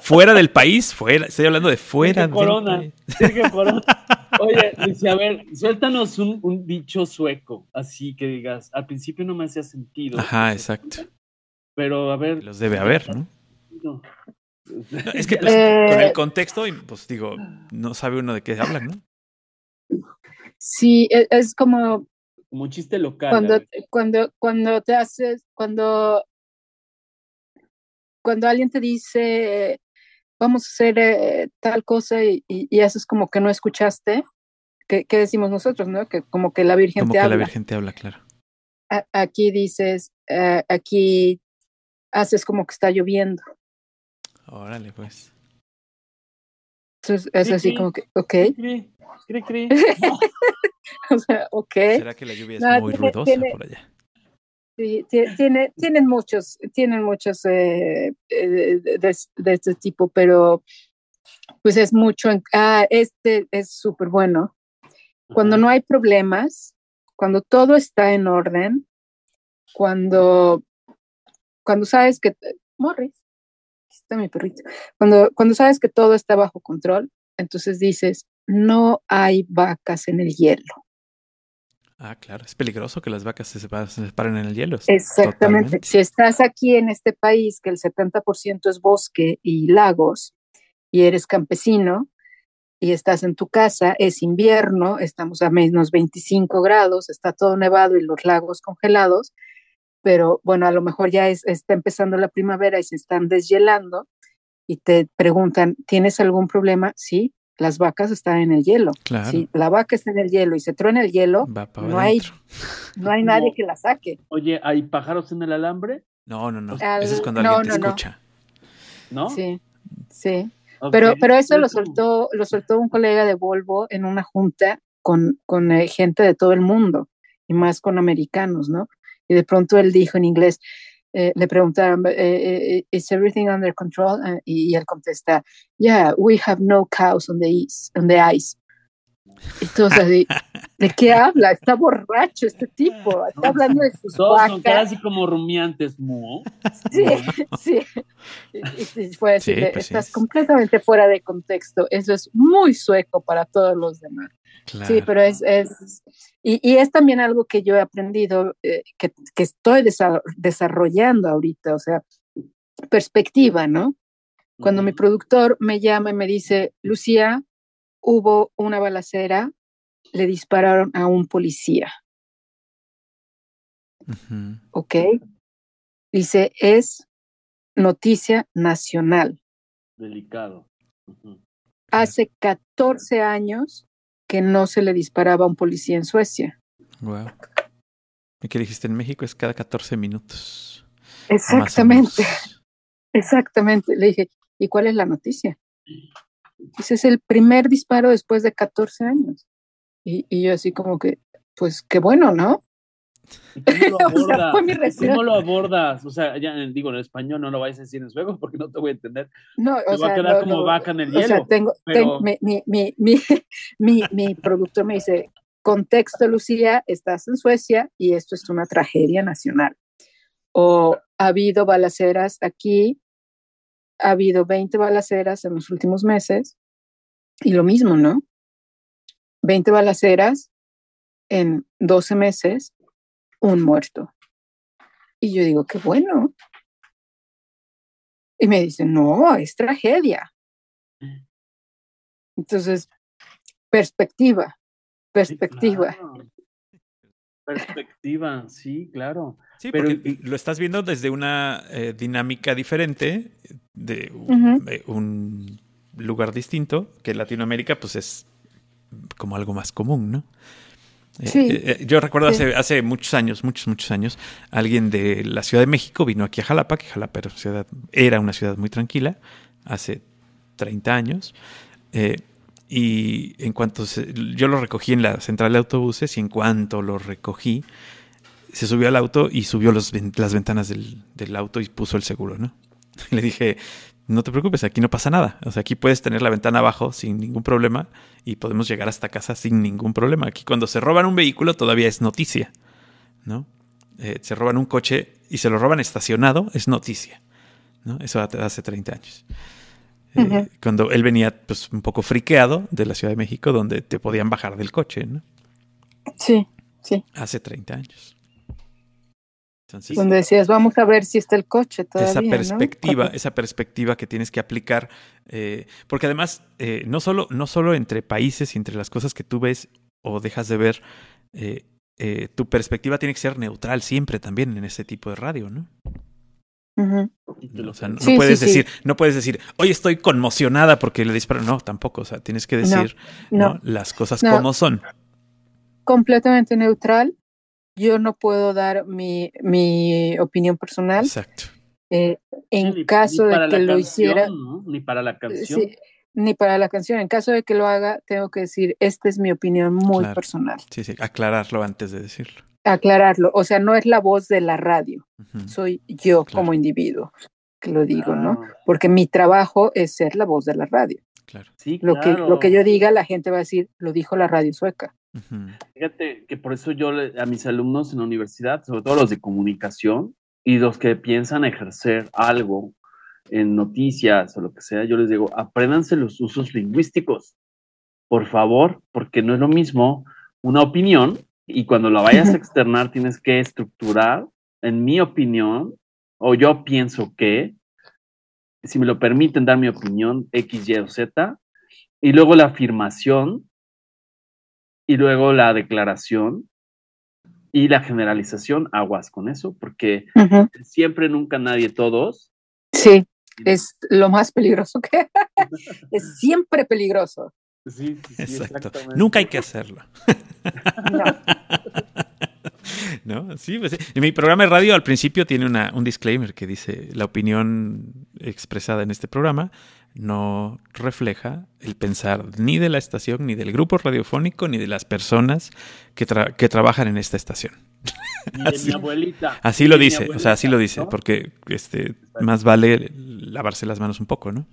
[SPEAKER 1] fuera del país, fuera, estoy hablando de fuera del
[SPEAKER 2] corona, país. corona. Oye, dice, a ver, suéltanos un, un, dicho sueco, así que digas, al principio no me hacía sentido.
[SPEAKER 1] Ajá, exacto.
[SPEAKER 2] Pero a ver.
[SPEAKER 1] Los debe haber, ¿no? no. Es que pues, con el contexto, pues digo, no sabe uno de qué hablan, ¿no?
[SPEAKER 3] Sí, e, es como
[SPEAKER 2] como un chiste local.
[SPEAKER 3] Cuando, cuando, cuando te haces, cuando cuando alguien te dice, vamos a hacer eh, tal cosa y, y, eso es como que no escuchaste, ¿qué, decimos nosotros, no? Que como que la Virgen
[SPEAKER 1] te
[SPEAKER 3] habla.
[SPEAKER 1] Como que la Virgen te habla, claro.
[SPEAKER 3] aquí dices, eh, aquí haces como que está lloviendo.
[SPEAKER 1] Órale, pues.
[SPEAKER 3] Entonces es así como que, ok.
[SPEAKER 2] Cri, cri,
[SPEAKER 3] o sea, ok.
[SPEAKER 1] ¿Será que la lluvia es muy ruidosa por allá?
[SPEAKER 3] Sí, tiene, tienen muchos, tienen muchos eh, eh, de, este tipo, pero pues es mucho. ah, este es súper bueno. Cuando no hay problemas, cuando todo está en orden, cuando, cuando sabes que, Morris, está mi perrito, cuando, cuando sabes que todo está bajo control, entonces dices, no hay vacas en el hielo.
[SPEAKER 1] Ah, claro, es peligroso que las vacas se separen en el hielo.
[SPEAKER 3] Exactamente. Si estás aquí en este país, que el 70% es bosque y lagos, y eres campesino, y estás en tu casa, es invierno, estamos a menos 25 grados, está todo nevado y los lagos congelados, pero bueno, a lo mejor ya está empezando la primavera y se están deshielando y te preguntan, ¿tienes algún problema? Sí, las vacas están en el hielo. Si la vaca está en el hielo y se truena el hielo, no hay, no hay nadie que la saque.
[SPEAKER 2] Oye, ¿hay pájaros en el alambre?
[SPEAKER 1] No, no, no. Eso es cuando alguien te escucha.
[SPEAKER 2] ¿No?
[SPEAKER 3] Sí, sí. Pero, pero eso lo soltó, lo soltó un colega de Volvo en una junta con, con eh, gente de todo el mundo y más con americanos, ¿no? Y de pronto él dijo en inglés, eh, le preguntaron, eh, eh, ¿Is everything under control? y, él contesta, Yeah, we have no cows on the, ice, on the ice. Entonces, ¿de, qué habla? Está borracho este tipo. Está hablando de sus
[SPEAKER 2] Todos son casi como rumiantes, ¿no?
[SPEAKER 3] Sí, sí. Y, fue así, pues estás completamente fuera de contexto. Eso es muy sueco para todos los demás. Sí, pero es, es y, es también algo que yo he aprendido, eh, que, estoy desarrollando ahorita, o sea, perspectiva, ¿no? Cuando mi productor me llama y me dice, Lucía, hubo una balacera, le dispararon a un policía. ¿Ok? Dice, es noticia nacional.
[SPEAKER 2] Delicado.
[SPEAKER 3] Hace 14 años que no se le disparaba a un policía en Suecia.
[SPEAKER 1] Wow. ¿Y qué dijiste? En México es cada 14 minutos.
[SPEAKER 3] Exactamente. Exactamente. Le dije, ¿y cuál es la noticia? Ese es el primer disparo después de 14 años. Y, y yo así como que, pues qué bueno, ¿no?
[SPEAKER 2] ¿Cómo lo abordas? O sea, ya digo, en español no lo vais a decir en sueco porque no te voy a entender.
[SPEAKER 3] No, o
[SPEAKER 2] va a quedar como vaca en el hielo. O
[SPEAKER 3] sea, tengo, mi, mi, mi, mi, mi productor me dice, contexto, Lucía, estás en Suecia y esto es una tragedia nacional. O ha habido balaceras aquí, ha habido 20 balaceras en los últimos meses y lo mismo, ¿no? 20 balaceras en 12 meses un muerto. Y yo digo, qué bueno. Y me dicen, no, es tragedia. Entonces, perspectiva. perspectiva.
[SPEAKER 2] Perspectiva, sí, claro.
[SPEAKER 1] Sí, pero lo estás viendo desde una eh, dinámica diferente, de un lugar distinto, que Latinoamérica pues es como algo más común, ¿no? Eh, sí, eh, yo recuerdo hace, hace muchos años, muchos, muchos años, alguien de la Ciudad de México vino aquí a Jalapa, que Jalapa era, ciudad, era una ciudad muy tranquila, hace 30 años. Y en cuanto yo lo recogí en la central de autobuses y en cuanto lo recogí, se subió al auto y subió las ventanas del, auto y puso el seguro, ¿no? Le dije, no te preocupes, aquí no pasa nada. O sea, aquí puedes tener la ventana abajo sin ningún problema y podemos llegar hasta casa sin ningún problema. Aquí cuando se roban un vehículo todavía es noticia, ¿no? Eh, se roban un coche y se lo roban estacionado, es noticia, ¿no? Eso hace 30 años. Eh, cuando él venía pues un poco friqueado de la Ciudad de México, donde te podían bajar del coche, ¿no?
[SPEAKER 3] Sí, sí.
[SPEAKER 1] Hace 30 años
[SPEAKER 3] donde decías, vamos a ver si está el coche todavía.
[SPEAKER 1] Esa perspectiva, esa perspectiva que tienes que aplicar, eh, porque además, eh, no, solo, no solo entre países y entre las cosas que tú ves o dejas de ver, eh, tu perspectiva tiene que ser neutral siempre también en ese tipo de radio, ¿no? O sea, no, puedes decir, no puedes decir, hoy estoy conmocionada porque le disparan. No, tampoco. O sea, tienes que decir las cosas como son.
[SPEAKER 3] Completamente neutral yo no puedo dar mi, mi opinión personal.
[SPEAKER 1] Exacto.
[SPEAKER 3] Eh, en caso de que lo hiciera.
[SPEAKER 2] Ni para la canción.
[SPEAKER 3] ni para la canción. En caso de que lo haga, tengo que decir, esta es mi opinión muy personal.
[SPEAKER 1] Sí, sí, aclararlo antes de decirlo.
[SPEAKER 3] Aclararlo. O sea, no es la voz de la radio. Soy yo como individuo que lo digo, ¿no? Ah. Porque mi trabajo es ser la voz de la radio.
[SPEAKER 1] Claro.
[SPEAKER 3] Sí, lo, que, lo que yo diga, la gente va a decir, lo dijo la radio sueca.
[SPEAKER 2] Fíjate que por eso yo a mis alumnos en la universidad, sobre todo los de comunicación y los que piensan ejercer algo en noticias o lo que sea, yo les digo, apréndanse los usos lingüísticos, por favor, porque no es lo mismo una opinión y cuando la vayas a externar tienes que estructurar, en mi opinión, o yo pienso que, si me lo permiten dar mi opinión, X, Y o Z, y luego la afirmación y luego la declaración y la generalización, aguas con eso, porque siempre, nunca, nadie, todos.
[SPEAKER 3] Sí, es lo más peligroso que es siempre peligroso.
[SPEAKER 2] Sí, sí,
[SPEAKER 1] Exacto. Nunca hay que hacerlo. No. Sí, pues, mi programa de radio al principio tiene una, un disclaimer que dice la opinión expresada en este programa no refleja el pensar ni de la estación, ni del grupo radiofónico, ni de las personas que, que trabajan en esta estación.
[SPEAKER 2] así, mi abuelita.
[SPEAKER 1] Así lo dice, o sea, así lo dice, porque este, más vale lavarse las manos un poco, ¿no?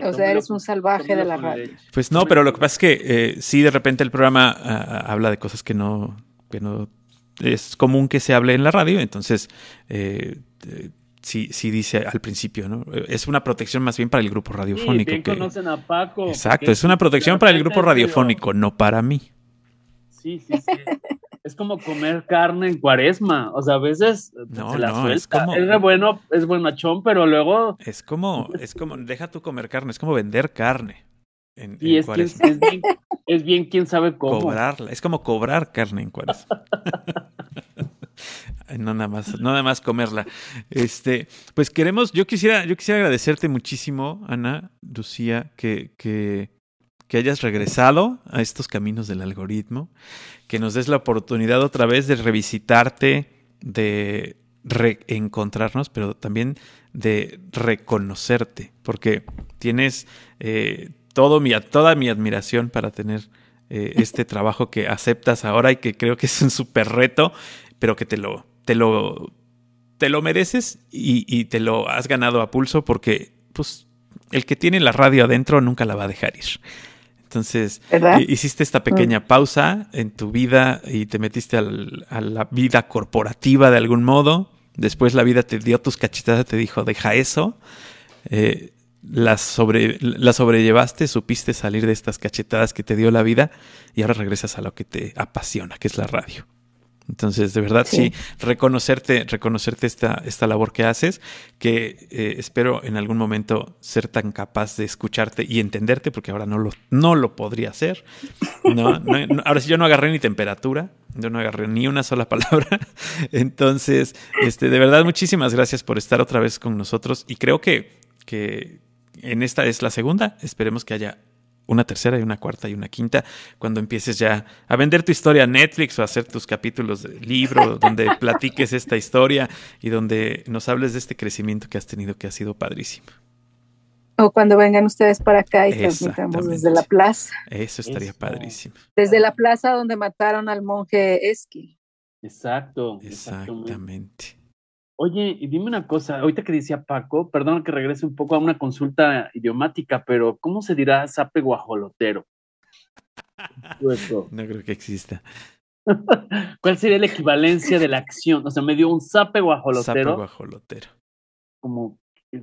[SPEAKER 3] O sea, eres un salvaje de la radio.
[SPEAKER 1] Pues no, pero lo que pasa es que eh, sí, de repente el programa ah, habla de cosas que no, que no es común que se hable en la radio, entonces eh, sí, sí dice al principio, ¿no? Es una protección más bien para el grupo radiofónico. Sí,
[SPEAKER 2] conocen a Paco.
[SPEAKER 1] Exacto, es una protección para el grupo radiofónico, no para mí.
[SPEAKER 2] Sí, sí, sí. Es como comer carne en cuaresma. O sea, a veces
[SPEAKER 1] no, no, Es, como,
[SPEAKER 2] es bueno, es buenachón, pero luego.
[SPEAKER 1] Es como, es como, deja tú comer carne, es como vender carne. En,
[SPEAKER 2] y es, es, bien, es bien quién sabe cómo.
[SPEAKER 1] Cobrarla. Es como cobrar carne en cuaresma. no nada más, no nada más comerla. Este, pues queremos, yo quisiera, yo quisiera agradecerte muchísimo, Ana, Lucía, que, que, que hayas regresado a estos caminos del algoritmo, que nos des la oportunidad otra vez de revisitarte, de reencontrarnos, pero también de reconocerte, porque tienes eh, todo mi, toda mi admiración para tener eh, este trabajo que aceptas ahora y que creo que es un súper reto, pero que te lo, te lo, te lo mereces y, te lo has ganado a pulso porque pues, el que tiene la radio adentro nunca la va a dejar ir. Entonces, hiciste esta pequeña mm. pausa en tu vida y te metiste a la vida corporativa de algún modo. Después la vida te dio tus cachetadas, te dijo, deja eso. Eh, sobre, sobrellevaste, supiste salir de estas cachetadas que te dio la vida y ahora regresas a lo que te apasiona, que es la radio. Entonces, de verdad, sí, reconocerte, reconocerte esta, esta labor que haces, que eh, espero en algún momento ser tan capaz de escucharte y entenderte, porque ahora no lo, no lo podría hacer. No, ahora sí yo no agarré ni temperatura, yo no agarré ni una sola palabra. Entonces, este, de verdad, muchísimas gracias por estar otra vez con nosotros. Y creo que, que en esta es la segunda. Esperemos que haya una tercera y una cuarta y una quinta, cuando empieces ya a vender tu historia a Netflix o a hacer tus capítulos de libro donde platiques esta historia y donde nos hables de este crecimiento que has tenido que ha sido padrísimo.
[SPEAKER 3] O cuando vengan ustedes para acá y transmitamos desde la plaza.
[SPEAKER 1] Eso estaría padrísimo.
[SPEAKER 3] Desde la plaza donde mataron al monje Esquil.
[SPEAKER 2] Exacto.
[SPEAKER 1] Exactamente.
[SPEAKER 2] Oye, y dime una cosa, ahorita que decía Paco, perdón que regrese un poco a una consulta idiomática, pero ¿cómo se dirá sape guajolotero?
[SPEAKER 1] no creo que exista.
[SPEAKER 2] ¿Cuál sería la equivalencia de la acción? O sea, me dio un sape guajolotero. Sape
[SPEAKER 1] guajolotero.
[SPEAKER 2] Como,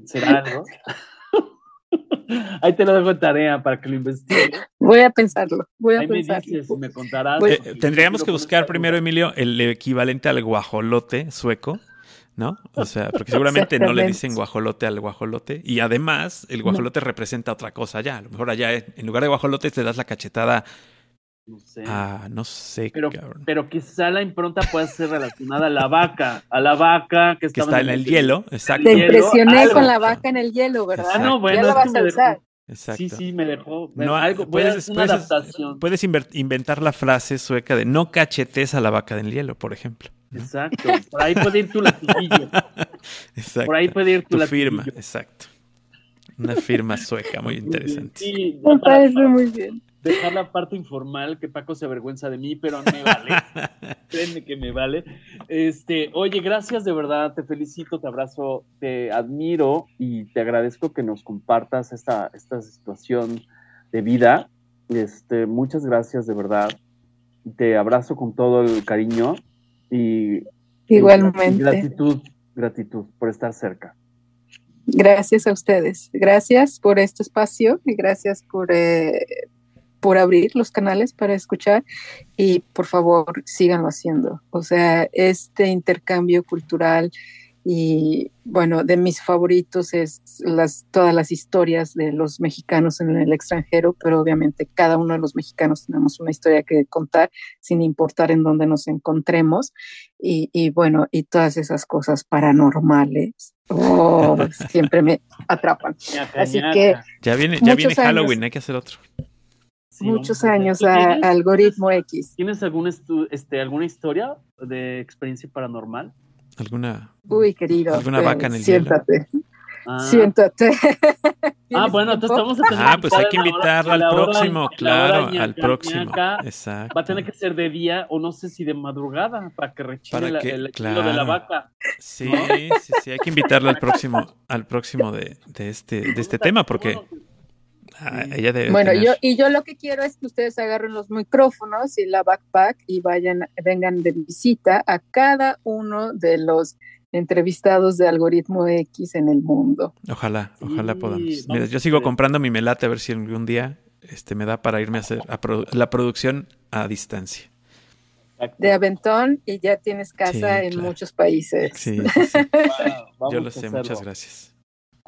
[SPEAKER 2] ¿será algo? Ahí te lo dejo en tarea para que lo investigues.
[SPEAKER 3] Voy a pensarlo. Voy a
[SPEAKER 2] Ahí
[SPEAKER 3] me dices,
[SPEAKER 2] me contarás.
[SPEAKER 1] Eh, tendríamos que buscar primero, Emilio, el equivalente al guajolote sueco ¿no? O sea, porque seguramente no le dicen guajolote al guajolote y además el guajolote representa otra cosa allá. A lo mejor allá en lugar de guajolote te das la cachetada
[SPEAKER 2] no sé.
[SPEAKER 1] Ah, no sé,
[SPEAKER 2] pero, Pero quizá la impronta puede ser relacionada a la vaca, a la vaca que,
[SPEAKER 1] está en el, hielo, exacto.
[SPEAKER 3] Te impresioné con la vaca en el hielo, ¿verdad?
[SPEAKER 2] Ah, no, bueno,
[SPEAKER 3] ya lo vas a usar.
[SPEAKER 2] Exacto. Sí, sí, me dejó. no, algo, puedes, una adaptación.
[SPEAKER 1] Puedes inventar la frase sueca de no cachetes a la vaca del hielo, por ejemplo.
[SPEAKER 2] Exacto. Por ahí puede ir tu latiguillo. Exacto. Por ahí puede ir tu,
[SPEAKER 1] tu firma, exacto. Una firma sueca muy interesante.
[SPEAKER 3] Sí, me parece muy bien.
[SPEAKER 2] Dejar la parte informal, que Paco se avergüenza de mí, pero me vale. Créeme que me vale. Este, oye, gracias de verdad, te felicito, te abrazo, te admiro y te agradezco que nos compartas esta, esta situación de vida. Este, muchas gracias de verdad. Te abrazo con todo el cariño y,
[SPEAKER 3] Igualmente.
[SPEAKER 2] gratitud, gratitud por estar cerca.
[SPEAKER 3] Gracias a ustedes. Gracias por este espacio y gracias por, eh, por abrir los canales para escuchar y por favor síganlo haciendo. O sea, este intercambio cultural y bueno, de mis favoritos es las, todas las historias de los mexicanos en el extranjero, pero obviamente cada uno de los mexicanos tenemos una historia que contar sin importar en dónde nos encontremos y, y bueno, y todas esas cosas paranormales. Oh, siempre me atrapan. Así que
[SPEAKER 1] ya viene, ya viene Halloween, hay que hacer otro.
[SPEAKER 3] Muchos años a, algoritmo X.
[SPEAKER 2] ¿Tienes algún este, alguna historia de experiencia paranormal?
[SPEAKER 1] ¿Alguna,
[SPEAKER 3] Uy, querido,
[SPEAKER 1] alguna vaca en el
[SPEAKER 3] siéntate.
[SPEAKER 1] hielo?
[SPEAKER 3] Ah. Siéntate.
[SPEAKER 2] ah, bueno, entonces estamos a
[SPEAKER 1] tener Ah, pues hay que invitarla al próximo, claro, al próximo. Exacto.
[SPEAKER 2] Va a tener que ser de día o no sé si de madrugada para que rechine el claro. de la vaca.
[SPEAKER 1] Sí, sí, sí, hay que invitarla al próximo, al próximo de, de este, de este tema porque Ah,
[SPEAKER 3] bueno, yo, y yo lo que quiero es que ustedes agarren los micrófonos y la backpack y vayan, vengan de visita a cada uno de los entrevistados de Algoritmo X en el mundo.
[SPEAKER 1] Ojalá, ojalá podamos. Mira, yo sigo comprando mi melate a ver si algún día este, me da para irme a hacer la producción a distancia.
[SPEAKER 3] De Aventón y ya tienes casa en muchos países.
[SPEAKER 1] Sí, yo lo sé, muchas gracias.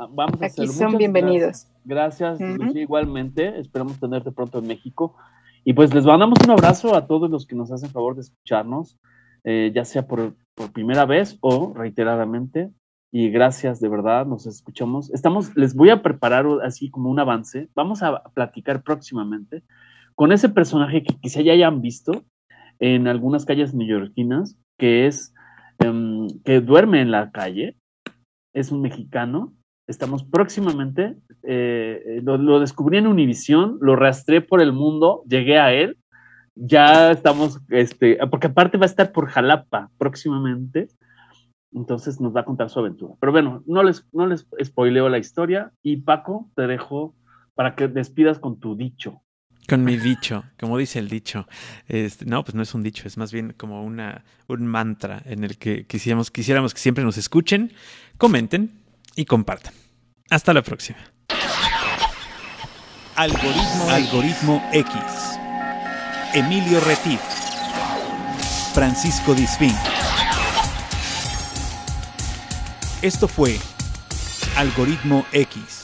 [SPEAKER 2] Vamos a
[SPEAKER 3] Aquí son bienvenidos.
[SPEAKER 2] Gracias, igualmente. Esperamos tenerte pronto en México. Y pues les mandamos un abrazo a todos los que nos hacen favor de escucharnos, eh, ya sea por, por, primera vez o reiteradamente. Y gracias, de verdad, nos escuchamos. Estamos, les voy a preparar así como un avance. Vamos a platicar próximamente con ese personaje que quizá ya hayan visto en algunas calles neoyorquinas, que es em, que duerme en la calle. Es un mexicano Estamos próximamente, eh, lo, descubrí en Univisión, lo rastré por el mundo, llegué a él, ya estamos, este, porque aparte va a estar por Jalapa próximamente, entonces nos va a contar su aventura. Pero bueno, no les, no les spoileo la historia y Paco, te dejo para que despidas con tu dicho.
[SPEAKER 1] Con mi dicho, como dice el dicho. No, pues no es un dicho, es más bien como una, un mantra en el que quisiéramos, quisiéramos que siempre nos escuchen, comenten y compartan. Hasta la próxima.
[SPEAKER 4] Algoritmo, Algoritmo X. Emilio Retif.
[SPEAKER 1] Francisco Disfín. Esto fue Algoritmo X